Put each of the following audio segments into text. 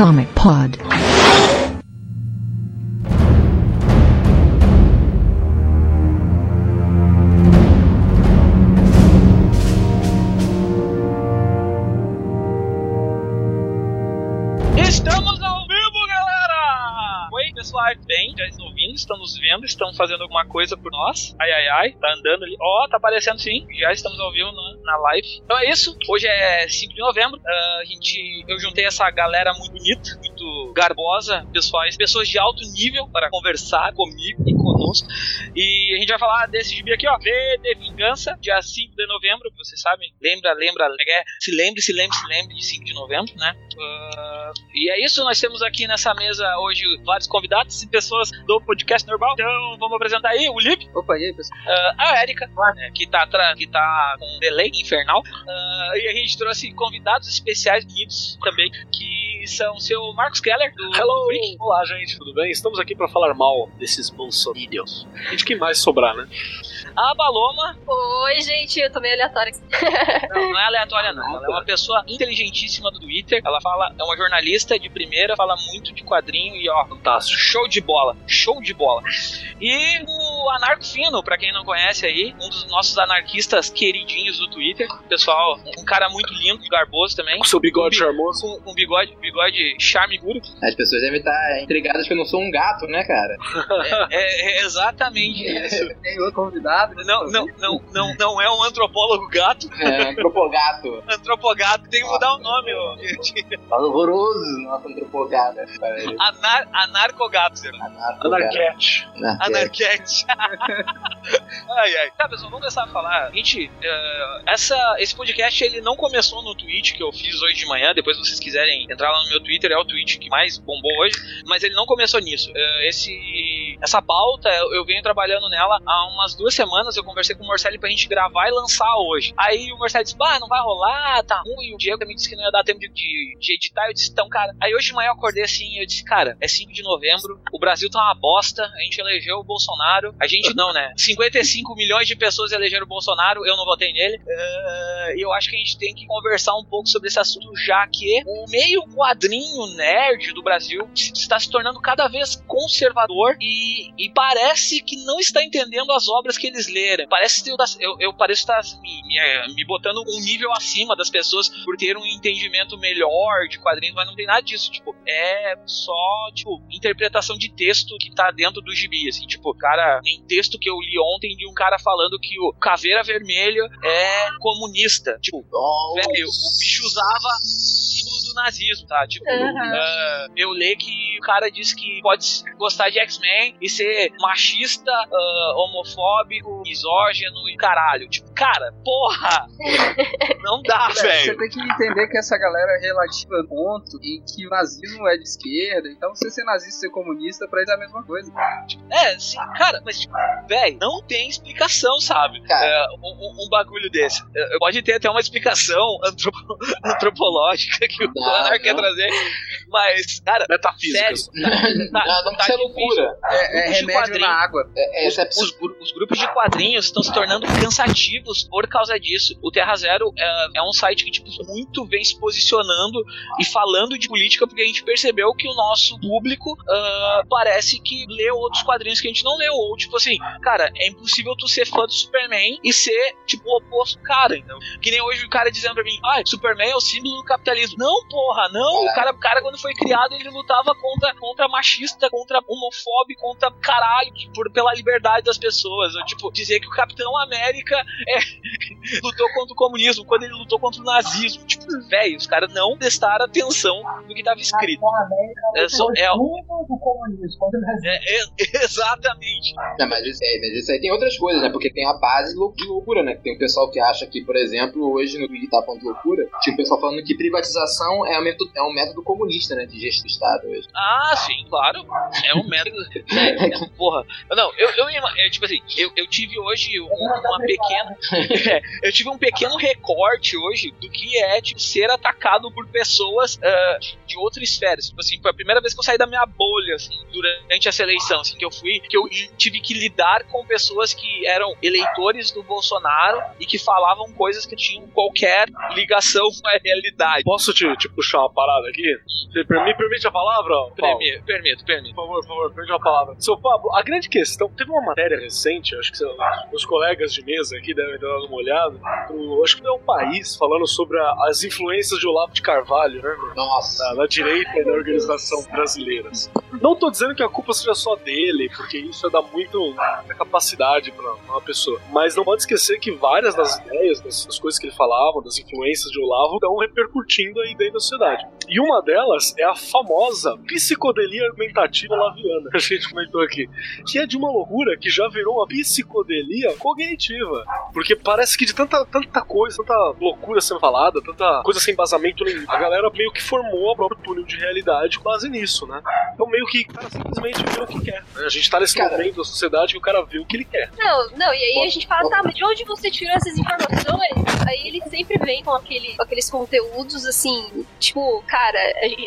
Comic Pod. Fazendo alguma coisa por nós. Ai, ai, ai, tá andando ali. Ó, tá aparecendo sim, já estamos ao vivo na, na live. Então é isso, hoje é 5 de novembro. Ah, a gente, eu juntei essa galera muito bonita, muito garbosa, pessoais, pessoas de alto nível para conversar comigo e conosco. E a gente vai falar desse gibi aqui, ó, V de Vingança, dia 5 de novembro, vocês sabem. Lembra, lembra, é, se lembre, se lembre, se lembre de 5 de novembro, né? Ah, e é isso, nós temos aqui nessa mesa hoje vários convidados e pessoas do podcast normal. Então vamos apresentar aí o Lipe, Opa, e aí, pessoal? ah, a Erika, né, que, tá que tá com um delay infernal. Ah, e a gente trouxe convidados especiais bonitos também, que são o seu Marcos Keller, do Hello! Freak. Olá, gente, tudo bem? Estamos aqui para falar mal desses bolsominions. E de quem mais sobrar, né? A Baloma, Oi, gente, eu tô meio aleatória. não, não é aleatória não, ela é uma pessoa inteligentíssima do Twitter, ela fala, é uma jornalista de primeira, fala muito de quadrinho e ó, Fantástico. Show de bola, show de bola. E o Anarco Fino, pra quem não conhece aí, um dos nossos anarquistas queridinhos do Twitter. Pessoal, um cara muito lindo garboso também. Com seu bigode Bi- charmoso. Com, com bigode, bigode As pessoas devem estar intrigadas que eu não sou um gato, né, cara? É, é exatamente isso. Tem outro convidado. Não, não, não, não, não é um antropólogo gato, É, antropogato. antropogato, tem que mudar o nome, ó. Tá horroroso, nosso antropogato. Anar, anarcogato, Anarquete. Anarquete. ai, ai. Tá, pessoal, vamos começar a falar. Gente, eh, essa, esse podcast ele não começou no tweet que eu fiz hoje de manhã. Depois, se vocês quiserem entrar lá no meu Twitter, é o tweet que mais bombou hoje. Mas ele não começou nisso. Eh, esse, essa pauta, eu, venho trabalhando nela há umas duas semanas. Eu conversei com o Marcelo pra gente gravar e lançar hoje. Aí o Marcelo disse: Bah, não vai rolar, tá ruim. O Diego também disse que não ia dar tempo de, de, de editar. Eu disse: Então, cara. Aí hoje de manhã eu acordei assim eu disse: Cara, é 5 de novembro. O Brasil tá uma bosta. A gente elegeu o Bolsonaro. A gente não, né? 55 milhões de pessoas elegeram o Bolsonaro. Eu não votei nele. Eh, E eu acho que a gente tem que conversar um pouco sobre esse assunto, já que o meio quadrinho nerd do Brasil está se tornando cada vez conservador e, e parece que não está entendendo as obras que eles leram. Parece que eu, eu, eu pareço estar me, me, me botando um nível acima das pessoas por ter um entendimento melhor de quadrinhos, mas não tem nada disso. Tipo, é só, tipo, interpretação de texto que tá dentro do gibi, assim. Tipo, cara, tem texto que eu li ontem de um cara falando que o Caveira Vermelha é comunista. Tipo, velho, o bicho usava do nazismo, tá? Tipo, Aham. ah, eu leio que o cara disse que pode gostar de X-Men e ser machista, ah, homofóbico, misógino e caralho. Tipo, cara, porra! Não dá, Você velho. tem que entender que essa galera é relativa ao ponto em que o nazismo é de esquerda, então você ser nazista e ser comunista, pra eles é a mesma coisa. É, sim, cara, mas, tipo, velho, não tem explicação, sabe? Cara. É, um, um- bagulho desse. É, Pode ter até uma explicação antropo- antropológica que o Não, Leonard quer não. trazer, mas, cara, Metafísicas. sério, tá, Não, não tá precisa difícil. loucura. É, é remédio na água. É, Os, essa é os os grupos de quadrinhos estão se tornando cansativos por causa disso. O Terra Zero é, é um site que tipo, muito vem se posicionando e falando de política porque a gente percebeu que o nosso público ah, parece que lê outros quadrinhos que a gente não leu. Ou tipo assim, cara, é impossível tu ser fã do Superman e ser tipo o oposto cara. Então, que nem hoje o cara dizendo pra mim, ah, Superman é o símbolo do capitalismo. Não, porra, não. O cara, o cara quando foi criado ele lutava contra, contra machista, contra homofóbico, contra caralho, por, pela liberdade das pessoas. Eu, tipo, dizer que o Capitão América é, lutou contra o comunismo, quando ele lutou contra o nazismo. Tipo, velho, os caras não prestaram atenção no que tava escrito. É, só, é, do comunismo. é- é- exatamente. Não, mas isso, é, mas isso aí tem outras coisas, né? Porque tem a base de loucura, né? Tem o pessoal que acha que, por exemplo, hoje no Twitter tá falando de loucura, tinha o pessoal falando que privatização é um método, é um método comunista, né? De gestão do Estado hoje. Ah, sim, claro. É um método. É, porra. Não, eu, eu, ima- é, tipo assim, eu, eu tive hoje um- uma pequena. É, eu tive um pequeno recorte hoje do que é tipo, ser atacado por pessoas uh, de, de outra esfera. Tipo assim, foi a primeira vez que eu saí da minha bolha, assim, durante essa eleição, assim, que eu fui, que eu tive que lidar com pessoas que eram eleitores do Bolsonaro e que falavam coisas que tinham qualquer ligação com a realidade. Posso te, te puxar uma parada aqui? Você me permite a palavra? Permito, permito, permito. Por favor, por favor, permite a palavra. Seu Pablo, a grande questão, teve uma matéria recente, acho que os colegas de mesa aqui devem ter dado uma olhada, pro, acho que é um país falando sobre a, as influências de Olavo de Carvalho, né? Nossa. Da, da direita e da organização brasileiras. Não tô dizendo que a culpa seja só dele, porque isso dar muito da capacidade para uma pessoa. Mas não pode esquecer que várias das ideias, das, das coisas que ele falava, das influências de Olavo, estão repercutindo aí dentro da sociedade. E uma delas é a famosa psicodelia argumentativa olaviana, que a gente comentou aqui, que é de uma loucura que já virou uma psicodelia cognitiva. Porque parece que de tanta, tanta coisa, tanta loucura sendo falada, tanta coisa sem embasamento nenhum, a galera meio que formou a própria túnel de realidade com base nisso, né? Então meio que o cara simplesmente vê o que quer. Né? A gente tá nesse cara, momento da sociedade que o cara vê o que ele quer. Não, não, e aí a gente fala, tá, mas de onde você tirou essas informações? Aí ele sempre vem com, aquele, com aqueles conteúdos assim, tipo, cara,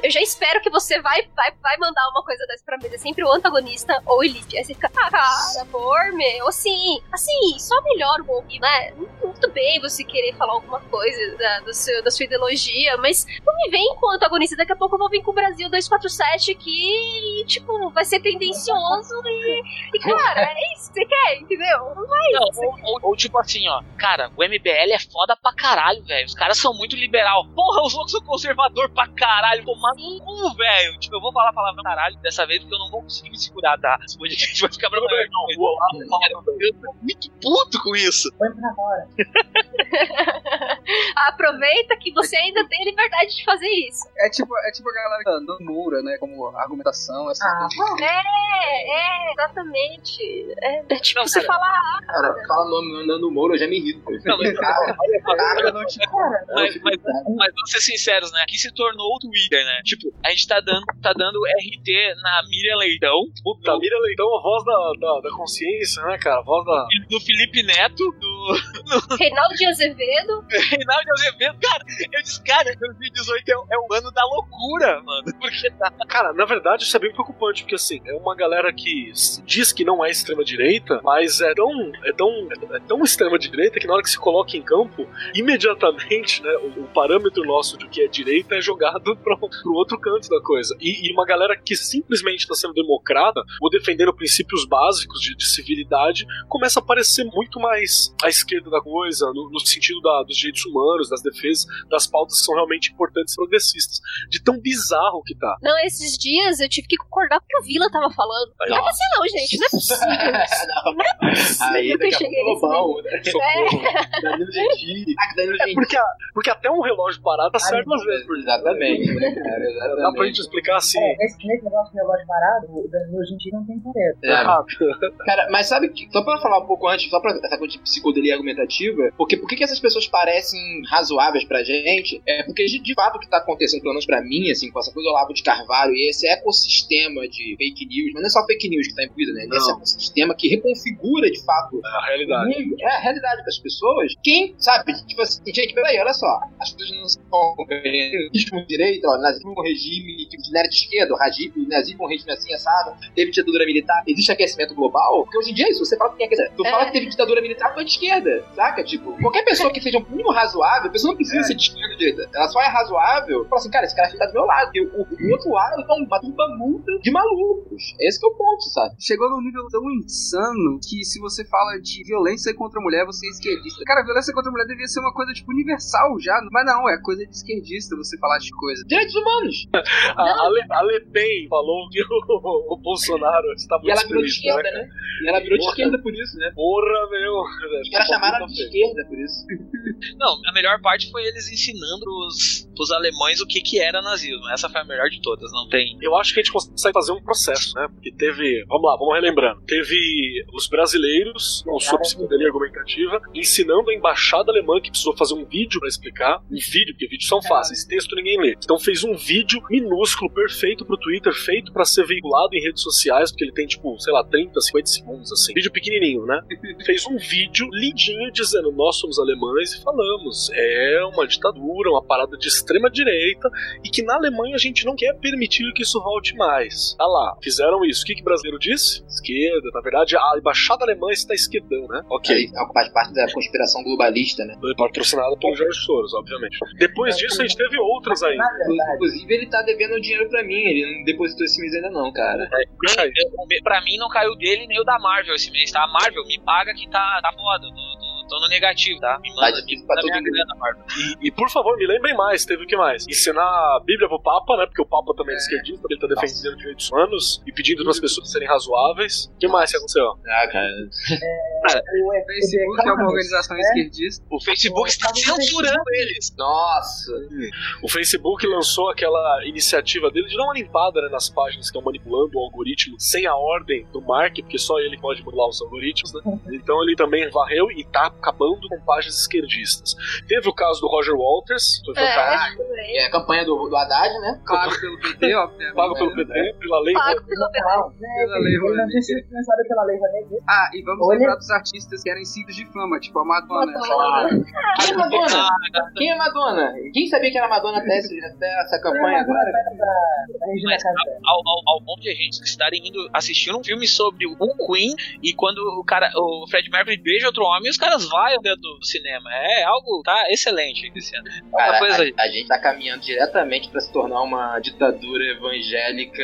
eu já espero que você vai, vai, vai mandar uma coisa dessa pra mim. É sempre o antagonista ou o elite. Aí você fica, ah, cara, por meu, assim, assim, só melhora um pouquinho, né? Muito bem você querer falar alguma coisa da, do seu, da sua ideologia, mas não me vem com antagonista. Daqui a pouco eu vou vir com o Brasil 247 aqui e, tipo, vai ser tendencioso e, e cara, é isso que você quer, entendeu? Não vai. Não, ou, ou, ou, tipo assim, ó, cara, o MBL é foda pra caralho, velho. Os caras são muito liberal. Porra, os outros são conservador pra caralho. Tomar no cu, velho. Tipo, eu vou falar a palavra caralho dessa vez porque eu não vou conseguir me segurar, tá? Esse podcast vai ficar lá, eu tô muito puto com isso. Foi pra fora. Aproveita que você ainda tem a liberdade de fazer isso. É tipo, é tipo a galera andando Moura, né? Como argumentação, essa ah, coisa. É, é, exatamente. É, é tipo não, você cara, falar. Cara, fala nome andando Moura, eu já me irrito. Não, mas, cara, cara, não te... mas, mas, mas vamos ser sinceros, né? Que se tornou o Twitter, né? Tipo, a gente tá dando, tá dando RT na Miriam Leitão. Puta. Miriam Leitão, a voz da, da, da, consciência, né, cara? A voz da. Do Felipe Neto, do. No... Reinaldo de Azevedo. Reinaldo de Azevedo, cara, eu disse, cara, 2018 é, é o ano da loucura, mano. Porque tá. Cara, na verdade, isso é bem preocupante, porque assim, é uma galera que diz que não é extrema-direita, mas é tão, é tão, é tão extrema-direita que na hora que se coloca em campo, imediatamente, né, o, o parâmetro nosso de que é direita é jogado pro, pro outro canto da coisa. E, e uma galera que simplesmente está sendo democrata ou defendendo princípios básicos de, de, civilidade começa a parecer muito mais à esquerda da coisa, no, no sentido da, dos direitos humanos, das defesas, das pautas que são realmente importantes progressistas. De tão bizarro que tá. Não, esses dias eu tive que concordar com o que o Vila tava falando. Não é não, gente. Não é possível. não. não é possível Aí, que eu cheguei nesse bom, né? É. Danilo Gentili. É porque, porque até um relógio parado tá certo às vezes. Exatamente, né, cara? Exatamente. Dá pra gente explicar assim. É, esse, nesse negócio de relógio parado, o Danilo Gentili não tem tarefa. É. Cara, mas sabe que, só pra falar um pouco antes, só pra essa coisa de psicodelia argumentativa, porque por que essas pessoas parecem razoáveis pra gente? É porque de fato o que tá acontecendo, pelo menos pra mim, assim, com essa coisa do Olavo de Carvalho e esse ecossistema de fake news, mas não é só fake news que tá incluído, né? Esse ecossistema que reconfigura de fato é a realidade. Mundo, é a realidade das pessoas. Quem, sabe, tipo assim, gente, peraí, olha só, as pessoas não são com direito, ó, nazismo um regime tipo, de nerd de esquerda, o nazismo um regime assim assado, teve ditadura militar, existe aquecimento global, porque hoje em dia é isso, você fala que tem aquecimento, tu é. fala que teve ditadura militar, foi de esquerda, saca? Tipo, qualquer pessoa que seja um mínimo razoável, a pessoa não precisa é. ser de esquerda ou direita, ela só é razoável, fala assim, cara, esse cara tá do meu lado, e o, o, outro lado tá uma turba multa de malucos. Esse é o ponto, sabe? Chegou num nível tão insano que se você fala de violência contra a mulher, você é esquerdista. Cara, violência contra a mulher devia ser uma coisa, tipo, universal já, mas não, é coisa de esquerdista você falar de coisa. Direitos humanos! a, a, Le, a Le Pen falou que o, o Bolsonaro está muito E ela virou de esquerda, né? né? E ela virou de esquerda por isso, né? Porra, meu! Caras chamaram de esquerda por isso. Não, a melhor parte foi eles ensinando os pros alemães o que, que era nazismo. Essa foi a melhor de todas, não tem. Eu acho que a gente consegue fazer um processo, né? Porque teve. Vamos lá, vamos relembrando. Teve os brasileiros, com sua psicodelia argumentativa, ensinando a embaixada alemã que precisou fazer um vídeo pra explicar. Um vídeo, porque vídeos são fáceis, texto ninguém lê. Então fez um vídeo minúsculo, perfeito pro Twitter, feito pra ser veiculado em redes sociais, porque ele tem, tipo, sei lá, 30, 50 segundos, assim. Vídeo pequenininho, né? fez um vídeo lindinho dizendo: Nós somos alemães e falamos. É uma ditadura, uma parada de extrema direita e que na Alemanha a gente não quer permitir que isso volte mais. Tá lá, fizeram isso. O que, que o brasileiro disse? Esquerda. Na verdade, a embaixada alemã está esquerdão, né? Ok. Aí, faz parte da conspiração globalista, né? Patrocinada pelo George Soros, obviamente. Depois disso, a gente teve outras verdade, Inclusive, ele tá devendo dinheiro pra mim. Ele não depositou esse mês ainda, não, cara. Aí. Eu- pra mim não caiu dele nem o da Marvel esse mês, tá? A Marvel me paga que tá, tá foda. Tô, tô- tô no negativo, tá? Me Tá manda, difícil me pra manda todo minha mundo. E, e, por favor, me lembrem mais, teve o que mais? Ensinar a Bíblia pro Papa, né? Porque o Papa também é, esquerdista, ele tá defendendo direitos humanos e pedindo para as pessoas serem razoáveis. O que mais que aconteceu? Ah, cara. o O Facebook é uma organização esquerdista. O Facebook está censurando eles. Nossa. O Facebook lançou aquela iniciativa dele de dar uma limpada né, nas páginas que estão manipulando o algoritmo sem a ordem do Mark, porque só ele pode manipular os algoritmos, né? Então ele também varreu e tá acabando com páginas esquerdistas. Teve o caso do Roger Walters, foi fantástico. É. É a campanha do, do Haddad, né? Pago pelo PT, obviamente. Pago pelo PT, pela lei. Pago pelo Não, né, Pela lei Rouanet. pela Rouanet. Ah, e vamos Olha- lembrar dos artistas que eram ciclos de fama, tipo a Madonna. Madonna. Quem é Madonna? Quem é Madonna? Ninguém sabia que era Madonna até, essa campanha agora. Mas ao, ao, ao ponto de a gente estarem indo assistir um filme sobre o Queen e quando o cara, o Fred Mercury beija outro homem, os caras vaiam dentro do cinema. É algo, tá? Excelente esse ano. Cara, coisa a, a gente tá caminhando diretamente pra se tornar uma ditadura evangélica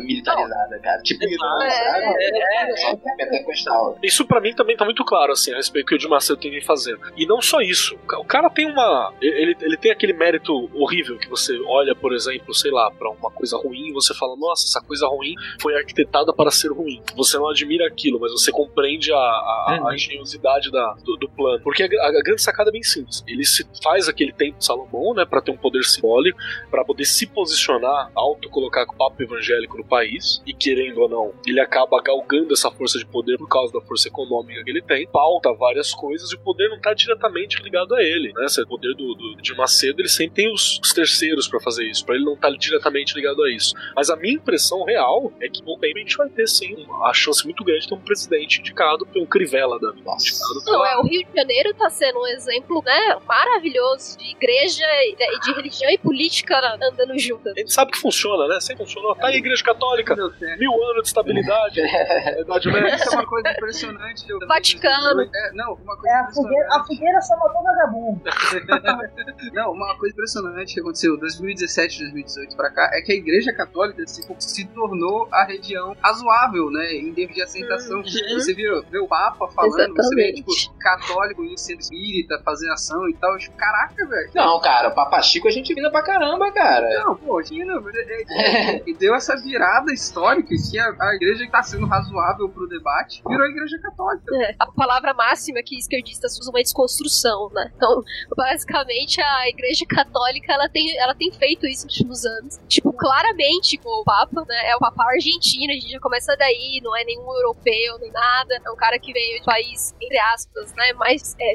militarizada, cara. Tipo Irã, É. sabe? É, é, Só pentecostal. Isso pra mim também tá muito claro, assim, a respeito do que o Macedo tem que fazer. E não só isso. O ca- O cara tem uma. Ele, ele tem aquele mérito horrível que você olha, por exemplo, sei lá, pra uma coisa ruim e você fala, nossa, essa coisa ruim foi arquitetada para ser ruim. Você não admira aquilo, mas você compreende a, a, Uhum. a engenhosidade da, do, do plano. Porque a, a grande sacada é bem simples. Ele se faz aquele templo de Salomão, né, pra ter um poder simbólico, pra poder se posicionar, auto-colocar com o papo evangélico no país, e querendo ou não, ele acaba galgando essa força de poder por causa da força econômica que ele tem, pauta várias coisas e o poder não tá diretamente ligado a ele, né? Esse poder do, do de Macedo, ele sempre tem os, os terceiros pra fazer isso, pra ele não estar tá diretamente ligado a isso. Mas a minha impressão real é que no tempo a gente vai ter sim uma- a chance muito grande de ter um presidente indicado pelo Crivella da. Nossa. Não, pela- é, o Rio de Janeiro tá sendo um exemplo, né, maravilhoso de igreja e de, de religião e política andando juntas. A gente sabe que funciona, né? Sempre funcionou. Tá aí a Igreja Católica, mil anos de estabilidade, Idade Média. Isso é uma coisa impressionante. Eu- Vaticano. É, não, uma coisa É a fogueira, a impressionante. fogueira matou vagabundo. Não, uma coisa impressionante que aconteceu 2017, 2018 pra cá é que a Igreja Católica se, se tornou a região razoável, né? Em termos de aceitação. Você viu, vê o Papa falando, você vê, tipo, Católico em centro espírita, fazendo ação e tal. Tipo, caraca, velho. Não, cara, o Papa Chico a gente vina pra caramba, cara. Não, pô, China, é- é- e deu essa virada histórica que a, a igreja que tá sendo razoável pro debate virou a igreja católica. É, a palavra máxima que esquerdistas usam é desconstrução, né? Então, basicamente, a Igreja Católica ela tem, ela tem feito isso nos últimos anos. Tipo, claramente, com o Papa, né? É o Papa argentino, a gente já começa daí, não é nenhum europeu nem nada. É um cara que veio de país, entre aspas, né? Mais é,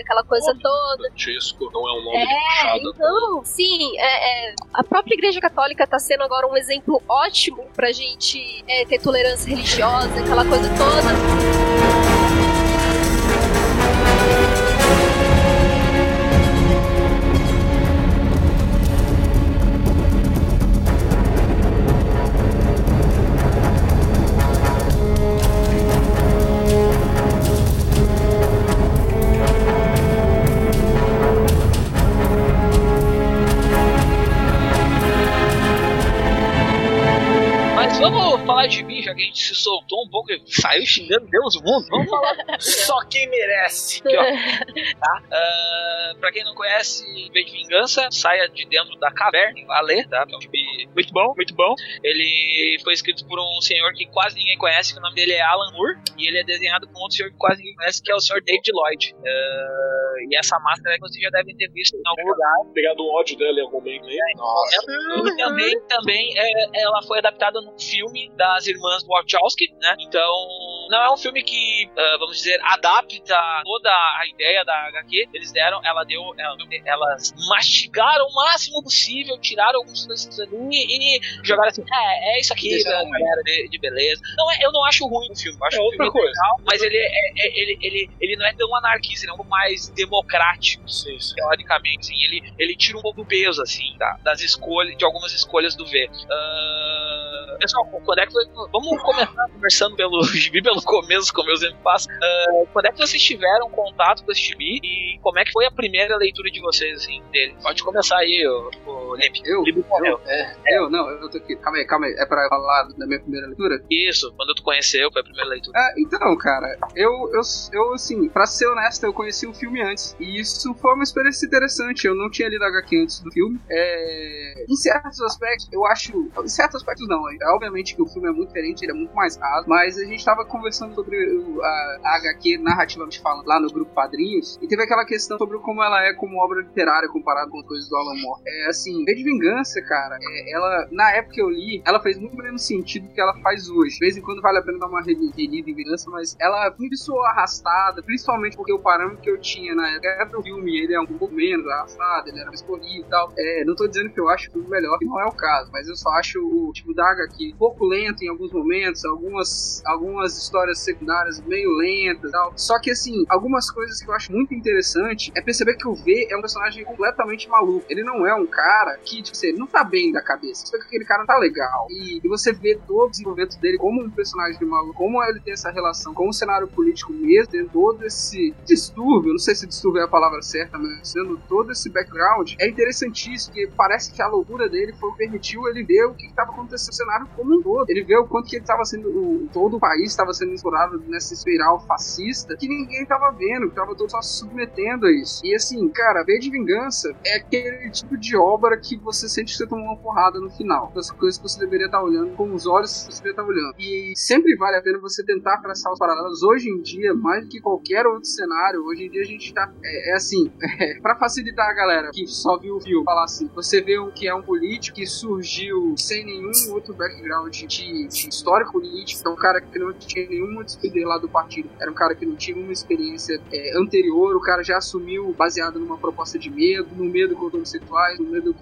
aquela coisa toda. Francesco não é um nome É, puxado. então, sim, é, é, a própria Igreja Católica está sendo agora um exemplo ótimo pra gente é, ter tolerância religiosa, aquela coisa toda. Soltou um pouco e saiu xingando Deus o mundo. Vamos falar só quem merece. Aqui, ó. Tá? Ah, pra quem não conhece, V de Vingança, saia de dentro da caverna, em Valê, tá? É um muito bom, muito bom. Ele foi escrito por um senhor que quase ninguém conhece, que o nome dele é Alan Moore, e ele é desenhado por outro senhor que quase ninguém conhece, que é o senhor David Lloyd. Uh, e essa máscara que vocês já devem ter visto em algum lugar. Pegado o ódio dela em algum momento aí. Nossa. E também, também é, ela foi adaptada num filme das irmãs Wachowski, né? Então, não é um filme que, uh, vamos dizer, adapta toda a ideia da HQ. Eles deram, ela deu, ela, elas mastigaram o máximo possível, tiraram alguns coisas ali e jogaram assim, é, é isso aqui, Deixaram galera, de, de beleza. Não, é, eu não acho ruim o filme, acho É outra filme coisa. legal, mas ele, é, é- ele, ele, ele não é tão anarquista, ele é um pouco mais democrático Sim, sim. teoricamente, assim, ele, ele tira um pouco do peso, assim, tá? das escolhas, de algumas escolhas do V. Ah, pessoal, quando é que foi, vamos começar conversando pelo gibi, pelo começo, como eu sempre faço. Ah, quando é que vocês tiveram contato com esse gibi e como é que foi a primeira leitura de vocês, assim, dele? Pode começar aí, o, o Limp. Eu? Morreu. Eu, não, eu tô aqui. Calma aí, calma aí. É pra falar da minha primeira leitura? Isso, quando tu conheceu, foi a primeira leitura. Ah, então, cara, eu, eu, eu, assim, pra ser honesto, eu conheci o filme antes. E isso foi uma experiência interessante. Eu não tinha lido HQ antes do filme. É, em certos aspectos, eu acho. Em certos aspectos, não. É, obviamente que o filme é muito diferente, ele é muito mais raso. Mas a gente tava conversando sobre o- a, a HQ, narrativamente falando, lá no grupo Padrinhos. E teve aquela questão sobre como ela é como obra literária comparada com as coisas do Alan Moore. É assim, V de Vingança, cara, é, ela, na época que eu li, ela fez muito menos sentido do que ela faz hoje. De vez em quando vale a pena dar uma reli- relida em Vingança, mas ela me soou arrastada, principalmente porque o parâmetro que eu tinha na época era do filme, ele é um pouco menos arrastado, ele era mais corrido e tal. É, não tô dizendo que eu acho o melhor, que não é o caso, mas eu só acho o tipo da HQ um pouco lento em alguns momentos, algumas, algumas histórias secundárias meio lentas e tal. Só que assim, algumas coisas que eu acho muito interessante é perceber que o V é um personagem completamente maluco. Ele não é um cara que, tipo assim, ele não tá bem da cabeça. Vê que aquele cara tá legal. E, e você vê todo o desenvolvimento dele como um personagem maluco, como ele tem essa relação com o cenário político mesmo, tendo todo esse distúrbio, não sei se distúrbio é a palavra certa, mas tendo todo esse background, é interessantíssimo, porque parece que a loucura dele foi o que permitiu ele ver o que estava acontecendo no cenário como um todo. Ele vê o quanto que ele estava sendo, o, todo o país estava sendo explorado nessa espiral fascista, que ninguém estava vendo, que estava todo só se submetendo a isso. E assim, cara, V de Vingança é aquele tipo de obra que você sente que você tomou uma porrada no final. Das coisas que você deveria estar olhando com os olhos que você deveria estar olhando. E sempre vale a pena você tentar traçar os paralelos. Hoje em dia, mais do que qualquer outro cenário, hoje em dia a gente tá. É, é assim, é, pra facilitar a galera que só viu o filme, falar assim: você vê o que é um político que surgiu sem nenhum outro background de, de história política, é um cara que não tinha nenhuma despedida lá do partido, era um cara que não tinha uma experiência é, anterior, o cara já assumiu baseado numa proposta de medo, no medo contra homossexuais, no medo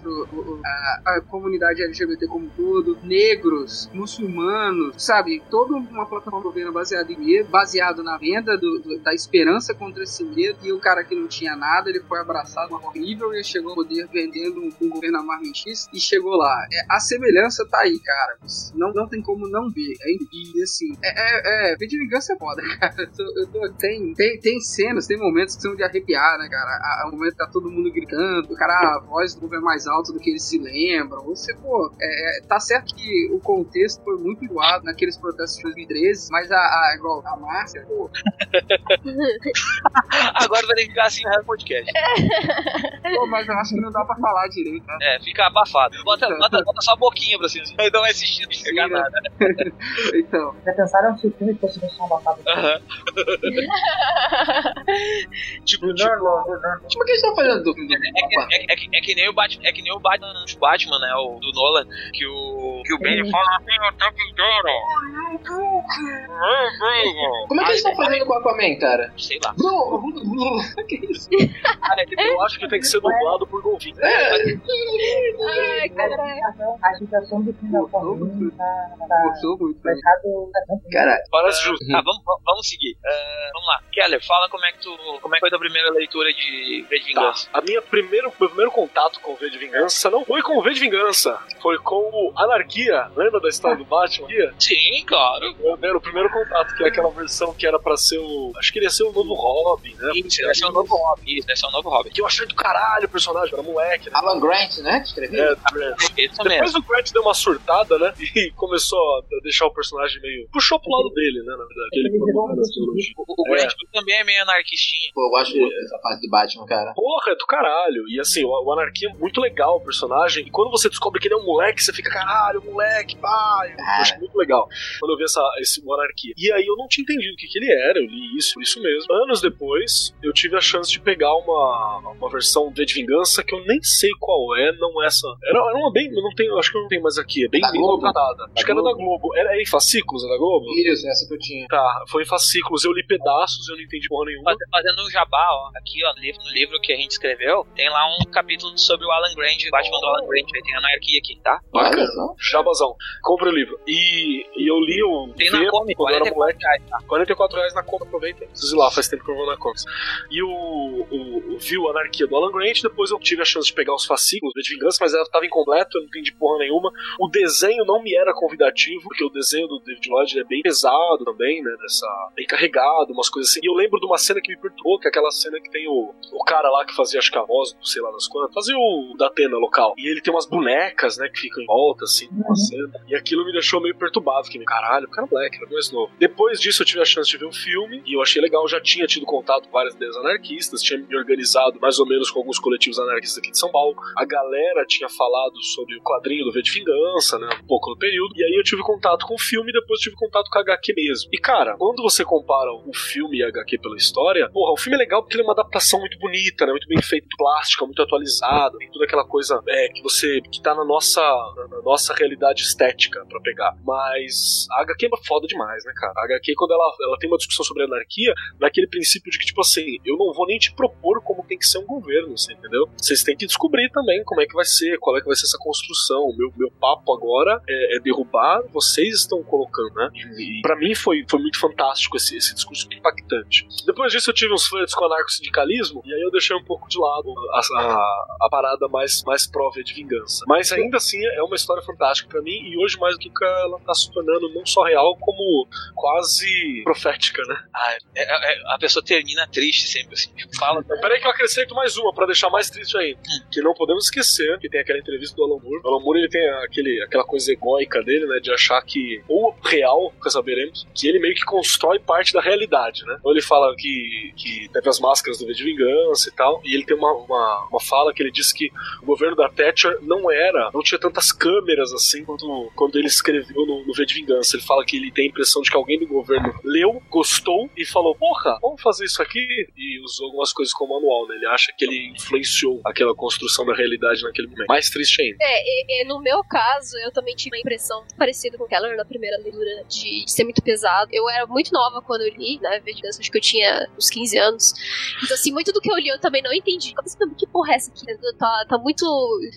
a, a comunidade LGBT como todo, negros, muçulmanos, sabe? Toda uma plataforma governo baseada em medo, baseado na venda do- do- da esperança contra esse medo, e o cara que não tinha nada, ele foi abraçado, uma horrível, e chegou ao poder vendendo um, um governo amarrentista, e chegou lá. É, a semelhança tá aí, cara. Não, não tem como não ver. É incrível, assim. É, é, é, vingança é foda, cara. Eu tô, eu tô- tem, tem, tem cenas, tem momentos que são de arrepiar, né, cara? O momento que tá todo mundo gritando, o cara, a voz do povo é mais alta do que eles se lembram. Você, pô, é, é, tá certo que o contexto foi muito doado naqueles protestos de 2013, mas a, a, igual a Márcia, pô, Agora vai ter que ficar assim no podcast. pô, mas eu acho que não dá pra falar direito, né? É, fica abafado. Bota, bota, bota só a boquinha pra cima, assim, então vai assistir, não né? nada. Então, Já pensaram se o filme fosse versão abafada? Aham. tipo, tipo, Norman. Tipo, o que eles estão fazendo do filme É é, é que, é que nem o Batman, é que nem o Batman, o Batman, né, o do Nolan, que o que o Ben Sim. fala assim o tempo inteiro. Como é que eles estão fazendo com o Aquaman, cara? Sei lá. que isso? Eu acho que tem que ser dublado por golfinho. Ai, caralho. A situação do filme da família tá, tá gostou muito tá muito Cara, Parece justo. Ah, vamos, vamos- vamos seguir. Ah, vamos lá. Keller, fala como é que tu. Como é que foi a tua primeira leitura de V de Tá. Vingança? A minha primeiro, meu primeiro contato com o V de Vingança não foi com o V de Vingança, foi com o Anarquia. Lembra da história do Batman? Sim, claro. Era o primeiro contato, que é aquela versão que era pra ser o. Acho que ele ia ser o novo Robin, né? Isso, esse é o novo hobby. Isso, esse é o novo hobby. Que eu achei do caralho. o personagem, era moleque. Né? Alan Grant, né? Que escreveu? É, Grant. Isso Depois mesmo. o Grant deu uma surtada, né? E começou a deixar o personagem meio. puxou pro lado dele, né? Na verdade. Ele Ele virou um. O, o Grant também é meio anarquistinho. Pô, eu gosto muito dessa fase do Batman, cara. Porra, é do caralho. E assim, o, o Anarquia é muito legal o personagem. E quando você descobre que ele é um moleque, você fica, caralho, moleque, pai. Eu Cara. acho muito legal quando eu vi essa, esse o Anarquia. E aí eu não tinha entendido o que, que ele era, eu li isso, isso mesmo. Anos depois, eu tive a chance de pegar uma, uma versão de Vingança que eu nem sei qual é, não é essa. Era, era uma bem. eu Não tenho, acho que eu não tenho mais aqui. É bem, Da bem Globo? contratada. Acho que era da Globo. Era, em fascículos, era da Globo? Isso, essa que eu tinha. Tá, foi em fascículos. Eu li pedaços, eu não entendi porra nenhuma. Faz- Fazendo um jabá, ó, aqui ó, no livro, que a gente escreveu, tem lá um capítulo sobre o Alan Grant, o Batman do Alan Grant, aí tem a anarquia aqui, tá? Só. Jabazão. Compre o livro. E, e eu li o. Tem na Comic, quando eu era 44 moleque. reais, tá? 44 reais na conta, aproveita. Preciso ir lá, faz tempo que eu vou na Comics. E o, o, o viu a anarquia do Alan Grant, depois eu tive a chance de pegar os fascículos de vingança, mas ela tava incompleto, eu não entendi porra nenhuma. O desenho não me era convidativo, porque o desenho do David Lloyd é bem pesado também, né? Nessa, bem carregado, umas coisas assim. E eu lembro de uma cena que me perturbou, que é aquela cena que tem o, o cara lá que fazia, acho que a voz, não sei lá das quantas, fazia o da Atena local. E ele tem umas bonecas, né, que ficam em volta, assim, uma cena. E aquilo me deixou meio perturbado, que caralho, o cara é moleque, era mais novo. Depois disso eu tive a chance de ver um filme, e eu achei legal, eu já tinha tido contato com várias ideias anarquistas, tinha me organizado mais ou menos com alguns coletivos anarquistas aqui de São Paulo. A galera tinha falado sobre o quadrinho do V de Vingança, né, um pouco no período. E aí eu tive contato com o filme e depois tive contato com a HQ mesmo. E cara, quando você compara o filme e a HQ pela história, porra, o filme é legal porque ele é uma adaptação muito bonita, né, muito bem feita, muito plástica, muito atualizada, tem toda aquela coisa é, que você que tá na nossa, na nossa realidade estética pra pegar. Mas a HQ é foda demais, né, cara? A HQ, quando ela, ela tem uma discussão sobre anarquia, naquele princípio de que, tipo assim, eu não vou nem te propor como tem que ser um governo, você entendeu? Vocês têm que descobrir também como é que vai ser, qual é que vai ser essa construção. Meu, meu papo agora é, é derrubar, vocês estão colocando, né? E, e pra mim foi, foi muito fantástico esse, esse discurso impactante. Depois disso eu tive uns flertes com anarco-sindicalismo, e aí eu deixei um pouco de lado a, a, a parada mais, mais própria de vingança. Mas ainda assim é uma história fantástica pra mim, e hoje mais do que nunca ela tá se tornando não só real, como quase profética, né? Ah, é- é- a pessoa termina triste sempre, assim, fala. Peraí que eu acrescento mais uma pra deixar mais triste ainda. Que não podemos esquecer que tem aquela entrevista do Alan Moore. O Alan Moore ele tem aquele, aquela coisa egóica dele, né? De achar que, ou real, nunca saberemos, que ele meio que constrói parte da realidade, né? Ou ele fala que, que teve as máscaras do V de Vingança e tal. E ele tem uma, uma, uma fala que ele diz que o governo da Thatcher não era, não tinha tantas câmeras assim quanto quando ele escreveu no, no V de Vingança. Ele fala que ele tem a impressão de que alguém do governo leu, gostou e falou: Porra, vamos fazer isso aqui? E usou algumas coisas como manual, né? Ele acha que ele influenciou aquela construção da realidade naquele momento. Mais triste ainda. É, e, e no meu caso, eu também tive uma impressão parecida com o Keller na primeira leitura, de ser muito pesado. Eu era muito nova quando eu li, né? Vingança, acho que eu tinha uns 15 anos. Então, assim, muito do que eu li eu também não entendi. Como assim, que porra é essa aqui? Tá, tá muito.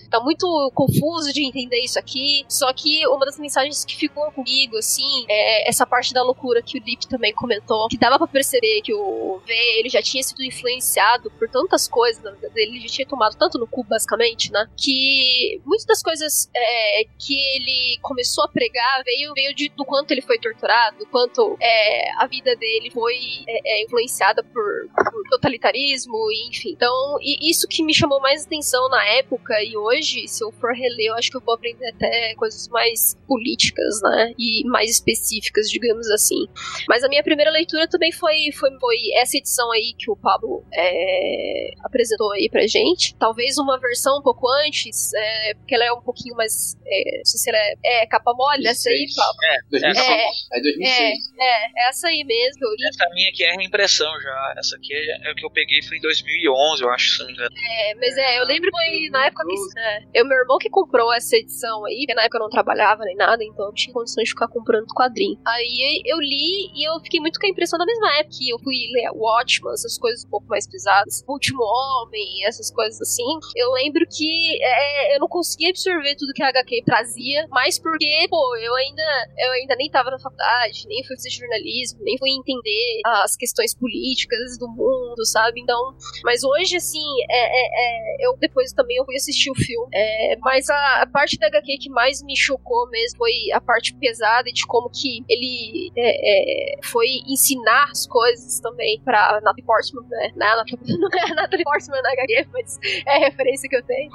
Tá muito confuso de entender isso aqui. Só que uma das mensagens que ficou comigo, assim, é essa parte da loucura que o Lip também comentou. Que dava pra perceber que o V, ele já tinha sido influenciado por tantas coisas ele já tinha tomado tanto no cu, basicamente, né? Que muitas das coisas é, que ele começou a pregar veio, veio de, do quanto ele foi torturado, do quanto é, a vida dele foi é, é, influenciada por, por totalitarismo, enfim. Então, isso que me chamou mais atenção na época e hoje, se eu for reler, eu acho que eu vou aprender até coisas mais políticas, né? E mais específicas, digamos assim. Mas a minha primeira leitura também foi, foi, foi essa edição aí que o Pablo é, apresentou aí pra gente. Talvez uma versão um pouco antes, é, porque ela é um pouquinho mais. É, não sei se ela é, é capa mole, essa aí, 2006. Pablo. 2006. É, 2006. É, essa aí mesmo que eu li. Essa minha aqui é reimpressão já. Essa aqui é, é o que eu peguei foi em 2011, eu acho, se não me engano. É, mas é, eu lembro que foi na época que. É, eu, meu irmão que comprou essa edição aí, porque na época eu não trabalhava nem nada, então eu tinha condições de ficar comprando quadrinho. Aí eu li e eu fiquei muito com a impressão da mesma época que eu fui ler Watchmen, essas coisas um pouco mais pesadas, Último Homem, essas coisas assim. Eu lembro que é, eu não conseguia absorver tudo que a HQ trazia, mas porque, pô, eu ainda, eu ainda nem tava na faculdade, nem fui fazer jornalismo, nem fui entender as questões políticas do mundo, sabe? Então, mas hoje, assim, é, é, é, eu depois também eu fui assistir o filme. É, mas a, a parte da HQ que mais me chocou mesmo foi a parte pesada de como que ele é, é, foi ensinar as coisas também pra Natalie Portman, né? Natalie, não é Natalie Portman na HQ, mas é a referência que eu tenho.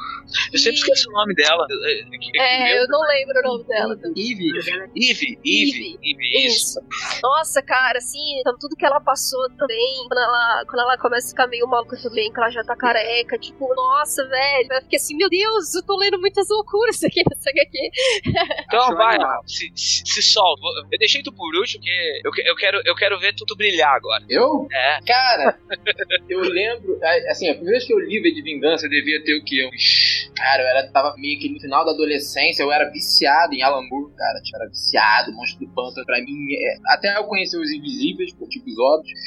Eu sempre esqueço o nome dela. É, eu não lembro o nome dela. Eve. Eve, Eve, Eve, isso. Nossa, cara, assim, então, tudo que ela passou também, quando ela, quando ela começa a ficar meio maluca também, que ela já tá careca, tipo, nossa, velho, eu fiquei assim, meu Deus, eu tô lendo muitas loucuras aqui nessa aqui. Então vai, se, se, se solta. Eu deixei tu por último, porque eu, eu, quero, eu quero ver tudo brilhar agora. Eu? É. Cara, eu lembro, assim, a primeira vez que eu li V de Vingança, eu devia ter o quê? Uns... Cara, eu era, tava meio que no final da adolescência, eu era viciado em Alan Moore, cara, tipo, era viciado, Monstro do Pântano, pra mim, é... até eu conhecer os Invisíveis, por tipo os óbvios,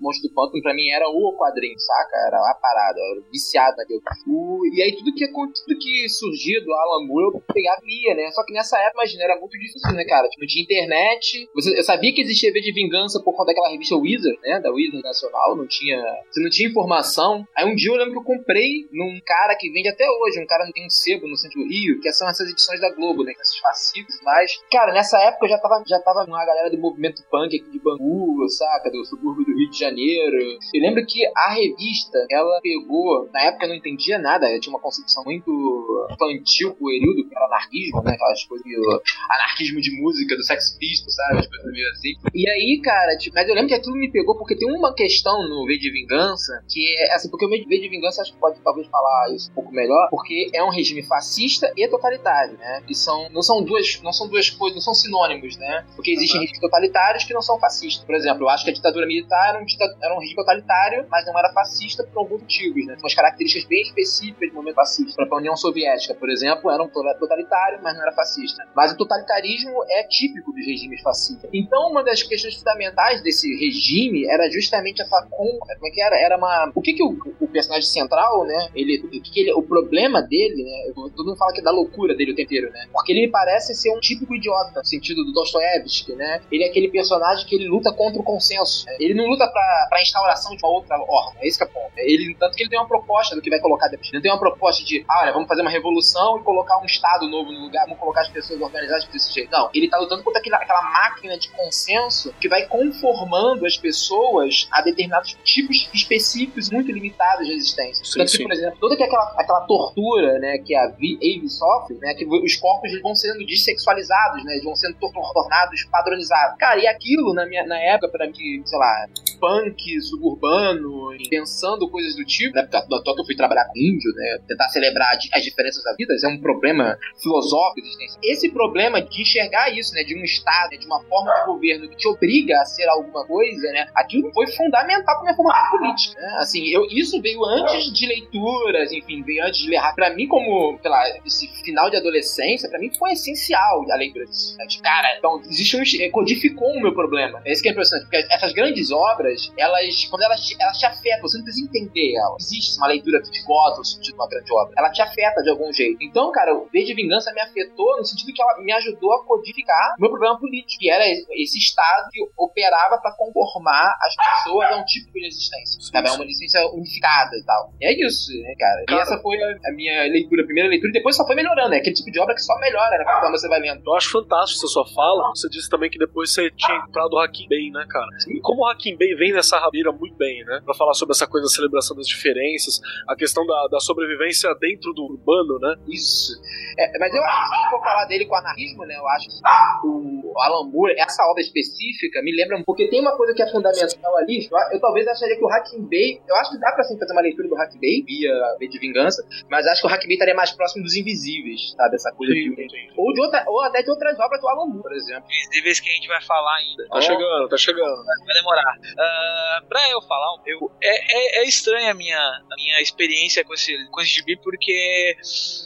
Monstro do Pântano pra mim era o quadrinho, saca? Era a parada, eu era viciado naquele. O... E aí tudo que, tudo que surgia do Alan Moore, eu pegava lia, né? Só que nessa época, imagina, era muito difícil, né, cara? Tipo, tinha internet, você, eu sabia que existia V de Vingança por conta daquela revista Wizard, né, da Wizard Nacional, não tinha, você não tinha informação. Aí um dia eu lembro que eu comprei num cara que vende até hoje, um cara que tem um sebo no centro do Rio, que são essas edições da Globo, né, esses fascículos mas Cara, nessa época eu já tava, já tava com galera do movimento punk aqui de Bangu, saca, do subúrbio do Rio de Janeiro. Eu lembro que a revista, ela pegou, na época eu não entendia nada, eu tinha uma concepção muito infantil, pueril que era anarquismo, né, aquelas coisas meio anarquismo de música, do Sex Pistols, sabe, as coisas meio assim. E aí, cara, tipo, mas eu lembro que aquilo me pegou porque tem uma questão no V de Vingança que é assim, porque o V de Vingança acho que pode talvez falar isso um pouco melhor, porque é um regime fascista e totalitário, né? E são não são duas não são duas coisas, não são sinônimos, né? Porque existem uhum. regimes totalitários que não são fascistas. Por exemplo, eu acho que a ditadura militar era um, era um regime totalitário, mas não era fascista por alguns motivos, né? Tem umas características bem específicas do momento fascista. Exemplo, a União Soviética, por exemplo, era um totalitário, mas não era fascista. Mas o totalitarismo é típico dos regimes fascistas. Então, uma das questões fundamentais desse regime era justamente essa com, como é que era? Era uma o que que o, o personagem central, né? Ele o que, que ele o problema dele, né? Todo mundo fala que é da loucura dele o tempo inteiro, né? Porque ele parece ser um típico idiota, no sentido do Dostoiévski, né? Ele é aquele personagem que ele luta contra o consenso. Né? Ele não luta pra, pra instauração de uma outra ordem. É isso que é ponto. Ele, tanto que ele tem uma proposta do que vai colocar depois. Ele tem uma proposta de, ah, olha, vamos fazer uma revolução e colocar um Estado novo lugar, vamos colocar as pessoas organizadas desse jeito. Não, ele tá lutando contra aquela, aquela máquina de consenso que vai conformando as pessoas a determinados tipos específicos muito limitados de existência. Sim, Tanto que, por exemplo, toda aquela, aquela tortura, né, que a Ave sofre, né, que os corpos eles vão sendo dessexualizados, né, eles vão sendo tornados padronizados. Cara, e aquilo na, minha, na época, para mim, sei lá, punk, suburbano, pensando coisas do tipo, né, porque que eu fui trabalhar com índio, né, tentar celebrar as diferenças da vida, é um problema filosófico existência. Esse problema de enxergar isso, né, de um Estado, né, de uma forma de governo que te obriga a ser alguma coisa, né, aquilo foi fundamental para minha formação política. Né? Assim, eu, isso veio antes de leituras, enfim, veio antes de ler. Para mim, como, sei lá, esse final de adolescência, para mim foi essencial a leitura disso. Né? De, cara, então, existe um. É, codificou o meu problema. É isso que é impressionante, porque essas grandes obras, elas, quando elas te, elas te afetam, você não precisa entender ela. Existe uma leitura que te gosta o sentido de uma grande obra. Ela te afeta de algum jeito. Então, cara, o V de Vingança me afetou no sentido que ela me ajudou a codificar o meu problema político, que era esse Estado que operava para conformar as pessoas a um tipo de existência. Sabe? É uma licença unificada e tal. E é isso, né, cara? cara e essa foi a, a, minha leitura, a primeira leitura, e depois só foi melhorando. É aquele tipo de obra que só melhora, né? Quando você vai lendo. Eu acho fantástico essa sua fala. Você disse também que depois você tinha entrado o Hacking Bay, né, cara? E como o Hacking Bay vem nessa rabeira muito bem, né? Pra falar sobre essa coisa da celebração das diferenças, a questão da, da sobrevivência dentro do urbano, né? Isso. É, mas eu se for falar dele com anarquismo, né? Eu acho que o Alan Moore, essa obra específica, me lembra. Porque tem uma coisa que é fundamental ali. Eu, eu talvez acharia que o Hacking Bay. Eu acho que dá pra assim, fazer uma leitura do Hacking Bay, via V de Vingança, mas acho que o Hacking Bay estaria mais próximo dos Invisíveis, sabe? Essa coisa sim, de. Sim. Ou, de outra, ou até de outras obras do Alan Moore, por exemplo. Invisíveis que a gente vai falar ainda. Tá oh. chegando, tá chegando. Vai demorar. Uh, pra eu falar, eu, é, é, é estranha a minha, a minha experiência com esse, com esse gibi, porque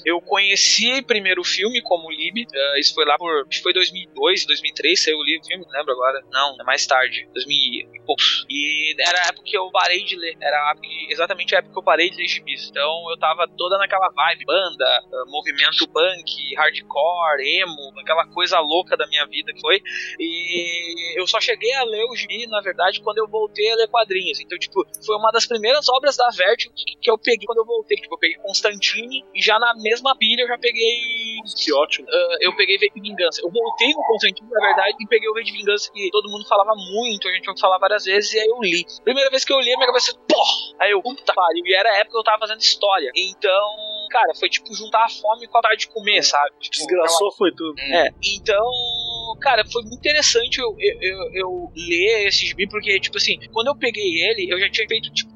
eu conheci primeiro o filme como Lib, uh, isso foi lá por, acho que foi 2002, 2003, saiu o livro, filme, não lembro agora, não, é mais tarde, 2000 e poucos. E era a época que eu parei de ler, era a exatamente a época que eu parei de ler gibis, então eu tava toda naquela vibe, banda, uh, movimento punk, hardcore, emo, aquela coisa louca da minha vida que foi, e eu só cheguei a ler o gibi, na verdade, quando eu voltei a ler quadrinhos, então, tipo, foi uma das primeiras obras da Vertigo que, que eu peguei quando eu voltei, tipo, eu peguei Constantine e já na mesma pilha eu já peguei Que ótimo. Uh, eu peguei V de Vingança. Eu voltei no Constantino, na verdade, e peguei o V de Vingança que todo mundo falava muito, a gente ouviu falar várias vezes, e aí eu li. Primeira vez que eu li, a minha cabeça, porra! Aí eu, puta pariu. E era a época que eu tava fazendo história. Então, cara, foi tipo juntar a fome com a vontade de comer, sabe? Tipo, Desgraçou foi tudo. É, então, cara, foi muito interessante eu, eu, eu, eu ler esse gibi, porque, tipo assim, quando eu peguei ele, eu já tinha feito, tipo,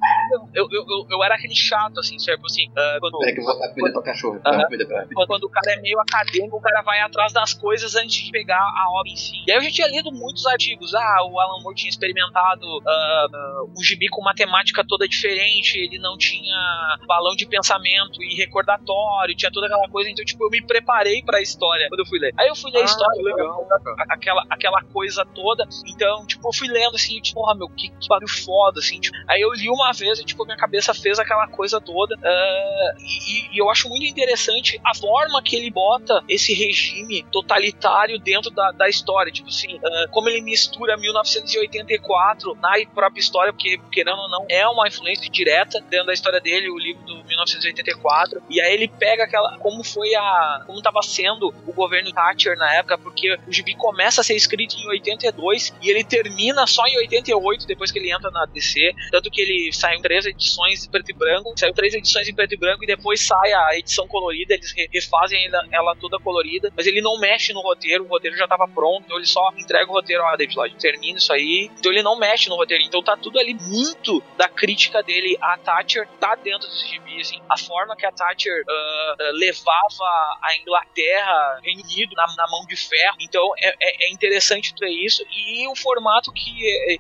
eu, eu, eu, eu era aquele chato, assim, certo? Assim, uh, quando, Peraí que eu vou botar comida pra cachorro. Dá comida pra quando, quando o cara é meio acadêmico, o cara vai atrás das coisas antes de pegar a obra em si. E aí eu já tinha lido muitos artigos. Ah, o Alan Moore tinha experimentado ah, ah, um gibi com matemática toda diferente, ele não tinha balão de pensamento e recordatório, tinha toda aquela coisa. Então, tipo, eu me preparei pra história quando eu fui ler. Aí eu fui ler a Ah, história, que legal, cara. aquela, aquela coisa toda. Então, tipo, eu fui lendo assim, tipo, porra, meu, que, que bagulho foda, assim. Tipo, aí eu li uma vez e, tipo, minha cabeça fez aquela coisa toda. ah, e, e eu acho muito interessante a forma que ele bota esse regime totalitário dentro da, da história. Tipo assim, ah, como ele mistura 1984 na própria história, porque, querendo ou não, é uma influência direta dentro da história dele, o livro do 1984. E aí ele pega aquela. como foi a. como estava sendo o governo Thatcher na época, porque o gibi começa a ser escrito em 82 e ele termina só em 88, depois que ele entra na DC. Tanto que ele saiu três edições em preto e branco, saiu três edições em preto e branco e depois sai a edição colorida, eles re- refazem ela, toda colorida, mas ele não mexe no roteiro, o roteiro já estava pronto, então ele só entrega o roteiro, ó, David Lloyd, termina isso aí. Então ele não mexe no roteiro, então tá tudo ali muito da crítica dele a Thatcher tá dentro desse gibi, assim, a forma que a Thatcher ah, ah, levava a Inglaterra, Reino Unido na, na mão de ferro. Então é, é- é interessante ver isso e o formato que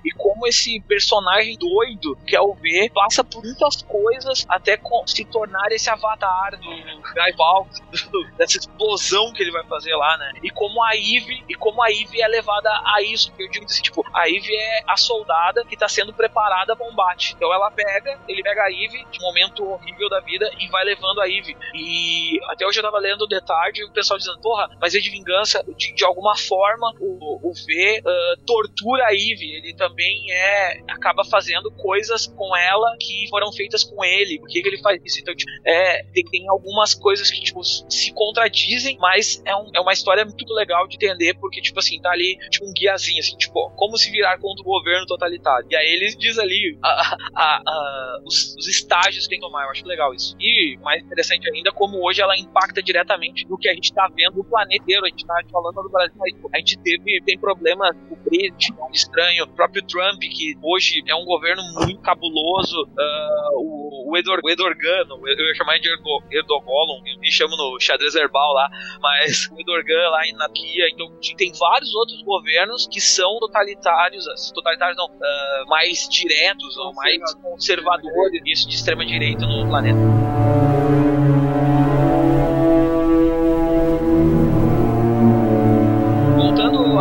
e como esse personagem doido que é o V passa por muitas coisas até se tornar esse avatar do do- dessa explosão que ele vai fazer lá, né? E como a Eve e como a Eve é levada a isso, eu digo assim, tipo, a Eve é a soldada que tá sendo preparada para combate. Então ela pega, ele pega a Eve de momento horrível da vida e vai levando a Eve. E até hoje eu tava lendo de tarde e o pessoal dizendo, porra, mas é de vingança, de, de alguma forma o, o V ah, tortura a Eve. Ele também é acaba fazendo coisas com ela que foram feitas com ele. Por que, que ele faz isso? Então, tipo, é, tem, algumas coisas que tipo, se contradizem, mas é, um- é uma história muito legal de entender, porque, tipo assim, tá ali tipo, um guiazinho, assim, tipo, como se virar contra o governo totalitário. E aí ele diz ali a- a- a- os, os estágios que tem que tomar. Eu acho legal isso. E mais interessante ainda, como hoje ela impacta diretamente no que a gente tá vendo no planeta inteiro. A gente tá falando do Brasil, mas a gente teve, tem problemas com o Brexit, é estranho, o próprio Trump, que hoje é um governo muito cabuloso, ah, o, o, Edor, o eu ia chamar de eu me chamo no xadrez herbal lá, mas o Edorgan lá na Kia, então tem vários outros governos que são totalitários, assim, totalitários não, ah, mais diretos ou mais conservadores, isso de extrema direita no planeta.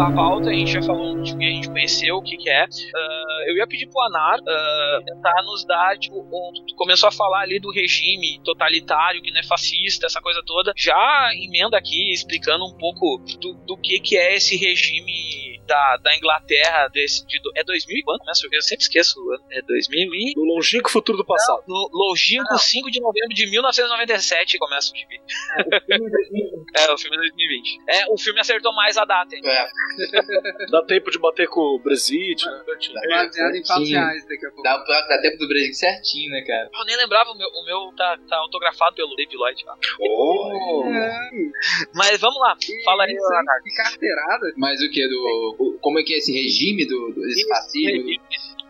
À pauta, a gente já falou de que a gente conheceu, o que, que é. Ah, eu ia pedir pro Anar ah, tentar nos dar, tipo, um, tu começou a falar ali do regime totalitário, que não é fascista, essa coisa toda. Já emenda aqui explicando um pouco do, do que, que é esse regime da, da Inglaterra desse, de, é 2000 e quanto? né? Eu sempre esqueço, o ano. é 2000 e... No longínquo futuro do passado. No longínquo 5 de novembro de 1997 começa o gibi. É, o filme é 2020. É, o filme acertou mais a data, hein? É, Dá tempo de bater com o Brexit, né? Baseado em fatos reais daqui a pouco. dá, dá tempo do Brasil certinho, né, cara? Eu nem lembrava, o meu, o meu tá, tá autografado pelo David Lloyd. tá? Oh. Mas vamos lá, fala aí. Que carteirada. Mas o que? Do, o- como é que é esse regime do, do- desse fascismo?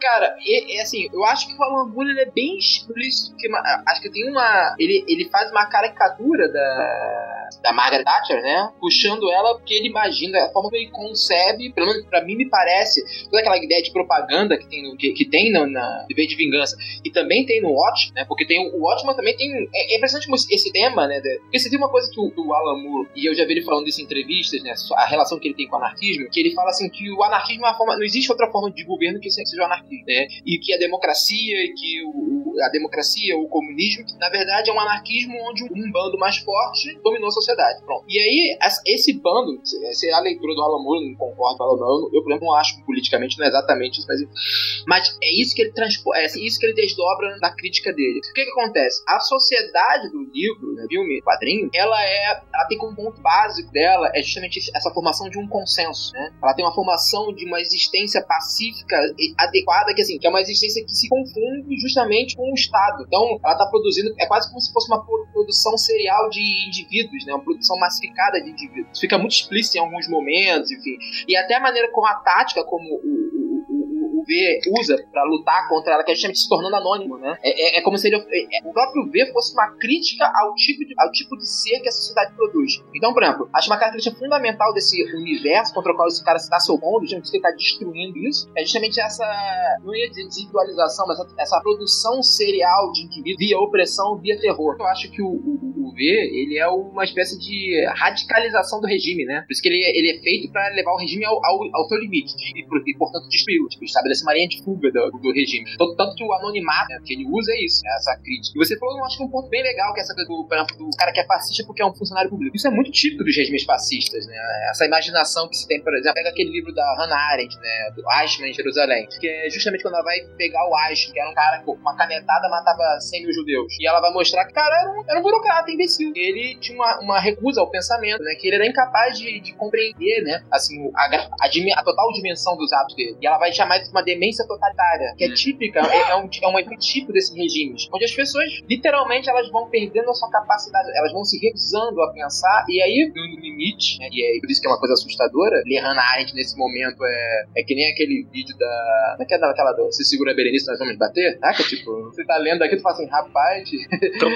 Cara, é, é assim, eu acho que o Alan Moore ele é bem explícito, porque acho que tem uma. Ele, ele faz uma caricatura da, da Margaret Thatcher, né? Puxando ela porque ele imagina, a forma como ele concebe, pelo menos pra mim me parece, toda aquela ideia de propaganda que tem no, que, que tem no, na TV de Vingança e também tem no Watch, né? Porque tem o, Watchman também tem. É, é esse, tema, né? porque você tem uma coisa que o, o Alan Moore, e eu já vi ele falando disso em entrevistas, né? A relação que ele tem com o anarquismo, que ele fala assim que o anarquismo é uma forma. Não existe outra forma de governo que seja o anarquismo, né? E que a democracia e que o, a democracia, o comunismo, que na verdade é um anarquismo onde um bando mais forte dominou a sociedade. Pronto. E aí, esse bando, se a leitura do Alan Moore, não concordo com o Alan Moore, eu, por exemplo, não acho politicamente, não é exatamente isso, mas, mas é isso que ele transporta, é isso que ele desdobra na crítica dele. O que, que acontece? A sociedade do livro, né, filme, quadrinho, ela é, ela tem como ponto básico dela é justamente essa formação de um consenso, né? Ela tem uma formação de uma existência pacífica adequada, que assim, que é uma existência que se confunde justamente com o Estado. Então, ela está produzindo, é quase como se fosse uma produção serial de indivíduos, né? Uma produção massificada de indivíduos. Isso fica muito explícito em alguns momentos, enfim. E até a maneira como a tática, como o, V usa para lutar contra ela, que é justamente se tornando anônimo, né? É, é, é como se ele, é, é, o próprio V fosse uma crítica ao tipo, de, ao tipo de ser que a sociedade produz. Então, por exemplo, acho uma característica fundamental desse universo contra o qual esse cara se dá seu mundo, justamente que ele está destruindo isso, é justamente essa, não ia dizer individualização, mas essa, produção serial de indivíduos via opressão, via terror. Eu acho que o, o, o V, ele é uma espécie de radicalização do regime, né? Por isso que ele, ele é feito para levar o regime ao, ao, ao seu limite e, portanto, destruí-lo. Tipo, estabelecer uma linha de fuga do, do regime. Tanto, tanto, que o anonimato que ele usa é isso, né, essa crítica. E você falou, eu acho que é um ponto bem legal, que é essa coisa do, do, cara que é fascista porque é um funcionário público. Isso é muito típico dos regimes fascistas, né? Essa imaginação que se tem, por exemplo, pega aquele livro da Hannah Arendt, né? Do Eichmann em Jerusalém, que é justamente quando ela vai pegar o Eichmann, que era um cara que com uma canetada matava 100 mil judeus. E ela vai mostrar que o cara era um, era um burocrata, imbecil. Ele tinha uma, uma recusa ao pensamento, né? Que ele era incapaz de, de compreender, né? Assim, a, a, a, total dimensão dos atos dele. E ela vai chamar isso de uma demência totalitária, que é típica, é, é um, é um efeito típico desses regimes, onde as pessoas, literalmente, elas vão perdendo a sua capacidade, elas vão se recusando a pensar, e aí, no limite, né, e é por isso que é uma coisa assustadora, ler Hannah Arendt nesse momento é, é que nem aquele vídeo da. Como é que é daquela do Você segura a Berenice, nós vamos bater? Que tipo, você tá lendo aqui, tu fala assim, rapaz.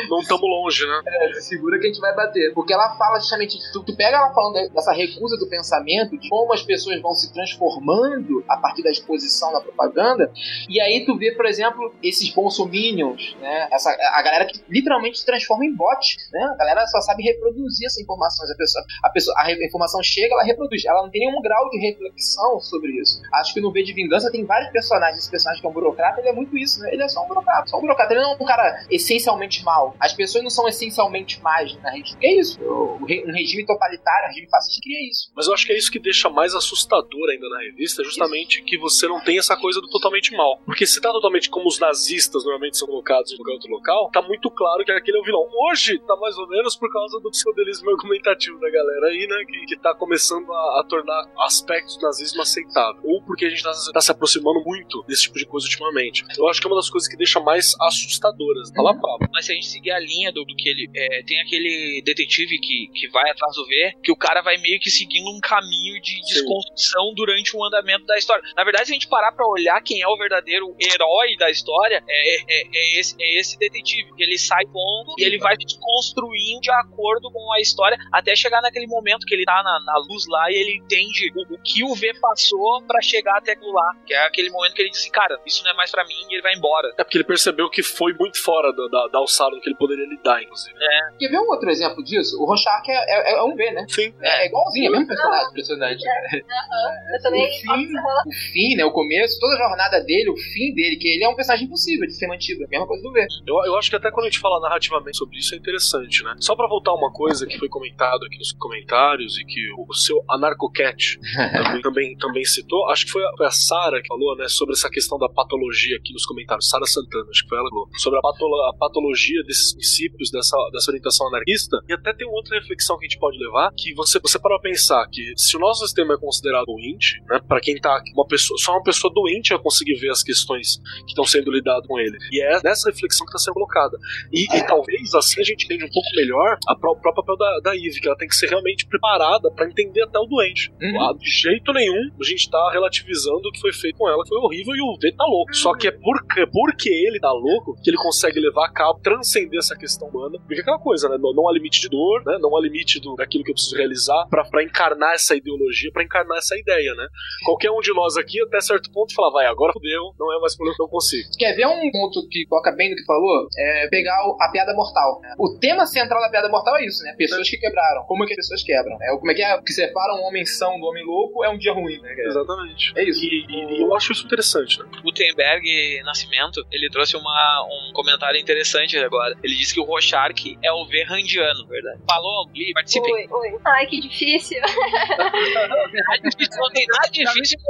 não estamos longe, né? É, se segura que a gente vai bater. Porque ela fala justamente, tu, tu pega ela falando dessa recusa do pensamento, de como as pessoas vão se transformando a partir da exposição na propaganda, e aí tu vê, por exemplo, esses bolsominions, né? Essa, a galera que literalmente se transforma em bot, né? A galera só sabe reproduzir essas informações. A pessoa, a, pessoa, a informação chega, ela reproduz. Ela não tem nenhum grau de reflexão sobre isso. Acho que no V de Vingança tem vários personagens. Esse personagem que é um burocrata, ele é muito isso, né? Ele é só um burocrata, só um burocrata. Ele não é um cara essencialmente mal. As pessoas não são essencialmente más na rede. Que é isso? um regime totalitário, um regime fascista cria isso. Mas eu acho que é isso que deixa mais assustador ainda na revista, justamente isso. que você não tem essa coisa do totalmente mal. Porque se tá totalmente como os nazistas normalmente são colocados em qualquer outro local, tá muito claro que aquele é o vilão. Hoje tá mais ou menos por causa do pseudelismo argumentativo da galera aí, né? Que, que tá começando a, a tornar aspectos do nazismo aceitável. Ou porque a gente tá, tá, se aproximando muito desse tipo de coisa ultimamente. Eu acho que é uma das coisas que deixa mais assustadoras. Fala uhum. Pablo. Mas se a gente seguir a linha do, do que ele. É, tem aquele detetive que, que vai atrás do ver, que o cara vai meio que seguindo um caminho de desconstrução durante o andamento da história. Na verdade, se a gente parar pra olhar quem é o verdadeiro herói da história, é, é, é esse, é esse detetive. Que ele sai pondo e ele vai se construindo de acordo com a história até chegar naquele momento que ele tá na, na luz lá e ele entende o, o, que o V passou para chegar até aquilo lá. Que é aquele momento que ele diz assim, cara, isso não é mais para mim e ele vai embora. É porque ele percebeu que foi muito fora da, da, da alçada que ele poderia lidar, inclusive. É. Quer ver um outro exemplo disso? O Rorschach é, é, é um V, né? Sim. É, é igualzinho, é mesmo personagem, impressionante. É. Uhum. Eu também. O fim, o fim, né? O começo, toda a jornada dele, o fim dele, que ele é um personagem impossível de ser mantido. É a mesma coisa do V. Eu, eu acho que até quando a gente fala narrativamente sobre isso é interessante, né? Só pra voltar uma coisa que foi comentado aqui nos comentários e que o seu Anarcocat também, também, também citou, acho que foi a, foi a Sara que falou, né, sobre essa questão da patologia aqui nos comentários. Sara Santana, acho que foi ela que falou. Sobre a, patolo a patologia desses princípios, dessa, dessa orientação anarquista. E até tem outra reflexão que a gente pode levar, que você, você para pensar que se o nosso sistema é considerado doente, né, para quem tá uma pessoa, só uma pessoa doente vai conseguir ver as questões que estão sendo lidadas com ele. E é nessa reflexão que está sendo colocada. E, e, talvez assim a gente entenda um pouco melhor a, o próprio papel da, da Eve, que ela tem que ser realmente preparada para entender até o doente. Uhum. Ah, de jeito nenhum a gente tá relativizando o que foi feito com ela, que foi horrível e o V tá louco. Só que é porque, porque ele tá louco que ele consegue levar a cabo, transcender essa questão humana. Porque é aquela coisa, né? Não, não há limite de dor, né? Não há limite do, daquilo que eu preciso realizar para encarnar essa ideologia, para encarnar essa ideia, né? Qualquer um de nós aqui, até certo ponto, ponto e falar, vai, agora fudeu, não é mais problema, não consigo. Quer ver um ponto que toca bem no que falou? É pegar o- a piada mortal. né? O tema central da piada mortal é isso, né? Pessoas que quebraram. Como é que as pessoas quebram? É, como é que é? O que separa um homem são do homem louco é um dia ruim, né? cara? Exatamente. É isso. E, e- e eu acho isso interessante, né? Gutenberg Nascimento, ele trouxe uma, um comentário interessante agora. Ele disse que o Rorschach é o Verrandiano, verdade. Falou, Li, participem. Oi, oi. Ai, que difícil. Não tem nada difícil que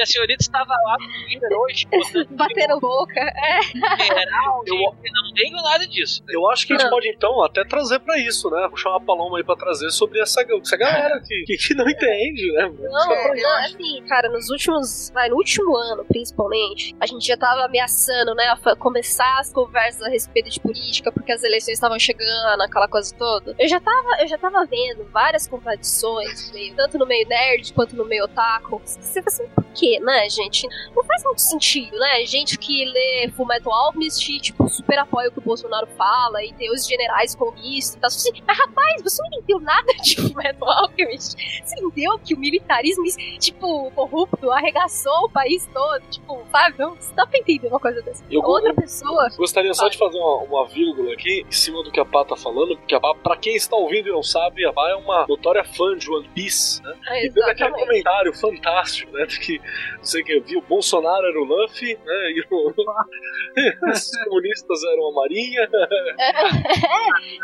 a, senhor- que a senhorita estava lá no Twitter hoje, Bateram boca. É. geral, Eu- eu não tenho nada disso. Eu acho que a gente pode, então, até trazer pra isso, né? Vou chamar a Paloma aí pra trazer sobre essa, essa galera que, que, que não entende, né? Não, É, não, assim, cara, nos últimos. Vai, no último ano, principalmente, a gente já tava ameaçando, né? Começar as conversas a respeito de política, porque as eleições estavam chegando, aquela coisa toda. Eu já tava, eu já tava vendo várias contradições, meio- tanto no meio nerd quanto no meio otaku. Você fala assim, por quê, né, gente? Não faz muito sentido, né? Gente que lê Fullmetal Alchemist, tipo, super apoia o que o Bolsonaro fala, e tem os generais comunistas e tal. Você, Mas, rapaz, você não entendeu nada de Fullmetal Alchemist. Você entendeu que o militarismo, tipo, corrupto, arregaçou o país todo? Tipo, sabe? Não, você dá pra entender uma coisa dessa. Eu- Outra pessoa. Gostaria só de fazer uma, uma vírgula aqui em cima do que a Pá tá falando, porque a Pá, pra quem está ouvindo e não sabe, a Pá é uma notória fã de One Piece, né? É, E teve aquele comentário fantástico, né? De que, não sei o que, viu, Bolsonaro era o Luffy, né? E o- os comunistas eram a Marinha.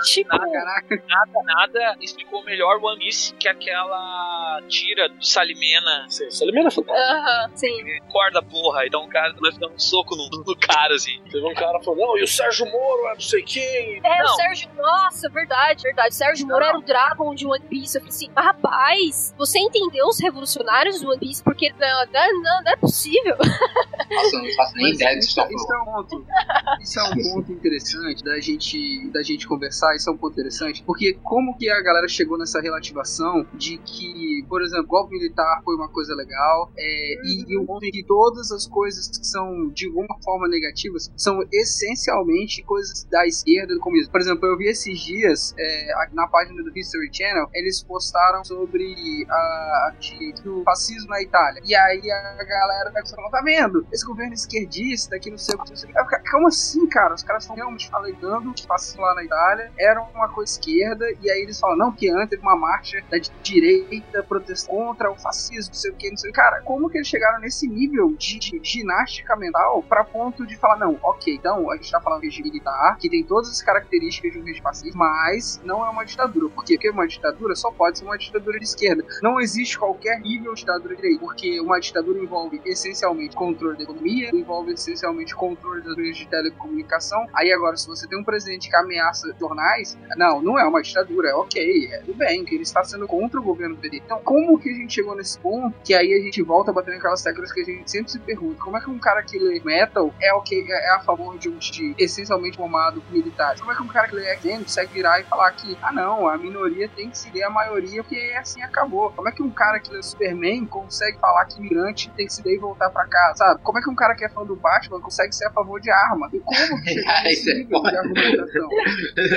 Tipo, Caraca, Nada, nada explicou melhor One Piece que aquela tira do Salimena Sim, Salimena é fantástico. aham, sim. corda porra, então o cara vai dar um soco no, no cara, assim. Teve um cara falando, não, e o Sérgio Moro é não sei quem. É, o Não. Sérgio, nossa, verdade, verdade. O Sérgio Moro era o Dragon de One Piece. Eu falei assim, mas rapaz, você entendeu os revolucionários do One Piece? Porque não, não, não, não é possível. Nossa, eu não faço nem ideia do que isso, isso é um ponto. Isso é um ponto interessante da gente, da gente conversar. Isso é um ponto interessante. Porque como que a galera chegou nessa relativação de que, por exemplo, golpe militar foi uma coisa legal, é, e, e o ponto em que todas as coisas que são de alguma forma negativas são essencialmente coisas da esquerda do comunismo. Por exemplo, eu vi esses dias é, a- na página do History Channel, eles postaram sobre a, de- do fascismo na Itália. E aí a galera tá falando, tá vendo? Esse governo esquerdista que não sei o que. não sei o que." Como assim, cara? Os caras estão realmente alegando que fascismo lá na Itália era uma coisa esquerda, e aí eles falam, não, que antes teve uma marcha da direita protestando contra o fascismo, não sei o que, não sei o que. Cara, como que eles chegaram nesse nível de, de ginástica mental pra ponto de falar, não, ok, então a gente tá falando de regime militar, que tem todas as características de um regime fascista, mas não é uma ditadura. Por quê? Porque uma ditadura só pode ser uma ditadura de esquerda. Não existe qualquer nível de ditadura de direita, porque uma ditadura envolve essencialmente controle da economia, envolve essencialmente controle das meios de telecomunicação. Aí agora, se você tem um presidente que ameaça jornais, não, não é uma ditadura, é ok, é tudo bem, que ele está sendo contra o governo PT. Então, como que a gente chegou nesse ponto que aí a gente volta batendo aquelas teclas que a gente sempre se pergunta, como é que um cara que lê metal é ok, é a favor de um de essencialmente formado por militares? Como é que um cara que lê X-Men consegue virar e falar que, ah não, a minoria tem que seguir a maioria porque assim acabou? Como é que um cara que lê Superman consegue falar que imigrante tem que se e voltar pra casa, sabe? Como é que um cara que é fã do Batman consegue ser a favor de arma? E como que chegou Ah, isso é nível de foda. argumentação?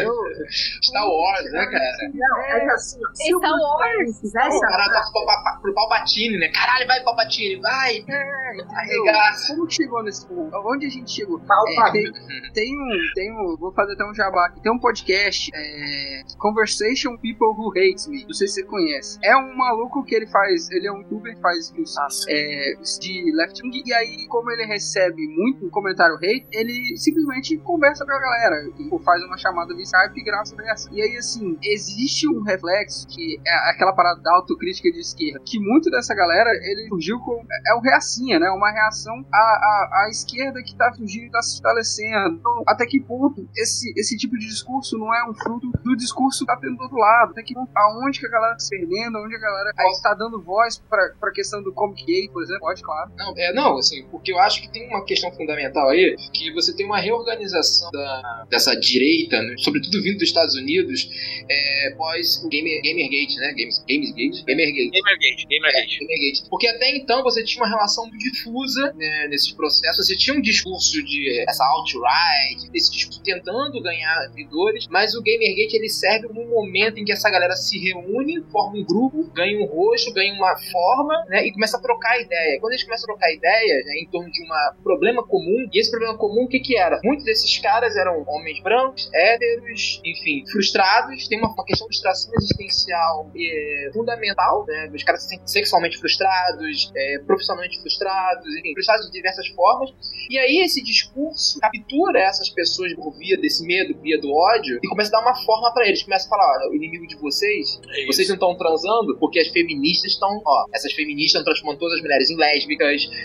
Eu- Star Wars, né, cara? Não, é que assim, se Star Wars. Fizesse O cara torce pro, pa- pro Palpatine, né? Caralho, vai Palpatine, vai! Entendeu? Arregaça. Como que chegou nesse ponto? Onde a gente chegou? Palpatine. É, tem, tem um, tem um, vou fazer até um jabá aqui. Tem um podcast, é, Conversation People Who Hates Me. Não sei se você conhece. É um maluco que ele faz, ele é um youtuber que faz isso, é, de left wing. E aí, como ele recebe muito comentário hate, ele simplesmente conversa com a galera. E faz uma chamada via Skype grava sobre essa. E aí, assim, existe um reflexo que é aquela parada da autocrítica de esquerda. Que muito dessa galera, ele surgiu com. É um reacinha, né? Uma reação à, à, à esquerda que tá surgindo e tá se fortalecendo. Então, até que ponto esse, esse tipo de discurso não é um fruto do discurso que tá tendo do outro lado? Até que ponto, aonde que a galera tá se perdendo, aonde a galera está dando voz pra, pra questão do comic gay, por exemplo? Pode, claro. Não, é, não, assim, porque eu acho que tem uma questão fundamental aí, que você tem uma reorganização da, dessa direita, né, sobretudo vindo dos Estados Unidos, é, pós o Gamer, Gamergate, né? Games, Gamesgate? Gamergate. Gamergate, Gamergate. Gamergate. Porque até então você tinha uma relação muito difusa né, nesses processos. Você tinha um discurso de essa alt-right, esse discurso tentando ganhar seguidores, mas o Gamergate ele serve como um momento em que essa galera se reúne, forma um grupo, ganha um rosto, ganha uma forma, né, e começa a trocar trocar ideia. Quando eles começam a trocar ideia né, em torno de um problema comum, e esse problema comum o que, que era? Muitos desses caras eram homens brancos, héteros, enfim, frustrados, tem uma, uma questão de frustração existencial é, fundamental, né? Os caras se sentem sexualmente frustrados, é, profissionalmente frustrados, enfim, frustrados de diversas formas. E aí esse discurso captura essas pessoas por via desse medo, via do ódio, e começa a dar uma forma para eles. Começa a falar, olha, o inimigo de vocês, É vocês não estão transando porque as feministas estão, ó, essas feministas estão transformando todas as mulheres em lésbicas,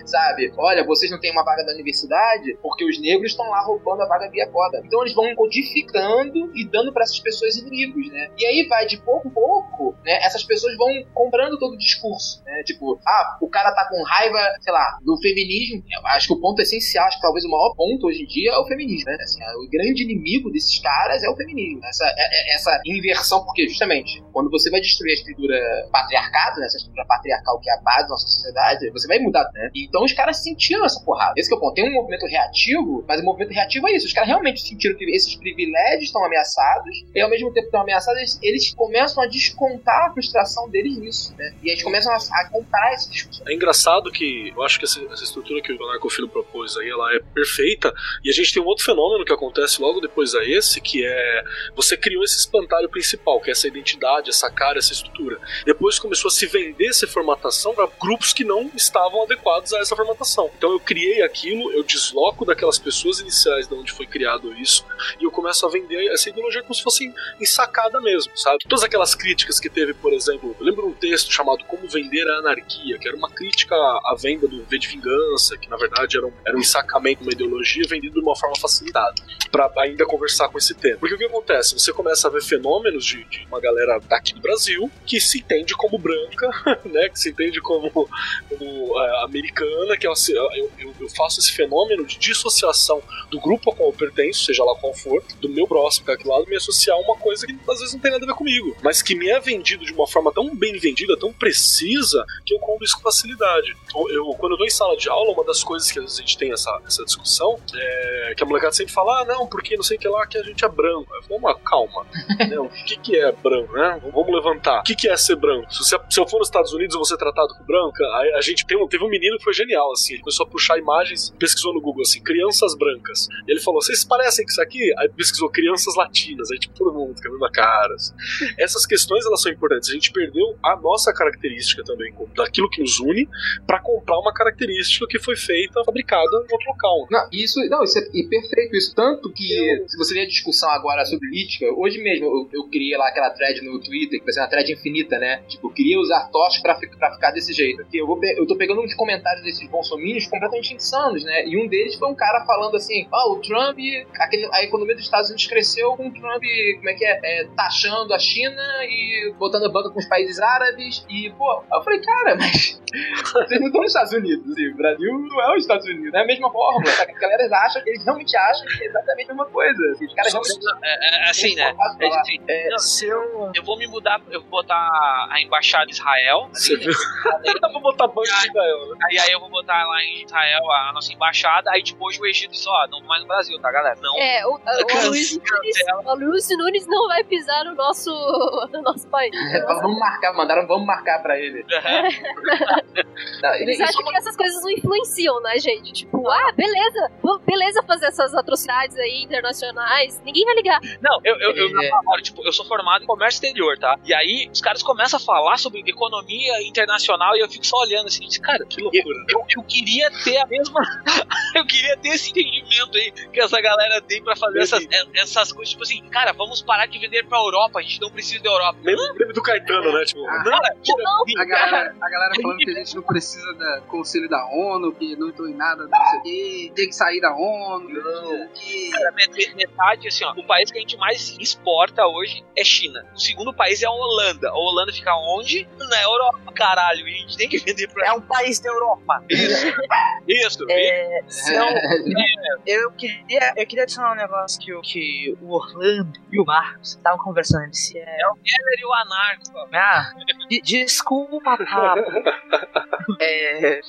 sabe? Olha, vocês não têm uma vaga da universidade porque os negros estão lá roubando a vaga via cota. Então eles vão codificando e dando para essas pessoas inimigos, né? E aí vai de pouco em pouco, né? Essas pessoas vão comprando todo o discurso, né? Tipo, ah, o cara tá com raiva, sei lá, do feminismo. Eu acho que o ponto essencial, acho que talvez o maior ponto hoje em dia é o feminismo, né? Assim, o grande inimigo desses caras é o feminismo. Essa, é- é- essa inversão, porque justamente quando você vai destruir a estrutura patriarcado, né? Essa estrutura patriarcal que é a base da nossa sociedade, você vai mudar, Então os caras sentiram essa porrada. Esse que é o ponto. Tem um movimento reativo, mas o movimento reativo é isso. Os caras realmente sentiram que esses privilégios estão ameaçados, e ao mesmo tempo que estão ameaçados, eles, eles começam a descontar a frustração deles nisso, né? E eles começam a, a comprar esse discurso. É engraçado que eu acho que essa, essa estrutura que o Leonardo Filho propôs aí, ela é perfeita. E a gente tem um outro fenômeno que acontece logo depois a esse, que é você criou esse espantalho principal, que é essa identidade, essa cara, essa estrutura. Depois começou a se vender essa formatação para grupos que não estavam adequados a essa formatação. Então eu criei aquilo, eu desloco daquelas pessoas iniciais de onde foi criado isso, e eu começo a vender essa ideologia como se fosse ensacada mesmo, sabe? Todas aquelas críticas que teve, por exemplo, eu lembro um texto chamado Como Vender a Anarquia, que era uma crítica à venda do V de Vingança, que na verdade era um, era um ensacamento, uma ideologia vendida de uma forma facilitada, para ainda conversar com esse tema. Porque o que acontece? Você começa a ver fenômenos de, de uma galera daqui do Brasil que se entende como branca, né? Que se entende como, como é, americana, que é eu, eu, eu faço esse fenômeno de dissociação do grupo ao qual eu pertenço, seja lá qual for, do meu próximo, daquele lado, me associar a uma coisa que às vezes não tem nada a ver comigo, mas que me é vendido de uma forma tão bem vendida, tão precisa, que eu compro isso com facilidade. Eu, eu- quando eu dou em sala de aula, uma das coisas que às vezes a gente tem essa, essa discussão é que a molecada sempre fala, ah, não, porque não sei o que lá, que a gente é branco. Eu falo, "Mas calma, né, o que, que é branco, né? Vamos levantar. O que, que é ser branco? Se, você- se eu for nos Estados Unidos e vou ser tratado como branca, aí a gente tem teve um menino que foi genial, assim, ele começou a puxar imagens, pesquisou no Google, assim, crianças brancas. E ele falou, vocês parecem com isso aqui? Aí pesquisou crianças latinas, aí tipo, todo mundo com a mesma cara. assim. Essas questões, elas são importantes. A gente perdeu a nossa característica também, daquilo que nos une, para comprar uma característica que foi feita, fabricada em outro local. Não, isso, não, isso é perfeito isso. Tanto que, se você ver a discussão agora sobre política, hoje mesmo eu, eu criei lá aquela thread no Twitter, que vai ser uma thread infinita, né? Tipo, eu queria usar tocha pra, pra ficar desse jeito. Porque eu, vou eu tô pegando comentários desses bolsominions completamente insanos, né? E um deles foi um cara falando assim: ah, o Trump, aquele- a economia dos Estados Unidos cresceu com o Trump, como é que é? É, taxando a China e botando banca com os países árabes. E, pô, eu falei, cara, mas vocês não estão nos Estados Unidos, assim, o Brasil não é os Estados Unidos, é a mesma sabe? A galera acha, eles realmente acham que é exatamente a mesma coisa. assim, os caras realmente. É, é, assim, né? É, assim, É, não, Se eu. eu vou me mudar, eu vou botar a embaixada de Israel. Viu? Dá pra botar banco de Israel, Aí, aí eu vou botar lá em Israel a nossa embaixada, aí depois o Egito diz, ó, não mais no Brasil, tá, galera? Não. É, o, o, o Luiz Nunes, o Luiz Nunes não vai pisar no nosso, no nosso país. é, vamos marcar, mandaram, vamos marcar pra ele. Não, Eles isso- acham que essas coisas não influenciam, né, gente? Tipo, ah, beleza, beleza fazer essas atrocidades aí internacionais, ninguém vai ligar. Não, eu, eu, eu, É. hora, tipo, eu sou formado em comércio exterior, tá? E aí os caras começam a falar sobre economia internacional e eu fico só olhando assim, cara, Que loucura. eu, eu queria ter a mesma. eu queria ter esse entendimento aí que essa galera tem pra fazer essas, essas coisas, tipo assim, cara, vamos parar de vender pra Europa, a gente não precisa da Europa. Meme do Caetano, né? Tipo, Ah, Cara, A galera, a galera falando que a gente não precisa da conselho da ONU, que não entrou em nada, não sei o quê, tem que sair da ONU. Não. que- Cara, met- metade, assim, ó, o país que a gente mais exporta hoje é China. O segundo país é a Holanda. A Holanda fica onde? Na Europa, caralho. A gente tem que vender pra É um país da Europa. isso. Isso, É, eu, queria, eu queria adicionar um negócio que, o- que o Orlando e o Marcos estavam conversando. Eles, é, Ele e o anarco. ah, de- desculpa, papo. é,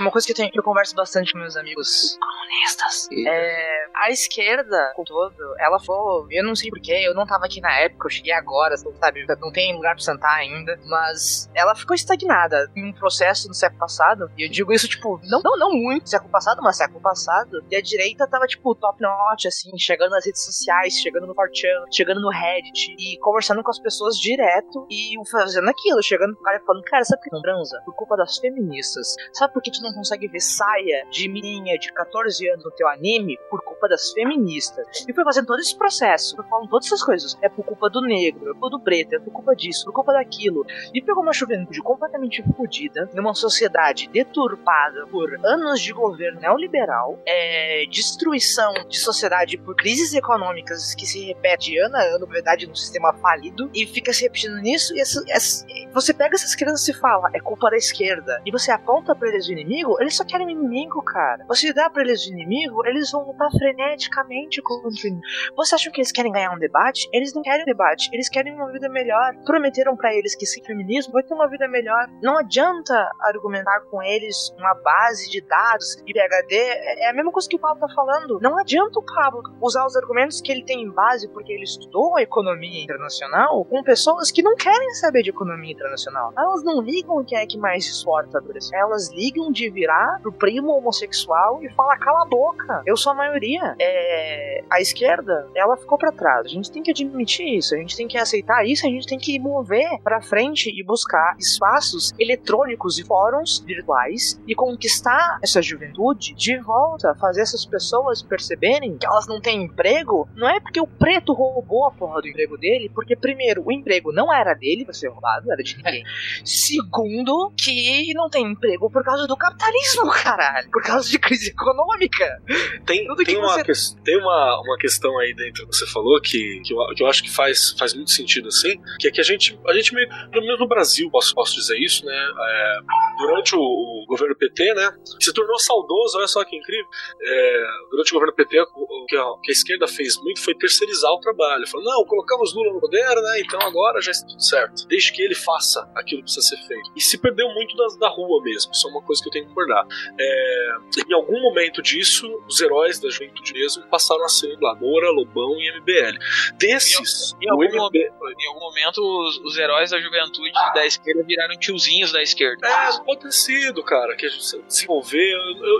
uma coisa que eu, tenho, que eu converso bastante com meus amigos comunistas é a esquerda, com todo, ela foi. Eu não sei porquê, eu não tava aqui na época, eu cheguei agora, sabe? Não tem lugar pra sentar ainda, mas ela ficou estagnada em um processo no século passado, e eu digo isso, tipo, não, não, não muito século passado, mas século passado, e a direita tava, tipo, top notch, assim, chegando nas redes sociais, chegando no 4 chegando no Reddit, e conversando com as pessoas direto, e fazendo aquilo, chegando pro cara e falando, cara, sabe por que não transa? Por culpa das feministas. Sabe por que tu não consegue ver saia de menina de 14 anos no teu anime? Por culpa das feministas. E foi fazendo todo esse processo, foi falando todas essas coisas. É por culpa do negro, é por culpa do preto, é por culpa disso, por culpa daquilo. E pegou uma juventude completamente fodida, numa sociedade deturpada por anos de governo neoliberal, é, destruição de sociedade por crises econômicas que se repete ano a ano, na verdade, num sistema falido, e fica se repetindo nisso, e essa, essa, você pega essas crianças e fala, é culpa da esquerda, e você aponta pra eles o inimigo, eles só querem um inimigo, cara. Você dá pra eles o inimigo, eles vão lutar freneticamente contra o inimigo. Você acha que eles querem ganhar um debate? Eles não querem um debate, eles querem uma vida melhor. Prometeram para eles que sem feminismo vai ter uma vida melhor. Não adianta argumentar com eles uma base de dados e PHD, é a mesma coisa que o Pablo tá falando. Não adianta o Pablo usar os argumentos que ele tem em base porque ele estudou economia internacional com pessoas que não querem saber de economia internacional. Elas não ligam quem é que mais exporta Brasil. Elas ligam de virar pro primo homossexual e falar cala a boca. Eu sou a maioria. É... A esquerda, ela ficou para trás. A gente tem que admitir isso. A gente tem que aceitar isso. A gente tem que mover para frente e buscar espaços eletrônicos e fóruns virtuais e conquistar essa juventude de volta, fazer essas pessoas perceberem que elas não têm emprego. Não é porque o preto roubou a porra do emprego dele, porque primeiro, o emprego não era dele pra ser roubado, era de ninguém. Segundo, que não tem emprego por causa do capitalismo, caralho. Por causa de crise econômica. Tem, Tudo tem, uma, você... tem uma, uma questão aí dentro que você falou que, que, eu, que eu acho que faz, faz muito sentido assim, que é que a gente, a gente meio, pelo menos no Brasil, posso, posso dizer isso, né? É, durante o, o, governo PT, né? Se tornou saudoso, olha só que incrível. É, durante o governo PT, o, que, a, o que a esquerda fez muito foi terceirizar o trabalho. Falou, não, colocamos Lula no poder, né? Então agora já está tudo certo. Desde que ele faça aquilo que precisa ser feito. E se perdeu muito da, da rua mesmo. Isso é uma coisa que eu tenho que concordar. É, em algum momento disso, os heróis da juventude mesmo passaram a ser lá, Moura, Lobão e MBL. Desses, em, em, algum, MB... momento, em algum momento, os, os, heróis da juventude da esquerda viraram tiozinhos da esquerda. É, pode ter sido, cara, que a gente se envolver.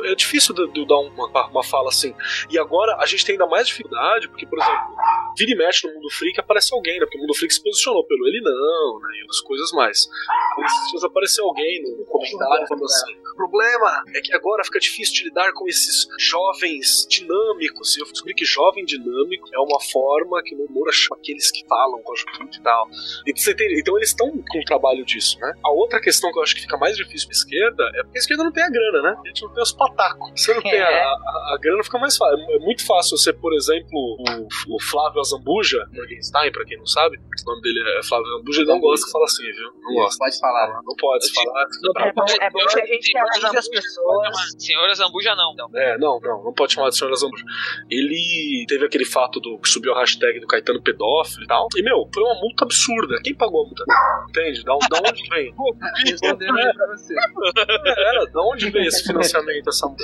É difícil de, de dar uma, uma fala assim. E agora a gente tem ainda mais dificuldade, porque, por exemplo, vira e mexe no mundo freak aparece alguém, né? Porque o mundo freak se posicionou pelo ele não, né? E outras coisas mais. Dias apareceu alguém no comentário falando assim: o problema é que agora fica difícil de lidar com esses jovens dinâmicos. E eu descobri que jovem dinâmico é uma forma que no Moura chama aqueles que falam com a juventude e tal. Então eles estão com o trabalho disso, né? A outra questão que eu acho que fica mais difícil pra esquerda é porque a esquerda não tem a grana, né? A gente não tem os patacos. Você não tem a, é. a, a grana, fica mais fácil. É muito fácil você, por exemplo, o, o Flávio Azambuja, Morgenstein, pra quem não sabe, o nome dele é Flávio Azambuja, ele não gosta que fala assim, viu? Não gosta. Pode falar. Não pode se falar. É bom, é bom que a gente avise as pessoas. Senhora Zambuja não. Então. É, não, não, não pode chamar de Senhora Zambuja. Ele teve aquele fato do que subiu a hashtag do Caetano pedófilo e tal. E, meu, foi uma multa absurda. Quem pagou a multa? Entende? Da, da onde vem? Respondendo é. pra você. É, da onde vem esse financiamento, essa multa?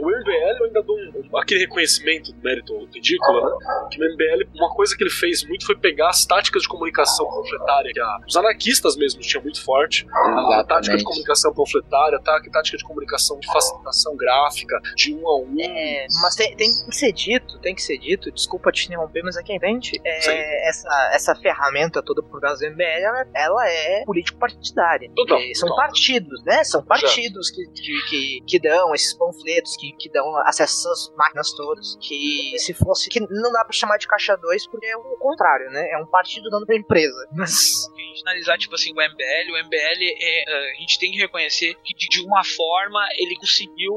O MBL eu ainda dou um, aquele reconhecimento do mérito ridículo, né? Que o MBL, uma coisa que ele fez muito foi pegar as táticas de comunicação panfletária que a, os anarquistas mesmo tinham muito forte. A, a tática de comunicação panfletária, tá, a tática de comunicação de facilitação gráfica, de um a um. É, mas tem, tem, que ser dito, tem que ser dito, desculpa te interromper, mas aqui entende, é, essa, essa ferramenta toda por causa do MBL, ela, ela é político-partidária. É, são partidos, né? São partidos que, que, que, dão esses panfletos, que, que dão acesso essas máquinas todas. Que se fosse. que não dá pra chamar de caixa 2 porque é o contrário, né? É um partido dando pra empresa. Mas. Se a gente analisar, tipo assim, o MBL, o MBL é. Eh, a gente tem que reconhecer que de, uma forma ele conseguiu,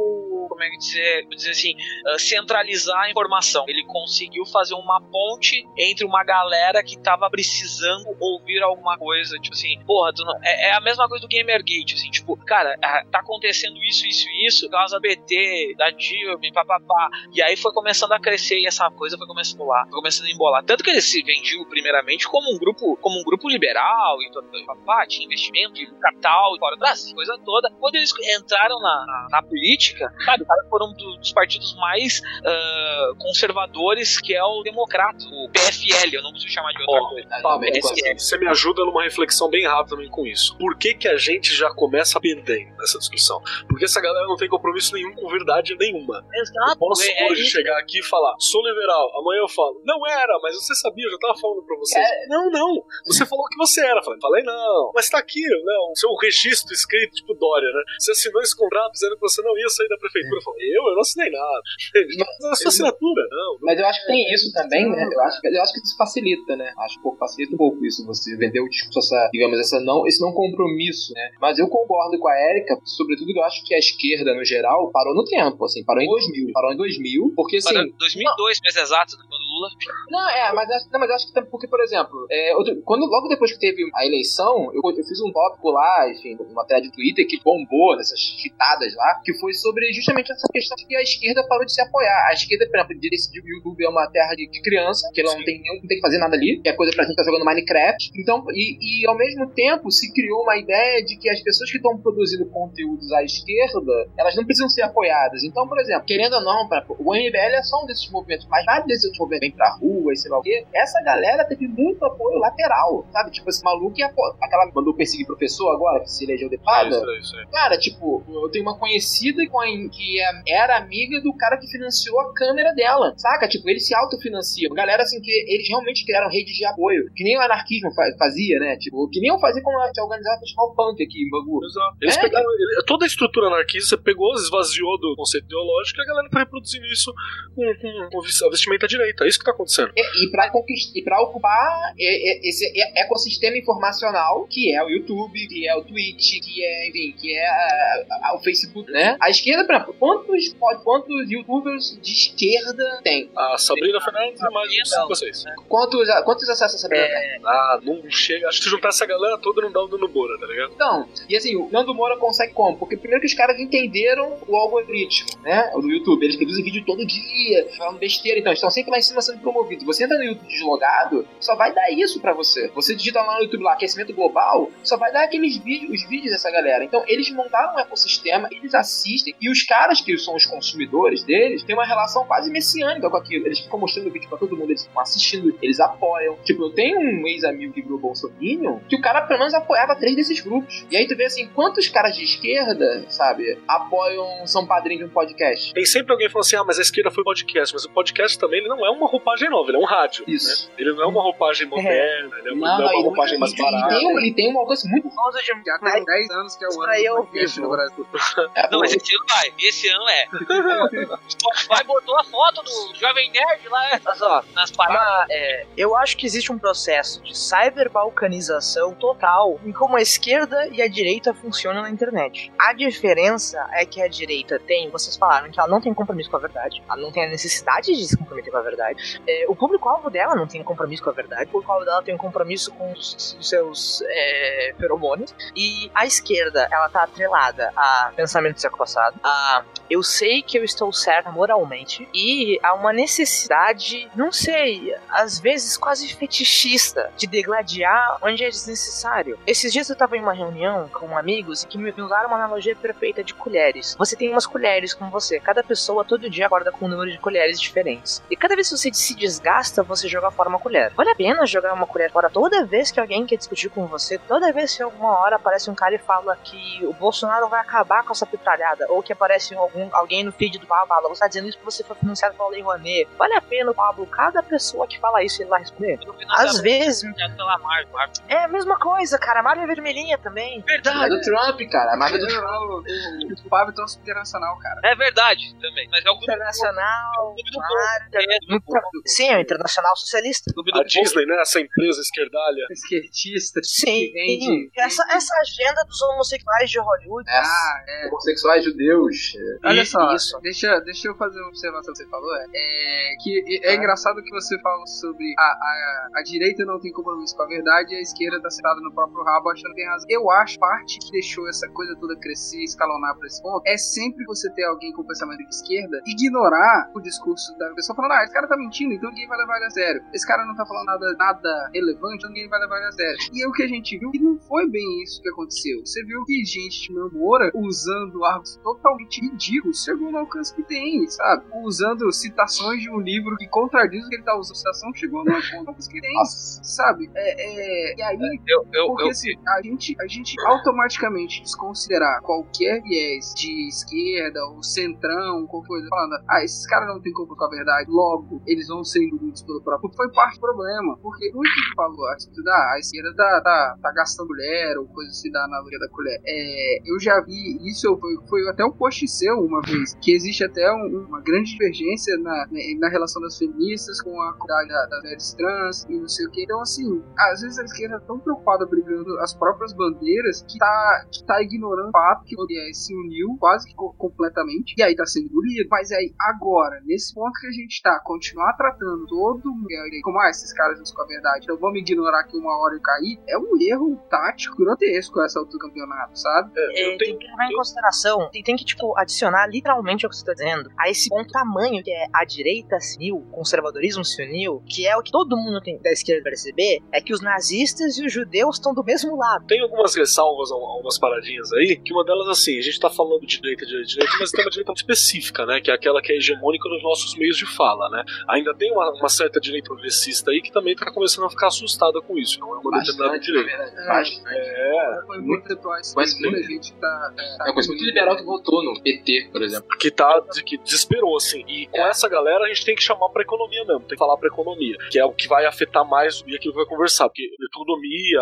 como é que dizer, dizer assim, uh, centralizar a informação. Ele conseguiu fazer uma ponte entre uma galera que tava precisando ouvir alguma coisa. Tipo assim, porra, não... é, é, a mesma coisa do Gamergate. assim, tipo, cara, ah, tá acontecendo isso, isso e isso, causa BT, da Dilma, papapá. E aí foi começando a crescer e essa coisa foi começando a foi começando a embolar. Tanto que ele se vendiam primeiramente como um grupo, como um grupo liberal e todo papá, tinha investimento, capital, fora do Brasil, coisa toda. Quando eles entraram na, na, na política, sabe, foram do, dos partidos mais uh, conservadores, que é o Democrata, o PFL, eu não consigo chamar de outra Ó, coisa. Fábio, você me ajuda numa reflexão bem rápida também com isso. Por que, que a gente já começa perdendo nessa discussão? Porque essa galera não tem compromisso nenhum com verdade nenhuma. Exato. Eu posso é- é hoje isso. chegar aqui e falar, sou liberal, amanhã eu falo, não era, mas você sabia, eu já tava falando pra você. É. Não, não, você falou que você era. Falei, falei, não, mas tá aqui, né, o seu registro escrito, tipo Dória, né? Você assinou esse contrato dizendo que você não ia sair da prefeitura. Eu falei, eu? Eu não assinei nada. Mas a sua assinatura, não. Mas eu acho que tem isso também, né? Eu acho, que- eu acho que isso facilita, né? Acho que um pouco, facilita um pouco isso, você vender o discurso, essa, digamos, essa não, esse não compromisso, né? Mas eu concordo com a Érica, sobretudo que eu acho que a esquerda, no geral, parou no tempo, assim, parou em 2000. Parou em 2000, porque assim. Para 2002, mais exato, quando o Lula. Não, é, mas não, mas acho que também porque, por exemplo, é, outro- quando, logo depois que teve a eleição, eu, eu fiz um tópico lá, enfim, uma thread de Twitter que bombou nessas chitadas lá, que foi sobre justamente essa questão de que a esquerda parou de se apoiar. A esquerda, por exemplo, decidiu que o YouTube é uma terra de, de criança, que ela não tem, nenhum- não tem que fazer nada ali, que é coisa pra gente estar jogando Minecraft. Então, e, e ao mesmo tempo se criou uma ideia de que as pessoas que estão produzindo conteúdos à esquerda, elas não precisam ser apoiadas. Então, por exemplo, querendo ou não, pra- o MBL é só um desses movimentos, mas vários desses movimentos vêm pra rua e sei lá o quê. Essa galera teve muito apoio lateral, sabe? Tipo, esse maluco e aquela mandou perseguir professor agora, que se elegeu É deputada. isso, é isso, é. Cara, tipo, eu tenho uma conhecida com a- que é- era amiga do cara que financiou a câmera dela, saca? Tipo, eles se autofinanciam. Galera, assim, que eles realmente criaram redes de apoio, que nem o anarquismo fa- fazia, né? Tipo, que nem eu fazia quando eu organizava o Festival Punk aqui em Bangu. Exato. Eles É, pegaram ele- toda a estrutura anarquista, você pegou, esvaziou do conceito ideológico e a galera tá reproduzindo isso com, com, com a vestimenta direita. É isso que tá acontecendo. E, e para conquistar, e para ocupar esse ecossistema informacional que é o YouTube, que é o Twitch, que é, enfim, que é a- a- o Facebook, né? A esquerda, por exemplo, quantos, quantos YouTubers de esquerda tem? A Sabrina Fernandes e mais uns cinco ou seis. Quantos, quantos acessos a Sabrina tem? Ah, não chega. Acho que se juntar essa galera toda não dá o Dano Bora, tá ligado? Então, e assim, o Nando Moura consegue como? Porque primeiro que os caras entenderam o algoritmo, né? O do YouTube. Eles produzem vídeo todo dia, falando besteira, então eles estão sempre lá em cima sendo promovidos. Você entra no YouTube deslogado, só vai dar isso pra você. Você digita lá no YouTube lá, aquecimento global, só vai dar aqueles vídeos, os vídeos dessa galera. Então, eles montaram um ecossistema, eles assistem, e os caras que são os consumidores deles têm uma relação quase messiânica com aquilo. Eles ficam mostrando o vídeo pra todo mundo, eles ficam assistindo, eles apoiam. Tipo, eu tenho um ex-amigo que virou Bolsominion, que o cara pelo menos apoiava três desses grupos. E aí tu vê assim, quantos caras de esquerda, sabe, apoiam, são padrinhos de um podcast? Tem sempre alguém falando assim: ah, mas a esquerda foi podcast. Mas o podcast também ele não é uma roupagem nova, ele é um rádio. Isso. Né? Ele não é uma roupagem moderna, ele é uma, Não, não é uma roupagem mais barata. tem, um- e tem um alcance muito Causa de Já tem 10 anos que é o ano do eu podcast no Brasil. é, Não, mas esse ano vai. Esse ano é. Spotify botou a foto do Jovem Nerd lá Olha só, nas paradas. uma, é, eu acho que existe um processo de cyberbalcanização total em como a esquerda e a direita funcionam na internet. A diferença é que a direita tem, vocês falaram que ela não tem compromisso com a verdade, ela não tem a necessidade de se comprometer com a verdade. É, o público-alvo dela não tem compromisso com a verdade, o público-alvo dela tem um compromisso com os, os seus é, feromônios. E a esquerda, ela tá atrelada a pensamento do século passado, a eu sei que eu estou certa moralmente e há uma necessidade, não sei, às vezes quase fetichista de degladiar onde é desnecessário. Esses dias eu tava em uma reunião com amigos e que me usaram uma analogia perfeita de colheres. Você tem umas colheres com você, cada pessoa todo dia acorda com um número de colheres diferentes. E cada vez que você se desgasta, você joga fora uma colher. Vale a pena jogar uma colher fora toda vez que alguém quer discutir com você, toda vez que alguma hora aparece um cara e fala que o Bolsonaro vai acabar com essa petralhada, ou que aparece algum, alguém no feed do Pablo, fala, você tá dizendo isso porque você foi financiado pela Lei Rouanet. Vale a pena, Pablo, cada pessoa que fala isso, ele vai responder? Às vezes, pela Marvel. Marvel. é a mesma coisa, cara. A Marvel é vermelhinha também. é Verdade. do Trump, cara. A marca do Trump. O, o, o Fábio trouxe internacional, cara. É verdade também. Mas é o Internacional, do Marvel, é, muita Sim, é o Internacional Socialista. A Disney, né? Essa empresa esquerdalha. Esquerdista. Sim, que vende- essa, essa agenda dos homossexuais de Hollywood. Ah, é. Homossexuais judeus. é, Olha só, isso. Deixa, deixa eu fazer uma observação que você falou. É, é que é, é engraçado que você fala sobre a, a, a direita não tem compromisso com a verdade e a esquerda tá sentada no próprio rabo achando que tem razão. Eu acho parte que deixou essa coisa toda crescer, escalonar pra esse ponto, é sempre você ter alguém com pensamento de esquerda ignorar o discurso da pessoa falando, ah, esse cara tá mentindo, então ninguém vai levar ele a sério. Esse cara não tá falando nada, nada relevante, então ninguém vai levar ele a sério. E é o que a gente viu que não foi bem isso que aconteceu. Você viu que gente de Moura usando argumentos totalmente ridículos chegou no alcance que tem, sabe? Usando citações de um livro que contradiz o que ele tá usando citação, chegou no alcance que tem, sabe? É, é, e aí Eu, eu, porque eu, assim, a gente, a gente automaticamente desconsiderar qualquer viés de esquerda ou centrão, qualquer coisa, falando, ah, esses caras não têm como com a verdade, logo eles vão ser engolidos pelo próprio. Foi parte do problema. Porque muito que falou, ah, ah, a esquerda tá, tá, tá gastando mulher ou coisa assim da analogia da colher. É, eu já vi isso, foi, foi até um post seu uma vez, que existe até um- uma grande divergência na, na relação das feministas com a comunidade da- das mulheres trans e não sei o que. Então, assim, às vezes a esquerda é tão preocupada brigando as próprias bandeiras que tá, que tá ignorando o fato que o ODS se uniu quase que co- completamente e aí tá sendo engolido. Mas aí, agora, nesse ponto que a gente tá, continuar tratando todo mundo como, ah, esses caras não com a verdade, então vamos ignorar que uma hora eu cair, é um erro tático grotesco essa altura do campeonato, sabe? É, Eu tem que levar em consideração, tem, tem que, tipo, adicionar literalmente o que você tá dizendo, a esse ponto tamanho que é a direita se uniu, o conservadorismo se uniu, que é o que todo mundo tem da esquerda perceber, é que os nazistas e os judeus estão do mesmo lado. Tem algumas ressalvas, al- algumas paradinhas aí, que uma delas, assim, a gente tá falando de direita, de direita, mas tem uma direita muito específica, né? Que é aquela que é hegemônica nos nossos meios de fala, né? Ainda tem uma, uma certa direita progressista aí que também tá começando a ficar assustada com isso. Não é uma determinada Bastante, na direita. verdade. Bastante. É, Foi muito atuais, Mas muita muito. gente tá. tá É uma coisa muito liberal que votou no PT, por exemplo. que tá que desesperou assim. E com essa galera a gente tem que chamar pra economia mesmo, tem que falar pra economia, que é o que vai afetar mais e aquilo que vai conversar, porque economia,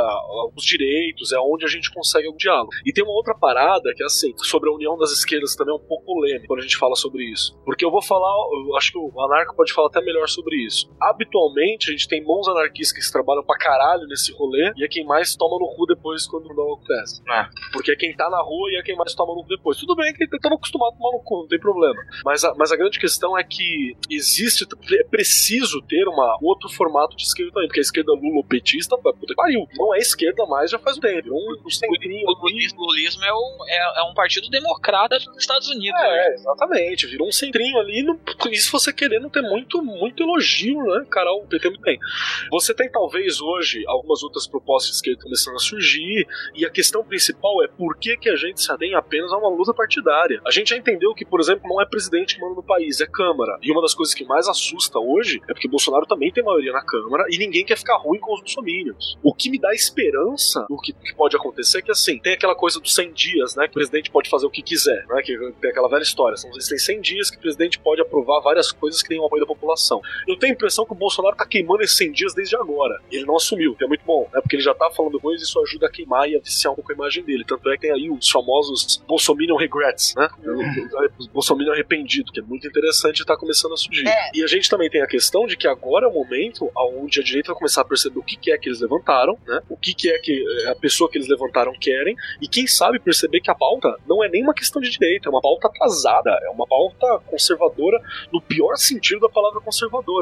os direitos é onde a gente consegue algum diálogo. E tem uma outra parada que é assim, sobre a união das esquerdas também é um pouco polêmica quando a gente fala sobre isso. Porque eu vou falar, eu acho que o anarco pode falar até melhor sobre isso. Habitualmente a gente tem mãos anarquistas que trabalham pra caralho nesse rolê e é quem mais toma no cu depois quando não acontece. É. Porque é quem tá na rua e é quem mais toma no cu depois. Tudo bem que estamos acostumados a tomar no cu, não tem problema. Mas a, mas a grande questão é que existe, é preciso ter uma, outro formato de esquerda também, porque a esquerda lulopetista, puta que pariu, não é esquerda mais já faz um tempo. Um, um centrinho O lulismo, o lulismo é, o- é- é um partido democrata dos Estados Unidos. né? É, exatamente. Virou um centrinho ali. Não, isso você querendo ter muito, muito elogio, né? Cara, o PT muito bem. Você tem talvez hoje algumas outras propostas esquerda começando a surgir. E a questão principal é por que, que a gente se adém apenas a uma luta partidária. A gente já entendeu que, por exemplo, não é presidente que manda no país, é Câmara. E uma das coisas que mais assusta hoje é porque Bolsonaro também tem maioria na Câmara e ninguém quer ficar ruim com os bolsominions. O que me dá esperança do que, que pode acontecer é que, assim, tem aquela coisa dos 100 dias, né? Que o presidente pode fazer o que quiser, né? Que tem aquela velha história. São, existem 100 dias que o presidente pode aprovar várias coisas que têm o apoio da população. Eu tenho a impressão que o Bolsonaro tá queimando esses 100 dias desde agora. E ele não assumiu, que é muito bom, né? Porque ele já tá falando coisas e isso ajuda a queimar e a viciar um pouco a imagem dele. Tanto é que tem aí os famosos Bolsominion Regrets, né? Os Bolsominion arrependido, que é muito interessante e tá começando a surgir. É. E a gente também tem a questão de que agora é o momento onde a direita vai começar a perceber o que que é que eles levantaram, né? O que que é que eh, a pessoa que eles levantaram querem e quem sabe perceber que a pauta não é nem uma questão de direita, é uma pauta atrasada, é uma pauta conservadora no pior sentido da palavra conservadora,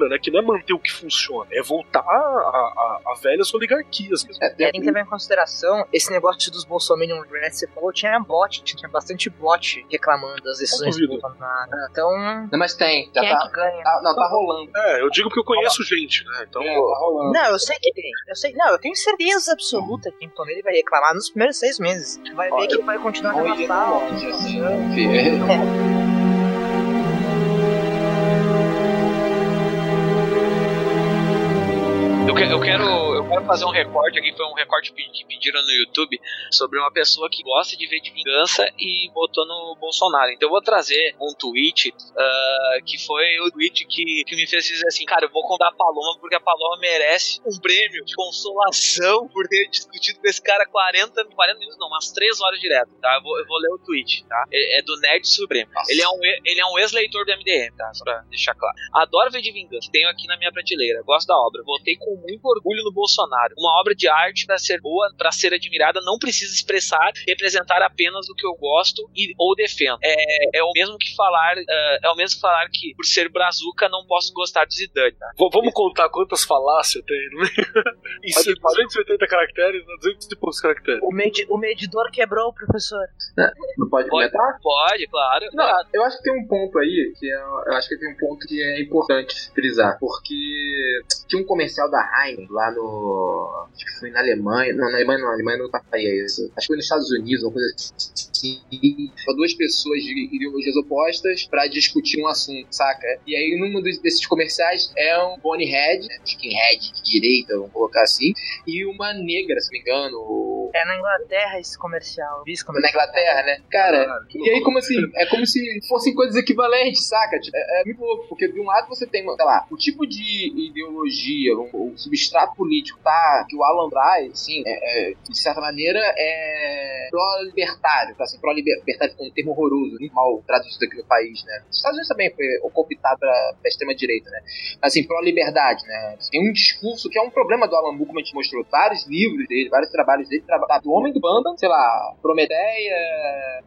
né? Que não é manter o que funciona, é voltar a, a- a velhas oligarquias. mesmo. É, É, tem que levar em consideração esse negócio dos Bolsominion Regrets, você falou, tinha bot, tinha bastante bot reclamando das decisões do. Bolsonaro. Então, Não, mas tem, já quem é tá, que ganha? tá- Não, tá rolando. É, eu digo porque eu conheço gente, né? Então, É, tá rolando. Não, eu sei que tem. Eu sei, não, eu tenho certeza absoluta que então ele vai reclamar nos primeiros seis meses. Vai ver Olha, que ele vai continuar longe assim. enfim, é- Eu, que- eu quero, eu quero fazer um recorte aqui, foi um recorte que pediram no YouTube sobre uma pessoa que gosta de ver de vingança e botou no Bolsonaro. Então eu vou trazer um tweet uh, que foi o tweet que, que me fez dizer assim, cara, eu vou contar a Paloma porque a Paloma merece um prêmio de consolação por ter discutido com esse cara 40, 40 minutos, não, umas 3 horas direto, tá? Eu vou, eu vou ler o tweet, tá? É, é do Nerd Supremo. Ele é, um, ele é um ex-leitor do MDM, tá? Só pra deixar claro. Adoro ver de vingança, tenho aqui na minha prateleira, gosto da obra, votei com muito orgulho no Bolsonaro. Uma obra de arte para ser boa, para ser admirada, não precisa expressar, representar apenas o que eu gosto e, ou defendo. É, é o mesmo que falar, uh, é o mesmo que falar que por ser brazuca não posso gostar do Zidane, tá? Vamos contar quantas falácias tem, né? Isso é 280 caracteres, 200 e poucos caracteres. O, medi o medidor quebrou, professor. Não pode Pode, comentar? pode, claro. Não, eu acho que tem um ponto aí que é, eu acho que tem um ponto que é importante frisar, porque tinha um comercial da Heineken lá no acho que foi na Alemanha, não, na Alemanha não, na Alemanha não faria isso. Acho que foi nos Estados Unidos, uma coisa assim. Duas pessoas de ideologias opostas pra discutir um assunto, saca? E aí num desses comerciais é um bonehead, né, skinhead de direita, vamos colocar assim, e uma negra, se não me engano, É na Inglaterra esse comercial. Vi esse na comercial. Inglaterra, né? Cara, que e aí como assim? É como se fossem coisas equivalentes, saca? Tipo, É, é muito louco, porque de um lado você tem, sei lá, o tipo de ideologia, o, o substrato político, tá? Que o Alan traz, assim, é, é, de certa maneira, é pró-libertário, tá? Assim, pró-libertário um termo horroroso, mal traduzido aqui no país, né? Os Estados Unidos também foi cooptado pra, pra extrema-direita, né? Assim, pró-liberdade, né? Tem um discurso que é um problema do Alan Moore, como a gente mostrou, vários livros dele, vários trabalhos dele, tá, do Homem do Banda, sei lá, Prometeia,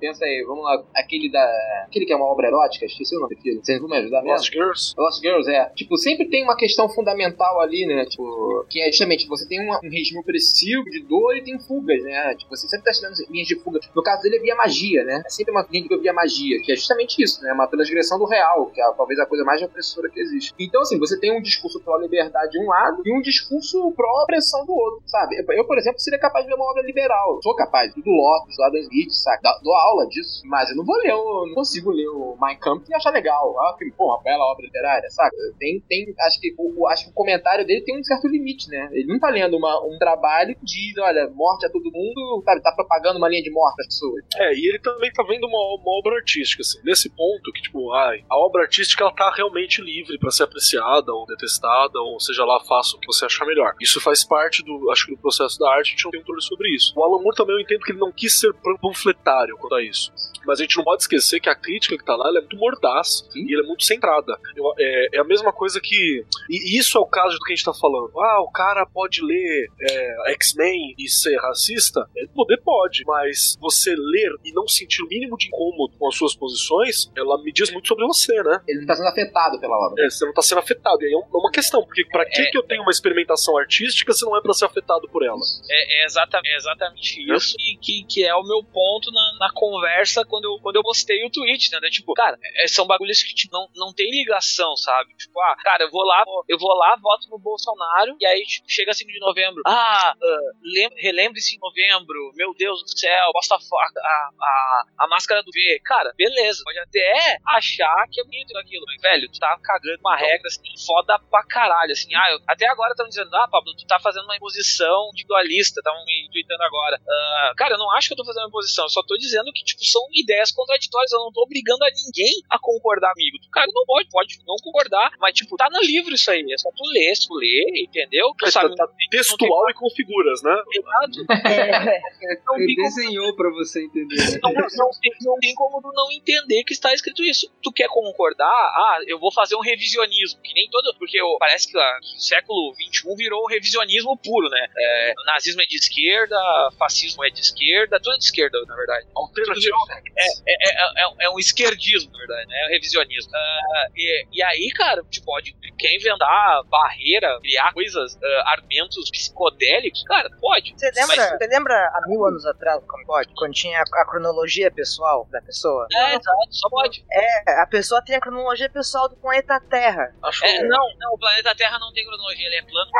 pensa aí, vamos lá, aquele da. aquele que é uma obra erótica, esqueci o nome daquele, vocês vão me ajudar mesmo? Lost Girls? Lost Girls, é. Tipo, sempre tem uma questão fundamental ali, né? Tipo, que é justamente, você tem um regime opressivo de dor e tem fugas, né? Tipo, você sempre tá tirando linhas de fuga. No caso dele é via magia, né? É sempre uma linha de via magia, que é justamente isso, né? Uma transgressão do real, que é talvez a coisa mais opressora que existe. Então, assim, você tem um discurso pró-liberdade de um lado e um discurso pró-opressão do outro, sabe? Eu, eu, por exemplo, seria capaz de ler uma obra liberal. Sou capaz. Do Locke, do Adam Smith, sabe? Dou aula disso. Mas eu não vou ler, eu não consigo ler o Mein Kampf e achar legal. Ah, que, pô, uma bela obra literária, sabe? Tem, tem, acho que o- acho que o comentário dele tem um certo limite, né? Ele não tá lendo uma, um trabalho que diz, olha, morte a todo mundo, sabe? Tá propagando uma linha de morte às pessoas. É, e ele também tá vendo uma, uma obra artística, assim, nesse ponto que, tipo, ai, a obra artística ela tá realmente livre pra ser apreciada ou detestada, ou seja lá, faça o que você achar melhor. Isso faz parte do, acho que do processo da arte, a gente não tem controle sobre isso. O Alan Moore também eu entendo que ele não quis ser pan- panfletário quanto a isso. Mas a gente não pode esquecer que a crítica que tá lá ela é muito mordaz e ela é muito centrada. Eu- é, é a mesma coisa que. E isso é o caso do que a gente tá falando. Ah, o cara pode ler é, X-Men e ser racista? Ele poder pode, mas você ler e não sentir o mínimo de incômodo com as suas posições, ela me diz muito sobre você, né? Ele não tá sendo afetado pela obra. É, você não tá sendo afetado. E aí é é uma questão, porque pra que, É. que eu tenho uma experimentação artística se não é pra ser afetado por ela? É, é exatamente, é exatamente isso e que, que é o meu ponto na, na conversa quando eu, quando eu postei o tweet, né? Tipo, cara, é, são bagulhos que tipo, não, não tem ligação, sabe? Tipo, ah, cara, eu vou lá, eu vou lá, voto no Bolsonaro, e aí tipo, chega 5 de novembro. Ah, lem- relembre-se em novembro, meu Deus do céu, posta a, a, a, máscara do V. Cara, beleza, pode até achar que é bonito aquilo, mas, velho, tu tá cagando uma regra assim, foda pra caralho, assim. Ah, eu- até agora estão dizendo, ah, Pablo, tu tá fazendo uma imposição individualista, estavam me tweetando agora. Ah, cara, eu não acho que eu tô fazendo uma imposição, eu só tô dizendo que, tipo, são ideias contraditórias, eu não tô obrigando a ninguém a concordar comigo. O cara não pode, pode não concordar, mas, tipo, tá no livro isso aí, é só tu ler, tu ler, entendeu? Tu sabe, tá- tá textual e com figuras, né? errado. É, Não Ele como desenhou pra você entender. né? não, não, tem, não tem como tu não entender que está escrito isso. Tu quer concordar? Ah, eu vou fazer um revisionismo, que nem todo. Porque parece que, ah, que o século XXI virou um revisionismo puro, né? É, nazismo é de esquerda, fascismo é de esquerda, tudo é de esquerda, na verdade. Alternativa. É, é, é, é um esquerdismo, na verdade, né? É um revisionismo. Ah, e, e aí, cara, tu pode. Quer inventar barreira, criar coisas, ah, argumentos psicodélicos? Cara, pode. Você lembra, Mas- você lembra há mil anos atrás como pode? Quando tinha a, a cronologia pessoal da pessoa. É, exato, só pode. É, a pessoa tem a cronologia pessoal do planeta Terra. Acho É, não, não, o planeta Terra não tem cronologia, ele é plano.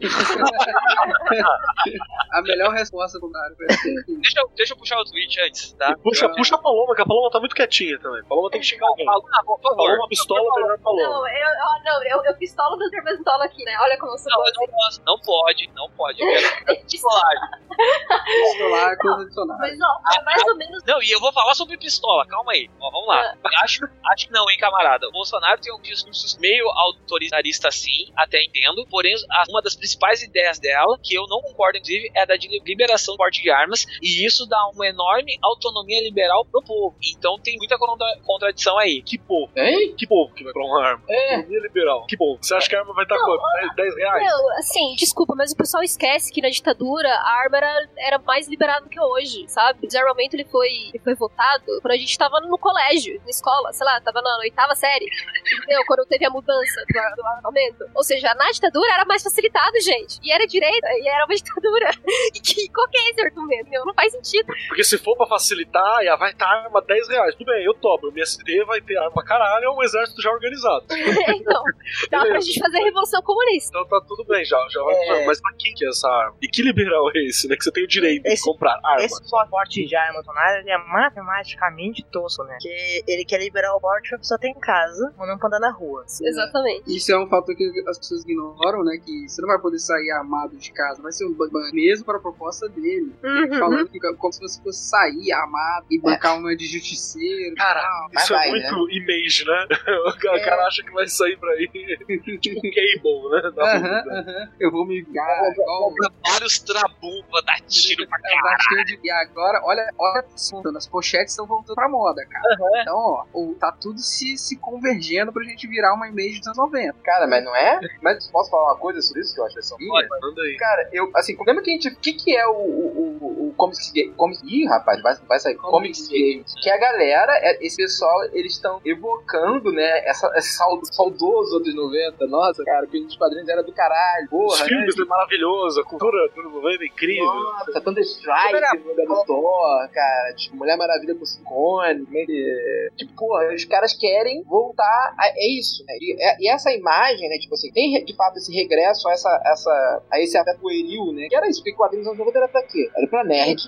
A melhor resposta do Dário foi assim. Deixa eu, deixa eu puxar o tweet antes, tá? E puxa, puxa a Paloma, que a Paloma tá muito quietinha também. A Paloma tem que xingar alguém. Ah, por favor. Paloma pistola, melhor Paloma. Não, eu, não, eu, eu pistola do Terventola aqui, né? Olha como eu sou Não, boa. eu não posso. Não pode, não pode. Eu quero pistolar. Celular, coisa adicional. Mas, ó, é mais ou menos. Não, e eu vou falar sobre pistola, calma aí. Ó, vamos lá. Acho, acho que não, hein, camarada. O Bolsonaro tem um discurso meio autoritarista, sim, até entendo. Porém, uma das principais ideias dela, que eu não concordo, inclusive, é da de liberação do porte de armas. E isso dá uma enorme autonomia liberal pro povo. Então tem muita contra- contradição aí. Que povo? Hein? Que povo que vai pra uma arma? É. Economia liberal. Que povo? Você acha que a arma vai estar quanto? 10, 10 reais? Não, assim, desculpa, mas o pessoal esquece que na ditadura a arma era, era mais liberada do que hoje, sabe? O desarmamento ele foi, ele foi votado quando a gente tava no colégio, na escola, sei lá, tava na oitava série, entendeu? Quando teve a mudança do, do armamento. Ou seja, na ditadura era mais facilitado, gente. E era direita, e era uma ditadura. E que, qual que é esse argumento? Não faz sentido. Porque se for pra facilitar, ah, vai estar arma 10 reais. Tudo bem, eu topo. O MST vai ter arma caralho, é um exército já organizado. então, dá pra gente fazer a revolução comunista. Então tá tudo bem, já, já vai É. Mas pra quem que é essa arma? E que liberal é esse, né? Que você tem o direito de Esse- comprar arma. Esse porte de arma ele é matematicamente tosco, né? Que ele quer liberar o porte pra pessoa ter em casa, ou não pra andar na rua. Exatamente. Isso é um fator que as pessoas ignoram, né? Que você não vai poder sair armado de casa, vai ser um ban mesmo para a proposta dele. Uhum. Falando que como se você fosse sair armado e bancar uma de justiceiro. Cara, Mas isso vai, é muito image, né? O cara, cara acha que vai sair pra aí tipo Cable, né? Aham, aham. Eu vou me vingar. Vários trabumba, dá tiro pra É, bastante. E agora, olha, olha, as pochetes estão voltando pra moda, cara. Então, ó, tá tudo se, se convergendo pra gente virar uma image dos anos 90. Cara, mas não é? Mas posso falar uma coisa sobre isso que eu acho que são minha? Manda aí. Cara, eu, assim, lembra que a gente. O que, que é o, o, o, o Comics Game? Comics, ih, rapaz, vai, vai sair. Comics Games. Que a galera, é- esse pessoal, eles estão evocando, né? Essa, esse saudoso anos 90. Nossa, cara, que os quadrinhos era do caralho. Os Porra, né? filmes é maravilhoso, a cultura do 90 é incrível. Nossa, Thunder Strike, Mulher do Thor, cara, tipo, Mulher Maravilha com Cincone, né, tipo, porra, os caras querem voltar a, é isso, né, e, é- e essa imagem, né, tipo assim, tem de fato esse regresso a essa, essa a esse até pueril, né, que era isso, porque quadrinhos anos 90 era pra quê? Era pra nerd,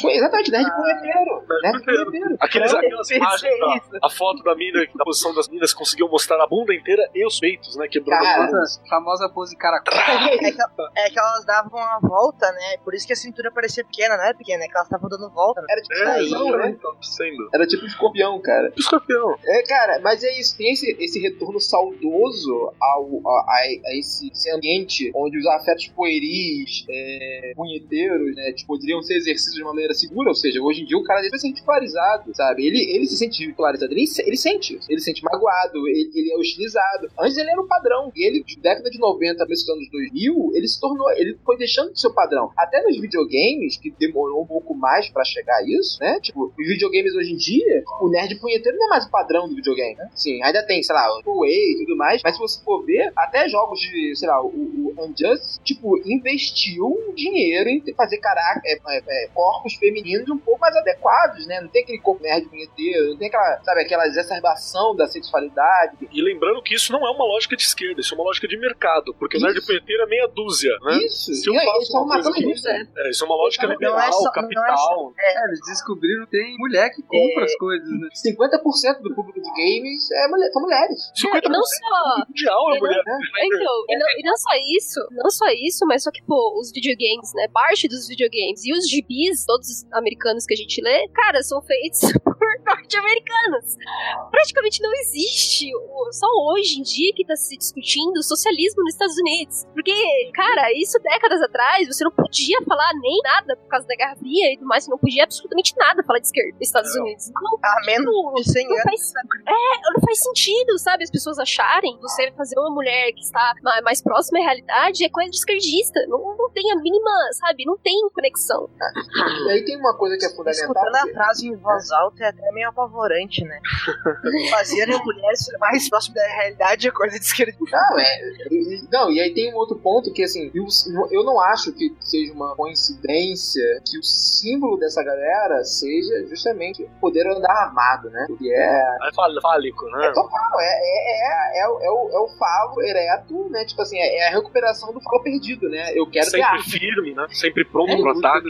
foi exatamente, nerd punheteiro, nerd punheteiro. Aqueles, aquelas imagens, da, a foto da mina, da posição das minas, conseguiu mostrar a bunda inteira e os peitos, né? Quebrando Cara, a Famosa, famosa pose cara. É que, é que elas davam uma volta, né? Por isso que a cintura parecia pequena, não é pequena, é que elas estavam dando volta. Né? Era tipo É, escorpião, né? sendo. Era tipo escorpião, cara. Escorpião. É, cara, mas é isso, tem esse, esse retorno saudoso ao, a, a- a esse, esse ambiente onde os afetos pueris, é, punheteiros, né, tipo, poderiam ser exercidos de uma maneira segura, ou seja, hoje em dia o cara deve ser ridicularizado, sabe? Ele, ele se sente ridicularizado, ele, ele sente isso, ele se sente magoado, ele, ele é hostilizado. Antes ele era o padrão, e ele, de década de 90, começo dos anos 2000, ele se tornou, ele foi deixando de ser o padrão. Até nos videogames, que demorou um pouco mais pra chegar a isso, né? Tipo, os videogames hoje em dia, o nerd punheteiro não é mais o padrão do videogame, né? Sim, ainda tem, sei lá, o Way e tudo mais, mas se você for ver, até jogos de, sei lá, o, o Unjust, tipo, investiu dinheiro em fazer caraca, é, é, é, corpos femininos um pouco mais adequados, né? Não tem aquele corpo nerd punheteiro, não tem aquela, sabe, aquela exacerbação da sexualidade. E lembrando que isso não é uma lógica de esquerda, isso é uma lógica de mercado, porque o nerd punheteiro é meia dúzia, né? Isso, Se eu aí, faço estão uma coisa que- isso, né? É, isso é uma lógica Não é liberal, só- não é capital. É, eles descobriram que tem mulher que compra as coisas, né? 50% do público de games é mulher, são mulheres. 50% E não só. mundial é e mulher. não- Então, e não, e não só isso, não só isso, mas só que, pô, os videogames, né? Parte dos videogames e os gibis, todos os americanos que a gente lê, cara, são feitos por norte-americanos. Praticamente não existe, só hoje em dia que tá se discutindo o socialismo nos Estados Unidos. Porque, cara, isso décadas atrás, você não podia falar nem nada por causa da Guerra Fria e tudo mais, você não podia absolutamente nada falar de esquerda nos Estados Não. Unidos. Então, A menos tipo, de 100 não anos. faz, é, não faz sentido, sabe? As pessoas acharem você fazer uma mulher que está ma- mais próxima à realidade é coisa de esquerdista. Não, não tem a mínima, sabe? Não tem conexão. E aí tem uma coisa que é fundamental. Escutando a frase em voz alta é até meio apavorante, né? Fazia a mulher ser mais próximo da realidade a coisa de esquerda. Não, é. e- Não, e aí tem um outro ponto que, assim, eu, eu não acho que seja uma coincidência que o símbolo dessa galera seja justamente poder andar armado, né? Que é. É fálico, né? É total, é, é, é, é, o- é, o, é o falo ereto, né? Tipo assim, é, é a recuperação do falo perdido, né? Eu quero ter Sempre arma. firme, né? Sempre pronto É, pro ataque.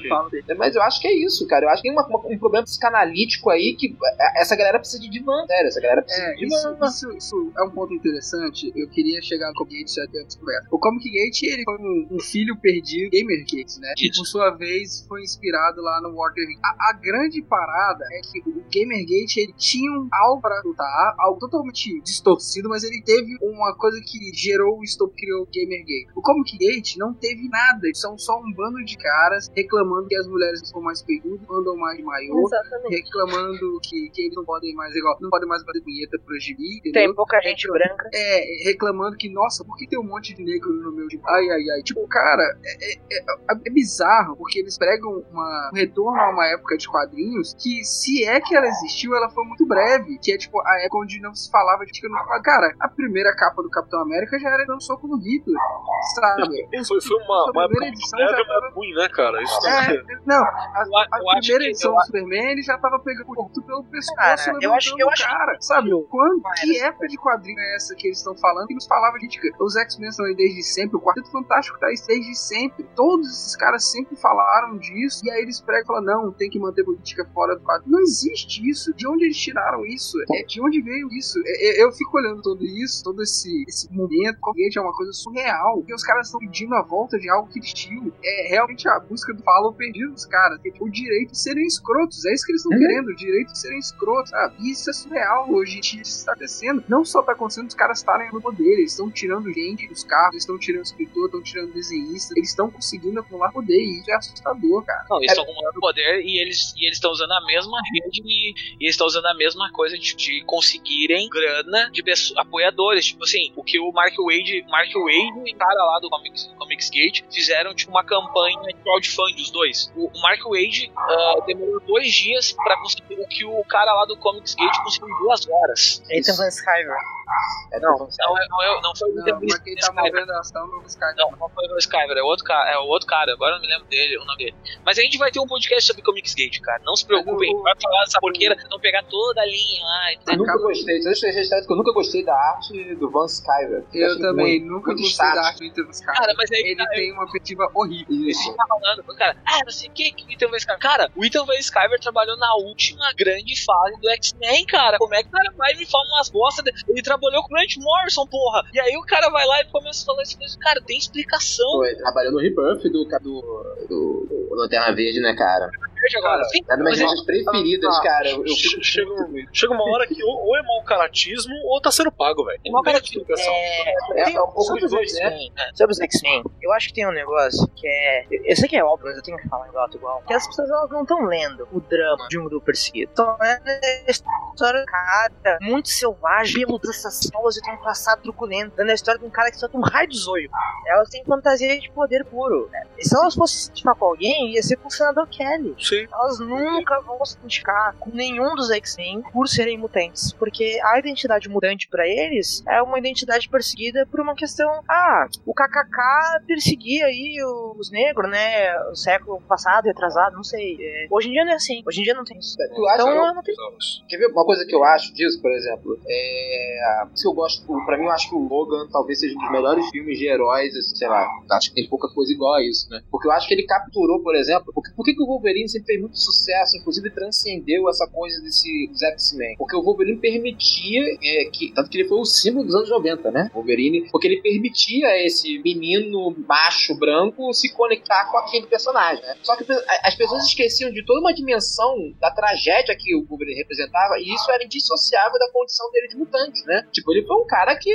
É, Mas eu acho que é isso, cara. Eu acho que tem uma- uma- um problema psicanalítico aí que é, essa galera precisa de divã, sério. Essa galera precisa É, de isso, divã. isso, isso é um ponto interessante. Eu queria chegar no Comic Gate já ter descoberto. O Comic Gate ele foi um, um filho perdido Gamer Gate, né? Que Isso. por sua vez foi inspirado lá no Warcraft. A, a grande parada é que o Gamer Gate ele tinha um algo pra lutar, algo totalmente distorcido, mas ele teve uma coisa que gerou o stop criou o Gamer Gate. O Comic Gate não teve nada, são só um bando de caras reclamando que as mulheres são mais peludas, andam mais de maiô, Exatamente. reclamando que, que eles não podem mais igual, não podem mais bater punheta pro gibi, entendeu? Tem pouca gente branca. É, reclamando que, nossa, por que tem um monte de negro no meu gibi? Ai, ai, ai. Tipo, cara, é, é- é- é bizarro, porque eles pregam uma, um retorno a uma época de quadrinhos que, se é que ela existiu, ela foi muito breve. Que é, tipo, a época onde não se falava de que quadro. Cara, a primeira capa do Capitão América já era dando soco no Hitler, sabe? Foi, foi uma, uma época edição breve, já mas ruim, né, cara? Isso É, que- não, a, a- primeira edição eu, do Superman ele já tava pegando muito pelo pescoço Cara, eu acho- eu acho que- cara. Sabe, quando, que época de quadrinho é essa que eles estão falando? Que nos falava, gente, que os X-Men estão aí desde sempre, o Quarteto Fantástico tá aí desde sempre. Todos esses caras sempre falaram disso, e aí eles pregam e falam, não, tem que manter política fora do quadro. Não existe isso. De onde eles tiraram isso? É, de onde veio isso? É, é, eu fico olhando tudo isso, todo esse, esse momento, Colgate é uma coisa surreal, porque os caras estão pedindo a volta de algo que eles tinham. É realmente a busca do falo perdido dos caras, que é, tipo, o direito de serem escrotos. É isso que eles estão Uhum. querendo, o direito de serem escrotos, sabe? E isso é surreal hoje em dia, isso está acontecendo. Não só tá acontecendo os caras estarem no poder, eles estão tirando gente dos carros, eles estão tirando escritor, estão tirando desenhista, eles estão conseguindo acumular poder, e isso é assustador, cara. Não, eles estão acumulando poder e eles e eles estão usando a mesma rede e, e eles estão usando a mesma coisa de, de conseguirem grana de apoiadores. Tipo assim, o que o Mark Wade, Mark Wade e o cara lá do Comics, Comics Gate fizeram tipo uma campanha de crowdfunding, os dois. O, o Mark Wade ah, demorou dois dias pra conseguir o que o cara lá do Comics Gate conseguiu em duas horas. Ethan Van Sciver. É, Não, Não, é- não, é- não foi o Não, Ethan mas quem tá Skyver. movendo a ação no. Não, não foi o Skyver, é outro cara, é o outro cara, agora eu não me lembro dele, o nome dele. Mas a gente vai ter um podcast sobre Comics Gate, cara. Não se preocupem, o- vai falar dessa porqueira, não pegar toda a linha lá. Eu nunca gostei, deixa eu registrar que eu nunca gostei da arte do Van Skyver. Eu também muito- nunca muito gostei da arte do Ethan Sky. Cara, mas aí Ele cara, tem uma perspectiva horrível. Isso. tá falando, cara, ah, não sei o que que o Ethan Van Skyver. Cara, o Ethan Van Skyver trabalhou na última grande fase do X-Men, cara. Como é que o cara vai me fala umas bosta? de- Ele trabalhou com o Grant Morrison, porra. E aí o cara vai lá e começa a falar isso. mas, Cara, tem explicação. Ele trabalhou no Rebuff do, do, do, do Lanterna Verde, né, cara? Veja agora. Sim, É uma das minhas preferidas, Ah, cara. Eu, eu Chega, chega uma hora que ou, ou é mau caratismo ou tá sendo pago, velho. É tem caratismo. explicação. É, Tem- é um pouco dos os dois, né? Né? Sobre os X-Men, eu acho que tem um negócio que é. Eu sei que é óbvio, mas eu tenho que falar igual, igual. Que as pessoas elas não estão lendo o drama de um grupo perseguido. Estão lendo a história do cara, muito selvagem, peludo essas solas e tem um passado truculento. Dando a história de um cara que só tem um raio de zóio. Elas têm fantasia de poder puro. né? E se elas fossem se com alguém, ia ser com o senador Kelly. Sim. Elas nunca vão se identificar com nenhum dos X-Men por serem mutantes. Porque a identidade mutante pra eles é uma identidade perseguida por uma questão. Ah, o KKK perseguia aí os negros, né? O século passado, retrasado, não sei. É, hoje em dia não é assim. Hoje em dia não tem isso. Tu acha, Então eu- eu não tenho. Quer ver uma coisa que eu acho disso, por exemplo? É. Se eu gosto. Pra mim, eu acho que o Logan talvez seja um dos melhores filmes de heróis, assim, sei lá. Acho que tem pouca coisa igual a isso, né? Porque eu acho que ele capturou, por exemplo. Porque, por que, que o Wolverine sempre fez muito sucesso, inclusive transcendeu essa coisa desse, X-Men? Porque o Wolverine permitia é, que. Tanto que ele foi o símbolo dos anos 90, né? Wolverine. Porque ele permitia esse menino macho branco se conectar com aquele personagem, né? Só que as pessoas esqueciam de toda uma dimensão da tragédia que o Wolverine representava e isso era indissociável da condição dele de mutante, né? Tipo, ele foi um cara que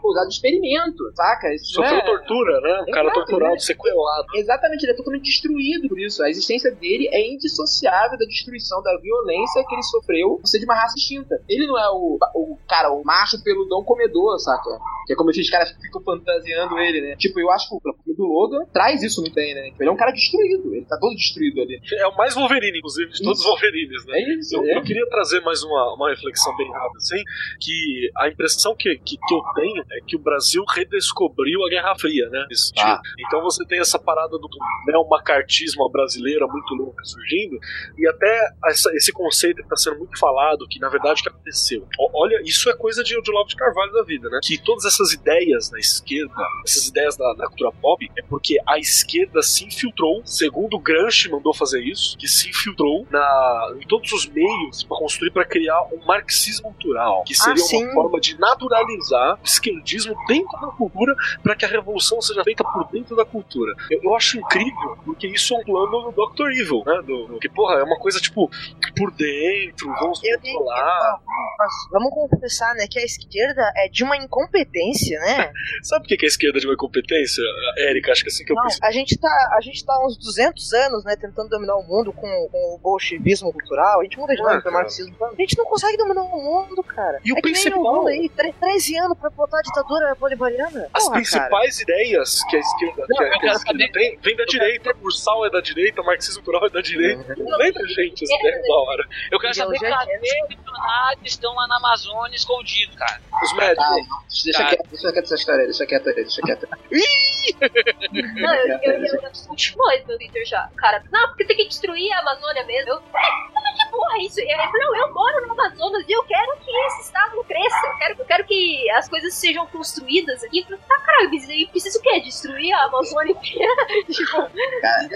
foi usado de experimento, saca? Isso Sofreu é... tortura, né? Um cara torturado, né? sequelado. Exatamente, ele é totalmente destruído por isso. A existência dele é indissociável da destruição, da violência que ele sofreu por ser de uma raça distinta. Ele não é o, o cara, o macho peludão comedor, saca? Que é como esses caras ficam fantasiando ele, né? Tipo, eu acho que o filme do Logan traz isso muito bem, né? Ele é um cara destruído, ele tá todo destruído ali. É o mais Wolverine, inclusive, de todos os Wolverines, né? É isso, Eu, é. eu queria trazer mais uma, uma reflexão bem rápida, assim, que a impressão que, que, que eu tenho é que o Brasil redescobriu a Guerra Fria, né? Ah. Então você tem essa parada do neomacartismo brasileira muito louca surgindo, e até essa- esse conceito que está sendo muito falado, que na verdade o que aconteceu. Olha, isso é coisa de, de Olavo de Carvalho da vida, né? Que todas essas ideias da esquerda, essas ideias da, da cultura pop, é porque a esquerda se infiltrou, segundo o Gramsci mandou fazer isso, que se infiltrou na, em todos os meios para construir, para criar um marxismo cultural, que seria sim. uma forma de naturalizar o esquerdismo dentro da cultura para que a revolução seja feita por dentro da cultura. Eu, eu acho incrível, porque isso é um plano do Dr. Evil, né? Do, do- que, porra, é uma coisa tipo, por dentro, vamos Eu tenho controlar. Mas vamos confessar, né, que a esquerda é de uma incompetência, né? Sabe o que é a esquerda de uma incompetência, Érica? Acho que é assim que eu Não, a gente tá, a gente tá há uns 200 anos, né, tentando dominar o mundo com, com o bolchevismo cultural. A gente muda de Ah, nome pro cara. marxismo. A gente não consegue dominar o mundo, cara. E o é que nem principal- o mundo aí, tre- 13 anos pra botar a ditadura bolivariana. As Porra, cara. principais ideias que a esquerda, Não, que a, que a quero esquerda tem, vem da direita, o Ursal é da direita, o marxismo cultural é da direita. Não vem da gente, isso é da hora. Eu quero saber cadê os missionários que estão lá na Amazônia escondidos, cara. Os médicos. Ah, deixa, Cara. quieto, deixa quieto essa história deixa quieto aí, deixa quieto. Não, eu, eu, eu, eu continuou isso no Twitter já. Cara, não, porque tem que destruir a Amazônia mesmo. Eu, "É, mas que porra é isso? Eu, não, eu moro no Amazonas e eu quero que esse estado cresça. Eu quero, eu quero que as coisas sejam construídas aqui. Eu falei, Tá, caralho, precisa o quê? Destruir a Amazônia inteira? tipo, Cara,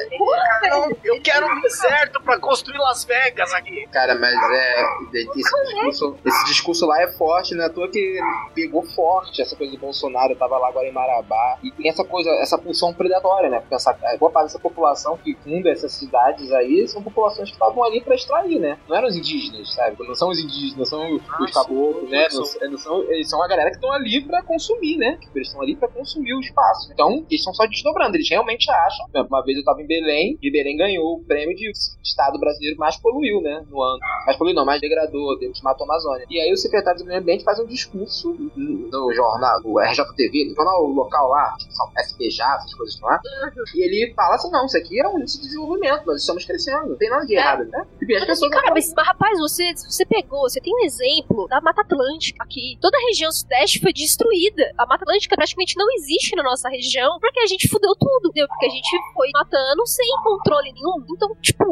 Não, eu quero um deserto pra construir Las Vegas aqui. Cara, mas é. Esse discurso, esse discurso lá é forte, né? À toa que pegou forte essa coisa do Bolsonaro, eu tava lá agora em Marabá. E tem essa coisa, essa pulsão predatória, né? Porque essa, boa parte dessa população que funda essas cidades aí são populações que estavam ali pra extrair, né? Não eram os indígenas, sabe? Não são os indígenas, são os, os caboclos, né? Não, são- não são, eles são a galera que estão ali pra consumir, né? Eles estão ali pra consumir o espaço. Então, eles estão só desdobrando. Eles realmente acham. Uma vez eu tava em Belém e Belém ganhou o prêmio de estado brasileiro mais poluiu, né? No ano. Mais poluiu não, mais degradou, deu- que matou a Amazônia. E aí o secretário do Meio Ambiente faz um discurso no jornal, no RJTV, no jornal local lá, tipo, são SPJ, essas coisas lá. E ele fala assim: não, isso aqui é um índice de desenvolvimento, nós estamos crescendo, não tem nada de errado, né? E as Mas assim, pessoas cara, mas, mas, rapaz, você, você pegou, você tem um exemplo da Mata Atlântica aqui. Toda a região sudeste foi destruída. A Mata Atlântica praticamente não existe na nossa região porque a gente fudeu tudo, entendeu? Porque a gente foi matando sem controle nenhum. Então, tipo,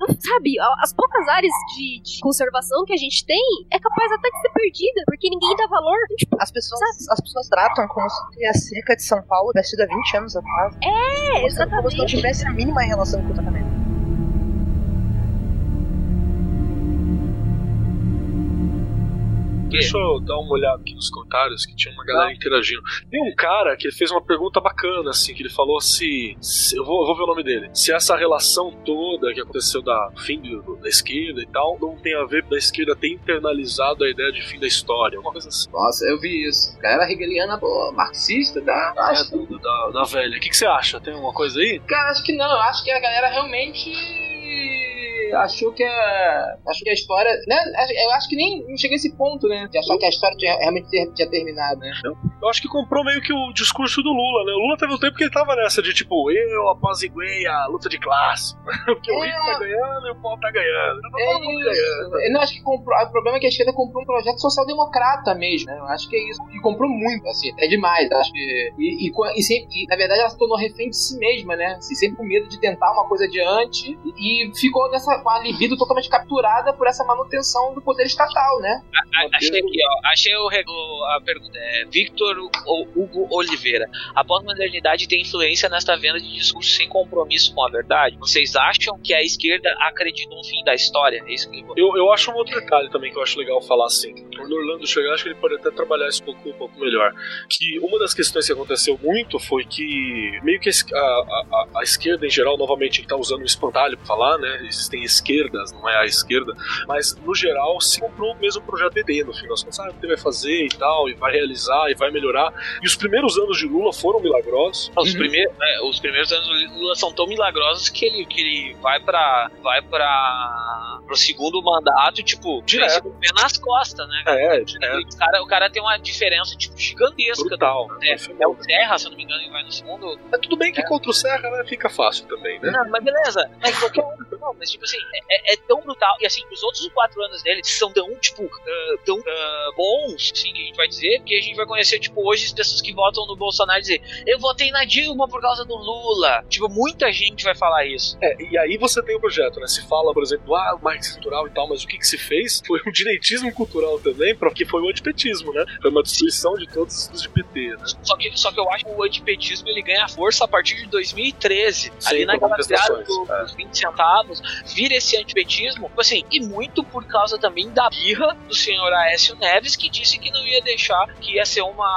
não- sabe, as poucas áreas de, de conservação que a gente tem é capaz até de ser perdida, porque ninguém dá valor. Tipo, As pessoas, as pessoas tratam como se a cerca de São Paulo tivesse sido há 20 anos atrás. é, Como se não exatamente. tivesse a mínima relação com o tratamento. Deixa eu dar uma olhada aqui nos comentários que tinha uma galera interagindo. Tem um cara que fez uma pergunta bacana, assim, que ele falou se. se- eu, vou, eu vou ver o nome dele. Se essa relação toda que aconteceu da fim do- da esquerda e tal, não tem a ver da esquerda ter internalizado a ideia de fim da história. Uma coisa assim. Nossa, eu vi isso. A galera hegeliana, marxista, tá? É, Acho, da, da velha. O que, que você acha? Tem uma coisa aí? Cara, acho que não. Eu acho que a galera realmente achou que a, achou que a história, né? Eu acho que nem chegou a esse ponto, né? De achar que a história tinha, realmente tinha, terminado, né? Eu acho que comprou meio que o discurso do Lula, né? O Lula teve um tempo que ele tava nessa de tipo, eu apaziguei a luta de classe. Porque o É. rico tá ganhando e o povo tá ganhando. Tá É ganhando. Eu não acho que comprou. O problema é que a esquerda comprou um projeto social-democrata mesmo, né? Eu acho que é isso. E comprou muito, assim. É demais. Acho que. E, e, e sempre, e, na verdade ela se tornou refém de si mesma, né? Assim, sempre com medo de tentar uma coisa adiante. E, ficou nessa, com a libido totalmente capturada por essa manutenção do poder estatal, né? A- achei aqui, ó. Achei o, o- a pergunta. É Victor O- Hugo Oliveira. A pós-modernidade tem influência nesta venda de discurso sem compromisso com a verdade? Vocês acham que a esquerda acredita no fim da história? É isso que Eu, eu acho um outro detalhe também que eu acho legal falar assim. o Orlando chegar, acho que ele pode até trabalhar isso um pouco, um pouco melhor. Que uma das questões que aconteceu muito foi que meio que a, a, a, esquerda em geral, novamente, está usando o espantalho para falar, né? Existem esquerdas, não é a esquerda, mas no geral se comprou o mesmo projeto PT no das contas, ah, o PT vai fazer e tal, e vai realizar e vai melhorar. E os primeiros anos de Lula foram milagrosos. Os, uhum. primeiros, né, os primeiros anos do Lula são tão milagrosos que ele, que ele vai para vai para pro segundo mandato, tipo, direto pé nas costas, né? É, direto. O cara, o cara tem uma diferença tipo gigantesca. Brutal. É, é o Serra, se eu não me engano, e vai no segundo. É tudo bem que é. contra o Serra né, fica fácil também, né? Não, mas beleza. Mas qualquer um, não, mas tipo assim, é, é, tão brutal. E assim, os outros quatro anos dele são tão, tipo, uh, tão uh, bons, assim, que a gente vai dizer, porque a gente vai conhecer, tipo, hoje as pessoas que votam no Bolsonaro dizer, eu votei na Dilma por causa do Lula. Tipo, muita gente vai falar isso. É, e aí você tem o projeto, né? Se fala, por exemplo, ah, o marketing cultural e tal, mas o que que se fez foi um direitismo cultural também, porque foi o antipetismo, né? Foi uma destruição de todos os de PT, né? Só que, só que eu acho que o antipetismo ele ganha força a partir de 2013. Sim, ali naquela piada é. dos 20 centavos, vira esse antipetismo, tipo assim, e muito por causa também da birra do senhor Aécio Neves, que disse que não ia deixar, que ia ser uma.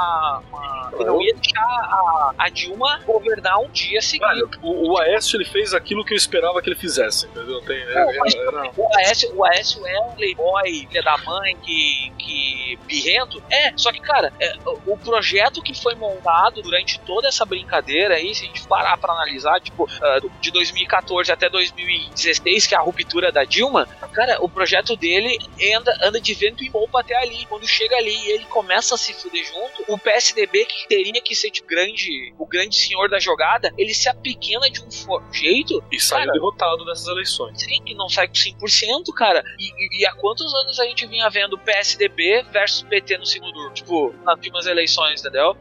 Uma que não ia deixar a, a Dilma governar um dia seguido. o, o Aécio ele fez aquilo que eu esperava que ele fizesse, entendeu? Tem, não, era, era... O, Aécio, o Aécio é um playboy, filha da mãe, que, que birrento. É, só que, cara, é, o projeto que foi montado durante toda essa brincadeira aí, se a gente parar pra analisar, tipo, uh, de 2014 até 2016, que é a ruptura da Dilma, cara, o projeto dele anda, anda de vento em polpa até ali. Quando chega ali e ele começa a se fuder junto, o PSDB, que teria que ser de grande, o grande senhor da jogada, ele se apequena de um jeito. E saiu derrotado dessas eleições. Sim, que não sai com 100%, cara. E, e, há quantos anos a gente vinha vendo PSDB versus PT no segundo turno? Tipo, nas últimas eleições, entendeu?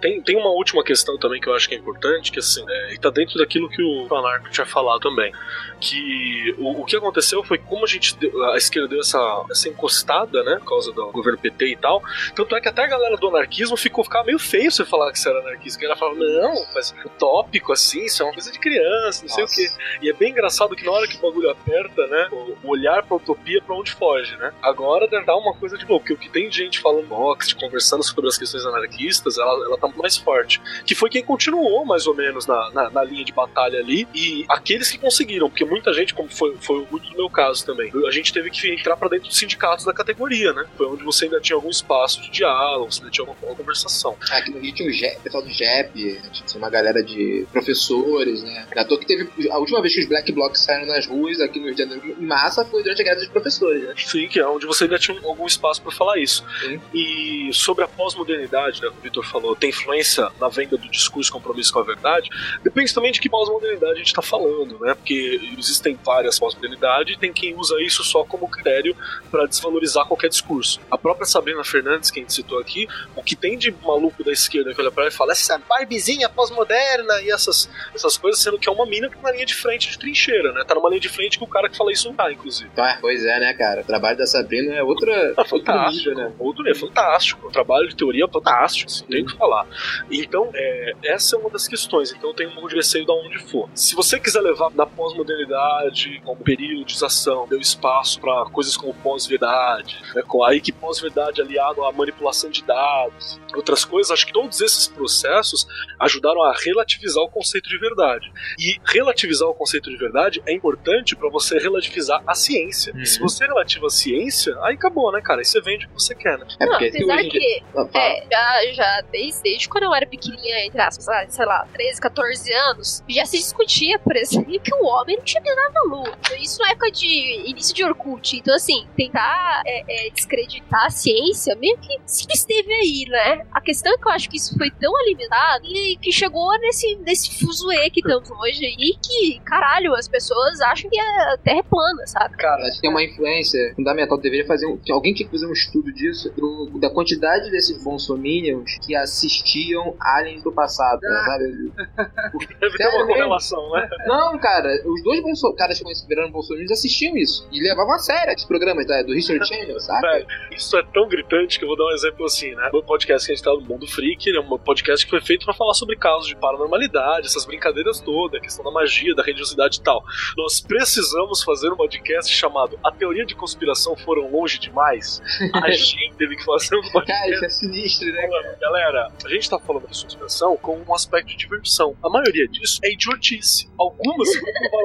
Tem, tem uma última questão também que eu acho que é importante, que assim, é, e tá dentro daquilo que o Anarco tinha falado também. Que o, o que aconteceu foi como a gente deu, a esquerda deu essa, essa encostada, né? Por causa do governo PT e tal. Tanto é que até a galera do anarquismo ficou ficar meio feio você falar que você era anarquista. Que ela falava, não, mas utópico assim, isso é uma coisa de criança, não Nossa. sei o quê. E é bem engraçado que na hora que o bagulho aperta, né? O olhar pra utopia pra onde foge, né? Agora dar uma coisa de louco, porque o que tem gente falando box, conversando sobre as questões anarquistas, ela, ela tá mais forte. Que foi quem continuou, mais ou menos, na, na, na linha de batalha ali. E aqueles que conseguiram, porque muita gente, como foi, foi muito no meu caso também, a gente teve que entrar para dentro dos sindicatos da categoria, né? Foi onde você ainda tinha algum espaço de diálogo, você ainda tinha alguma, alguma conversação. Aqui no Rio tinha o, pessoal do GEP, tinha uma galera de professores, né? Na toa que teve. A última vez que os Black Blocs saíram nas ruas aqui no Rio de Janeiro em massa foi durante a greve dos professores, né? Sim, que é onde você ainda tinha algum espaço para falar isso. Sim. E sobre a pós-modernidade, né, que o Vitor falou, tem influência na venda do discurso compromisso com a verdade, depende também de que pós-modernidade a gente está falando, né? Porque existem várias pós-modernidades e tem quem usa isso só como critério para desvalorizar qualquer discurso. A própria Sabrina Fernandes, que a gente citou aqui, o que tem de maluco da esquerda que olha pra ela e fala essa barbizinha pós-moderna e essas, essas coisas, sendo que é uma mina que tá na linha de frente de trincheira, né? Tá numa linha de frente que o cara que fala isso não tá, inclusive. Ah, pois é, né, cara? O trabalho da Sabrina é outra. É fantástico, outro né? Outro é fantástico. O trabalho de teoria é fantástico, assim, tem que falar. Então, é, essa é uma das questões. Então, eu tenho um pouco de receio de onde for. Se você quiser levar da pós-modernidade como periodização, deu espaço para coisas como pós-verdade, né, com aí que pós-verdade aliado à manipulação de dados, outras coisas, acho que todos esses processos ajudaram a relativizar o conceito de verdade. E relativizar o conceito de verdade é importante para você relativizar a ciência. Uhum. E se você relativa a ciência, aí acabou, né, cara? Aí você vende o que você quer, né? É porque Não, apesar que, ah, é, já, já desde, desde quando eu era pequenininha, entre aspas, ah, sei lá, 13, 14 anos, já se discutia, por exemplo, que o homem não tinha nada na lua. Isso na época de início de Orkut. Então, assim, tentar é, é, descreditar a ciência, meio que sempre esteve aí, né? A questão é que eu acho que isso foi tão alimentado e que chegou nesse, nesse fuzuê que estamos hoje aí, que, caralho, as pessoas acham que a Terra é plana, sabe? Cara, acho que tem uma influência fundamental. Deveria fazer um, alguém tinha que fazer um estudo disso, do, da quantidade desses bonsominions que assistiam aliens do passado, ah. sabe? Deve ter uma correlação, né? Não, cara, os dois caras que virando bolsonaristas assistiam isso. E levavam a sério esses programas da, do History Channel, sabe? É, isso é tão gritante que eu vou dar um exemplo assim, né? No podcast que a gente tá no Mundo Freak, né? Um podcast que foi feito para falar sobre casos de paranormalidade, essas brincadeiras todas, a questão da magia, da religiosidade e tal. Nós precisamos fazer um podcast chamado A Teoria de Conspiração Foram Longe Demais. A gente teve que fazer um podcast. Cara, isso é sinistro, né? Galera, a gente tá falando de conspiração com um aspecto de diversão. A maioria disso é idiotice. Algumas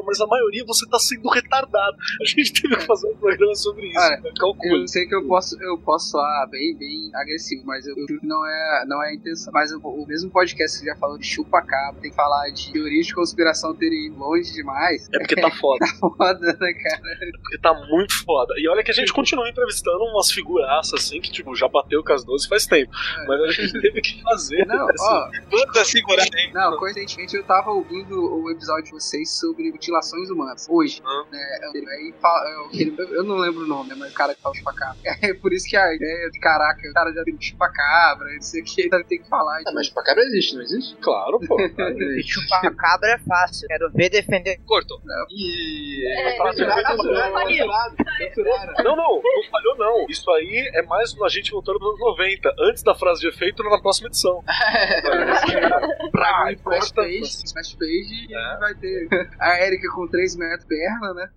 mas a maioria você tá sendo retardado. A gente teve que fazer um programa sobre isso. Cara, né? Eu sei que eu posso, eu posso soar bem, bem agressivo, mas eu juro que não é, não é a intenção. Mas o, o mesmo podcast que já falou de chupa-cabra, tem que falar de teorias de conspiração terem ido longe demais. É porque tá foda. Foda, né, cara? Porque tá muito foda. E olha que a gente continua entrevistando umas figuraças assim que, tipo, já bateu com as 12 faz tempo. Mas a gente teve que fazer. Não, assim, ó, Puta segurada, hein? Não, coincidentemente eu tava ouvindo o episódio de vocês sobre mutilações humanas, hoje. Hã? Né, aí fala- é, eu, eu não lembro o nome, né, mas o cara que fala chupacabra. É por isso que a ideia de caraca, o cara já tem chupacabra, não sei o que, ter que falar. Ah, mas chupacabra existe, não existe? Claro, pô. E chupar cabra é fácil. Quero ver defender. Cortou. É, não, não. Não, falhou não. Isso aí é mais a gente voltando nos anos 90, antes da frase de efeito na próxima edição. Pra Ah, mim, corta. page, splash page É. e vai ter a Erika com 3 metros perna, né?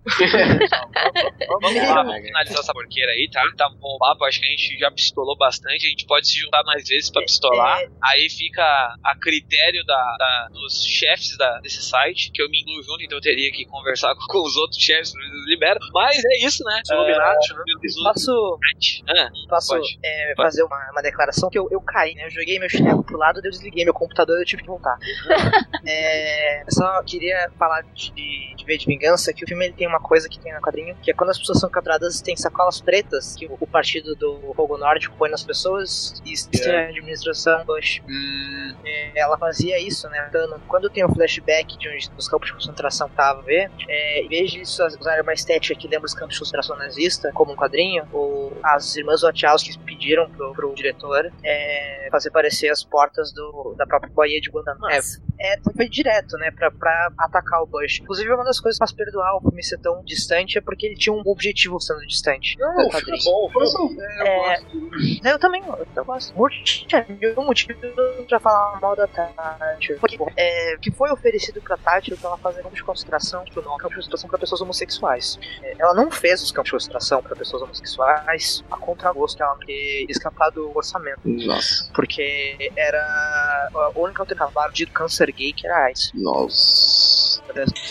Vamos lá, vamos finalizar essa porqueira aí, tá? Tá bom o papo, acho que a gente já pistolou bastante, a gente pode se juntar mais vezes pra pistolar. Aí fica a critério da, da- dos chefes da- desse site, que eu me incluo junto, então eu teria que conversar com, com os outros chefes, eles liberam. Mas é isso, né? Illuminati, né? Os Posso. Ah, posso é, fazer uma, uma declaração que eu, eu caí, né? Eu joguei meu chinelo pro lado, eu desliguei meu computador e eu tive que voltar. é, eu só queria falar de, de V de Vingança, que o filme ele tem uma coisa que tem no quadrinho, que é quando as pessoas são capturadas, tem sacolas pretas que o, o partido do Fogo Nórdico põe nas pessoas, e a administração Bush. hum, É, ela fazia isso, né? Quando tem um flashback de onde os campos de concentração estavam, ver, é, em vez de isso usar uma estética que lembra os campos de concentração nazista, como um quadrinho, o, as irmãs Wachowski pediram pro, pro diretor é, fazer parecer as portas do, da própria Baía de Guantanamo. É, é, foi direto, né, pra, pra atacar o Bush. Inclusive, uma das coisas que faz perdoar o filme ser tão distante é porque ele tinha um objetivo sendo distante. Não, filme é bom, o filme é bom. É, eu gosto. eu também, eu gosto. Muito tinha um motivo pra falar mal da Tati. Porque, é, que foi oferecido pra Tati pra ela fazer campos de concentração, tipo, não, campos de concentração pra pessoas homossexuais. É, ela não fez os campos de concentração pra pessoas homossexuais a contragosto, ela ter escapado do orçamento. Nossa. Porque era a única alternativa de câncer gay que era AIDS. Nossa.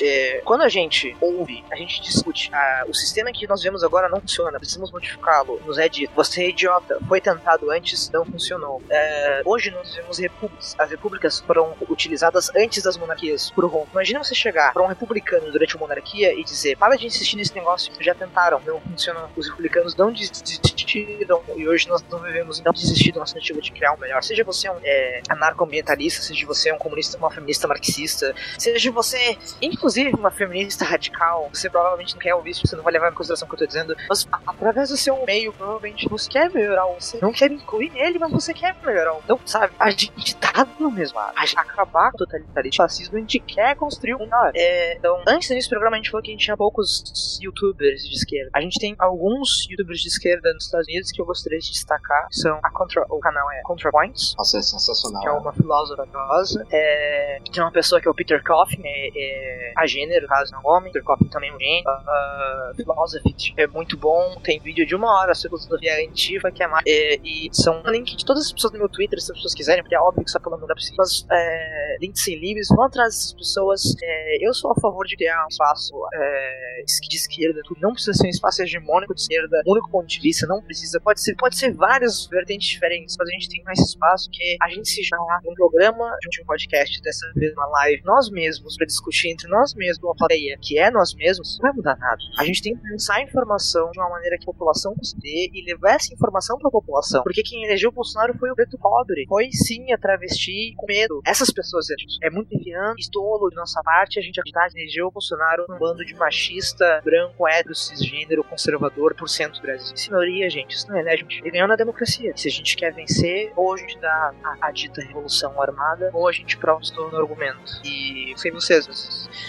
É, quando a gente ouve, a gente discute, o sistema que nós vemos agora não funciona, precisamos modificá-lo. Nos é dito, você é idiota, foi tentado antes, não funcionou. É, hoje nós vemos repúblicas. As repúblicas foram utilizadas antes das monarquias por Rom. Imagina você chegar para um republicano durante a monarquia e dizer: para de insistir nesse negócio, já tentaram, não funcionou. Os republicanos não desistiram e hoje nós não vivemos não desistir da nossa tentativa de criar um melhor. Seja você um é, anarcoambientalista, seja você um comunista, uma feminista marxista, seja você, inclusive, uma feminista radical, você provavelmente não quer ouvir isso, você não vai levar em consideração o que eu tô dizendo, mas através do seu meio, provavelmente você quer melhorar o você não quer incluir nele, mas você quer melhorar o Então, sabe, a gente tá no mesmo lado. A gente acabar com o totalitarismo, fascismo, a gente quer construir um melhor. É, então, antes desse programa, a gente falou que a gente tinha poucos youtubers de esquerda. A gente tem alguns youtubers de esquerda nos Estados Unidos que eu gostaria de destacar. São a Contra, o canal é ContraPoints, Nossa, é sensacional. que é uma filósofa famosa. É, tem uma pessoa que é o Peter Coffin, é, é a gênero, caso não homem. Peter Coffin também é um gênero. Uh, Philosophy é muito bom. Tem vídeo de uma hora sobre filosofia antiga, que é mais. É, e são link de todas as pessoas no meu Twitter, se as pessoas quiserem, porque é óbvio que só falando pra seguir. Mas é, links sem livres, vão atrás dessas pessoas. É, eu sou a favor de criar um espaço é, de esquerda. Tudo não precisa ser um espaço hegemônico de esquerda, único ponto de vista, não precisa. Pode ser, pode ser várias vertentes diferentes, mas a gente tem mais espaço que a gente se chamar um programa de um podcast, dessa vez uma live, nós mesmos, pra discutir entre nós mesmos, uma plateia que é nós mesmos, não vai mudar nada. A gente tem que pensar a informação de uma maneira que a população ter e levar essa informação pra população. Porque quem elegeu o Bolsonaro foi o preto pobre, foi sim a travesti com medo. Essas pessoas dizer isso. É muito enviando estolo de nossa parte a gente acreditar que elegeu o Bolsonaro um bando de machista, branco, hétero, cisgênero, conservador por cento do Brasil. Isso, gente, isso não é, né, gente? Ele ganhou na democracia. Se a gente quer vencer, ou a gente dá a, a dita revolução armada, ou a gente prova no argumento. E sei vocês, vocês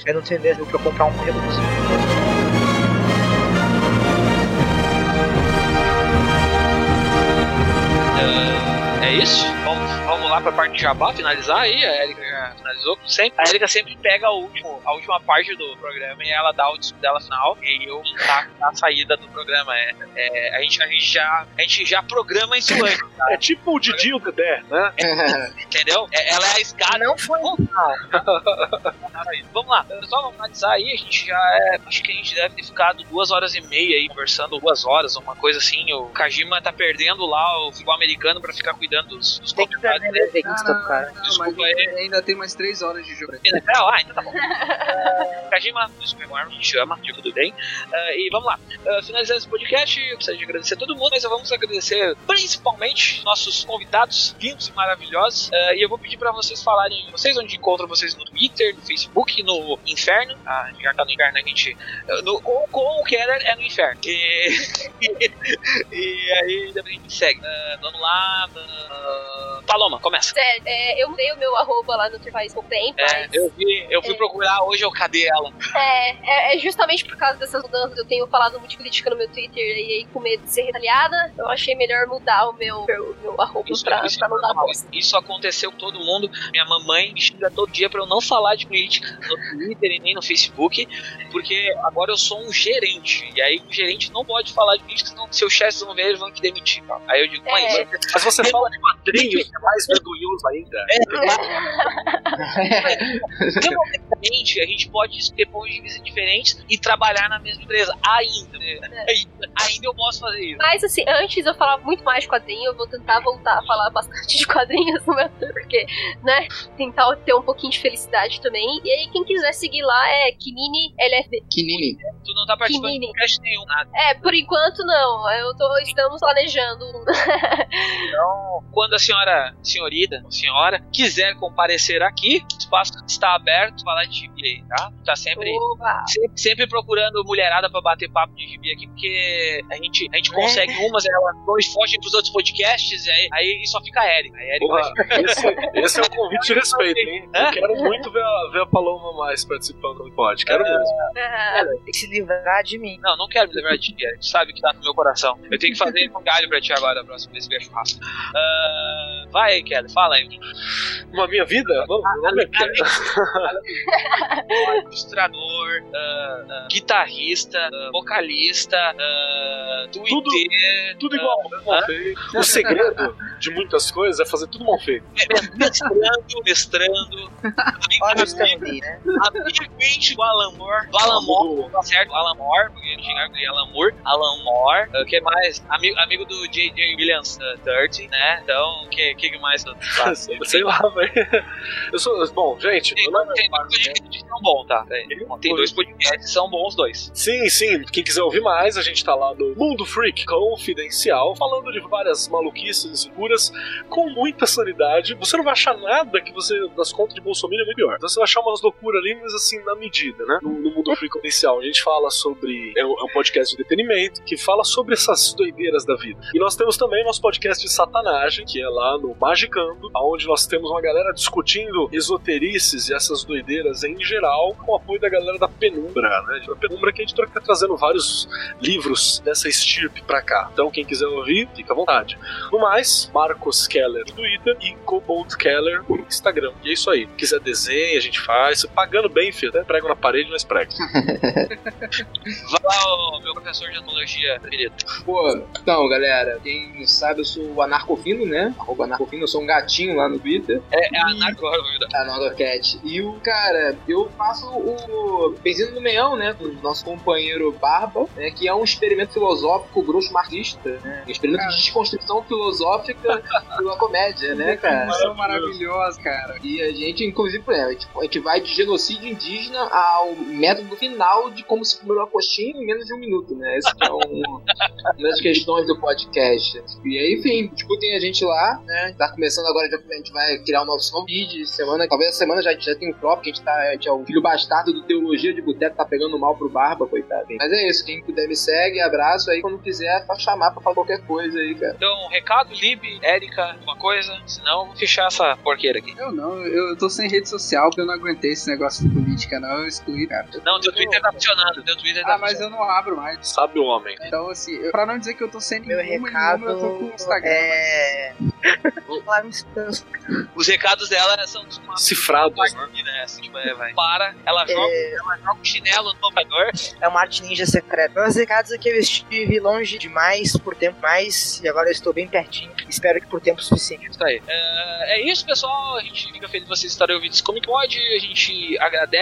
eu não tenho dinheiro pra comprar um revolução. Uh, é isso? Vamos lá pra parte de jabá, finalizar aí. A Erika já finalizou, sempre. A Erika sempre pega a, último, a última parte do programa e ela dá o disco dela final. E eu tá a saída do programa. É, é, a, gente, a, gente já, a gente já programa isso antes. Tá? É tipo o Didi o Dedé, né? Entendeu? É, ela é a escada. Não foi. Vamos lá, só vamos finalizar aí. A gente já é. Acho que a gente deve ter ficado duas horas e meia aí conversando, duas horas, uma coisa assim. O Kajima tá perdendo lá o futebol americano pra ficar cuidando dos, dos que né? Não, não, cara. não, Desculpa aí. ainda tem mais três horas de jogo. NFL? Ah, então tá bom. Uh, Kajima, Arm, me chama, de tudo bem. Uh, e vamos lá. Uh, finalizando esse podcast, eu gostaria de agradecer a todo mundo, mas vamos agradecer principalmente nossos convidados lindos e maravilhosos. Uh, e eu vou pedir pra vocês falarem, vocês onde encontram vocês no Twitter, no Facebook, no Inferno. Ah, já tá no Inferno, a gente. uh, No, com, com o Keller é no Inferno. E, e aí a gente segue. Uh, vamos lá. uh, Paloma, começa. É, é, eu mudei o meu arroba lá no pouco tempo, É, mas eu vi, eu fui É. procurar hoje, eu cadê ela? é, é, é justamente por causa dessas mudanças. Eu tenho falado muito crítica no meu Twitter e aí, com medo de ser retaliada, eu achei melhor mudar o meu, o meu arroba Isso, pra, isso pra não dar normal. bosta. Isso aconteceu com todo mundo. Minha mamãe me xinga todo dia pra eu não falar de política no Twitter e nem no Facebook, porque agora eu sou um gerente. E aí o gerente não pode falar de política, senão seus chefes vão ver eles vão te demitir. tá? Aí eu digo, mãe, É. Mas você fala de quadrinhos, que é mais vergonhoso ainda. democraticamente a gente pode ter pontos de vista diferentes e trabalhar na mesma empresa. Ainda. né? Ainda, eu posso fazer isso. Mas assim, antes eu falava muito mais de quadrinho, eu vou tentar voltar a falar bastante de quadrinhos no meu porque, né, tentar ter um pouquinho de felicidade também. E aí, quem quiser seguir lá é Kinini LFB. Kinini. Tu não tá participando de podcast nenhum, nada. É, por enquanto não. Eu tô, estamos planejando. um. Então, quando a senhora, senhorita, senhora, quiser comparecer aqui, o espaço está aberto, falar de gibi aí, tá? Tá sempre, sempre, sempre procurando mulherada pra bater papo de gibi aqui, porque a gente, a gente consegue umas, elas dois fogem pros outros podcasts, e aí, aí só fica a Erika. A Erika Porra, esse, esse é um convite de respeito, hein? Eu quero muito ver a, ver a Paloma mais participando do pod. Quero mesmo. Ah, Tem que se livrar de mim. Não, não quero me lembrar de ti. Tu sabe que tá no meu coração. Eu tenho que fazer um galho pra ti agora, a próxima vez que vier churrasco. Ah, vai fala aí. Uma minha vida? Vamos, é ilustrador, ah, ah, guitarrista, ah, vocalista, ah, twitter, Tudo igual, né? mal feito. O segredo de muitas coisas é fazer tudo mal feito. mestrando, mestrando, Olha o amigo, né? amiguinho do Alan Moore, do Alan Moore, tá certo? Alan Moore, porque Alan Moore, Alan Moore, o que mais? Amigo, amigo do J.J. Williams, uh, 30, né? Então, o que, que mais? Sei lá, velho. Eu sou. Bom, gente, Tem, é tem dois podcasts que são bons, tá? Tem, tem dois podcasts que são bons, dois. Sim, sim. Quem quiser ouvir mais, a gente tá lá no Mundo Freak Confidencial, falando de várias maluquices escuras com muita sanidade. Você não vai achar nada que você das contas de Bolsonaro é muito pior. Então você vai achar umas loucuras ali, mas assim, na medida, né? No, no Mundo Freak Confidencial, a gente fala sobre. É um, é um podcast de entretenimento que fala sobre essas doideiras da vida. E nós temos também nosso podcast de satanagem, que é lá no Magicando, onde nós temos uma galera discutindo esoterices e essas doideiras em geral, com o apoio da galera da Penumbra, né? A Penumbra que a gente tá trazendo vários livros dessa estirpe pra cá. Então, quem quiser ouvir, fica à vontade. No mais, Marcos Keller no Twitter e Cobalt Keller no Instagram. E é isso aí. Quiser desenho, a gente faz. Pagando bem, filho. Até prego na parede, mas prego. Vai lá, meu professor de etnologia querido. Pô, então, galera, quem não sabe, eu sou o Anarcofino, né? Arroba Anarcofino, eu sou um gatinho lá no Twitter. É, é a Narco vida. A Nordocat. E o cara, eu faço o Benzino do Meião, né? Com o nosso companheiro Barba, né? Que é um experimento filosófico grosso marxista, né? Um experimento de desconstrução filosófica uma comédia, né, cara? São maravilhosos, cara. E a gente, inclusive, exemplo, a gente, a gente vai de genocídio indígena ao método final de como se comer uma coxinha em menos de um minuto, né? Esse é um, uma das questões do podcast. E aí, enfim, escutem a gente lá, né? Tá começando agora, a gente vai criar um novo, novo vídeo de semana. Talvez essa semana já, já tem um próprio, que a gente tá. A gente é o filho bastardo do Teologia de Boteco, tá pegando mal pro Barba, coitado. Mas é isso, quem puder me segue, abraço aí. Quando quiser, é chamar pra falar qualquer coisa aí, cara. Então, recado, Lib, Érica, alguma coisa? Senão, vou fechar essa porqueira aqui. Eu não, eu tô sem rede social porque eu não aguentei esse negócio de política, não. Eu excluí, cara. Não, teu Twitter tá funcionando, teu Twitter tá Ah, mas eu não abro mais. Sabe o homem. Então, assim, eu, pra não dizer que eu tô sem Meu nenhuma, recado nenhuma, eu tô com o Instagram. é. Instagram. Os recados dela são de uma Cifrados, né? né? Assim, tipo, é, vai. Para, ela joga, É. ela joga o chinelo no computador. É uma arte ninja secreta. Meus recados é que eu estive longe demais por tempo mais e agora eu estou bem pertinho. Espero que por tempo suficiente. Isso aí. É, é isso, pessoal. A gente fica feliz de vocês estarem ouvindo isso como pode. A gente agradece.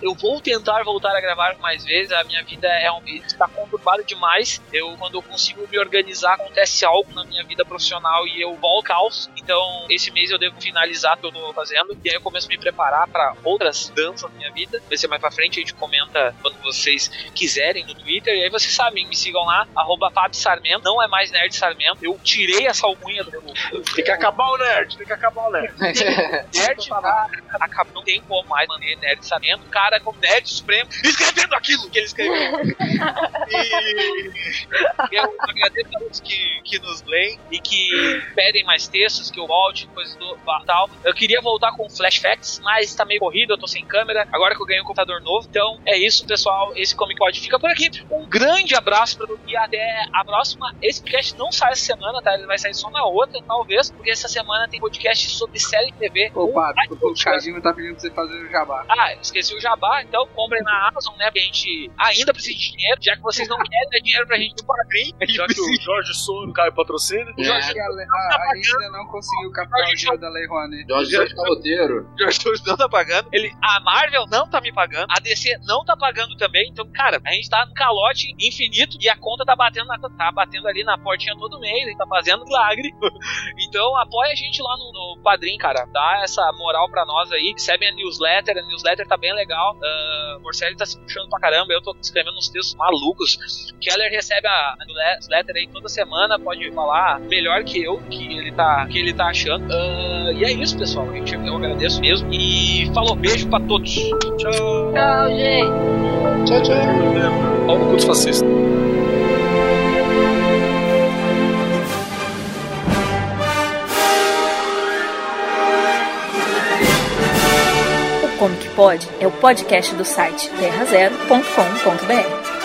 Eu vou tentar voltar a gravar mais vezes. A minha vida é um está conturbada demais. Eu, quando eu consigo me organizar, acontece algo na minha vida profissional e eu volto ao caos. Então, esse mês eu devo finalizar o que eu tô fazendo. E aí eu começo a me preparar para outras danças na minha vida. Vai ser mais pra frente, a gente comenta quando vocês quiserem no Twitter. E aí vocês sabem, me sigam lá, arroba Fábio Sarmento. Não é mais Nerd Sarmento. Eu tirei essa alcunha do meu. Tem que acabar o nerd, tem que acabar o nerd. Nerd tá, acaba, não tem como mais manter Nerd Sarmento. O cara como Nerd Supremo escrevendo aquilo que ele escreveu. e eu agradeço a todos que, que nos leem e que pedem mais textos, que eu volte, coisas do tal. Eu queria voltar com flashbacks, mas tá meio corrido, eu tô sem câmera. Agora que eu ganhei um computador novo. Então é isso, pessoal. Esse Comic Pod fica por aqui. Um grande abraço pra e até a próxima. Esse podcast não sai essa semana, tá? Ele vai sair só na outra, talvez, porque essa semana tem podcast sobre série TV. Um vai- o Kajima tá pedindo pra você fazer o jabá. ah, esqueci o jabá, então comprem na Amazon, né? Porque a gente ainda precisa de dinheiro, já que vocês não querem dar dinheiro pra gente no gente Já que o Jorge Soro cai patrocínio. É. Acho que a, a, ainda não conseguiu captar o dinheiro da Lei Rouanet. Jorge Jorge Caloteiro. O George Soros não tá pagando. Ele, a Marvel não tá me pagando. A DC não tá pagando também. Então, cara, a gente tá no calote infinito e a conta tá batendo, na, tá batendo ali na portinha todo mês. Ele tá fazendo milagre. então, apoia a gente lá no, no Padrim, cara. Dá essa moral pra nós aí. Recebem a newsletter. A newsletter tá bem legal. Uh, o Morcelli tá se puxando pra caramba. Eu tô escrevendo uns textos malucos. Keller recebe a newsletter aí toda semana. Pode falar melhor que eu que ele tá, que ele tá achando. Ah, e é isso, pessoal. A gente, eu agradeço mesmo. E falou, beijo pra todos. Tchau. Tchau, gente. Tchau, tchau. Pau no cu dos fascistas. O Comic Pod é o podcast do site terrazero.com.br.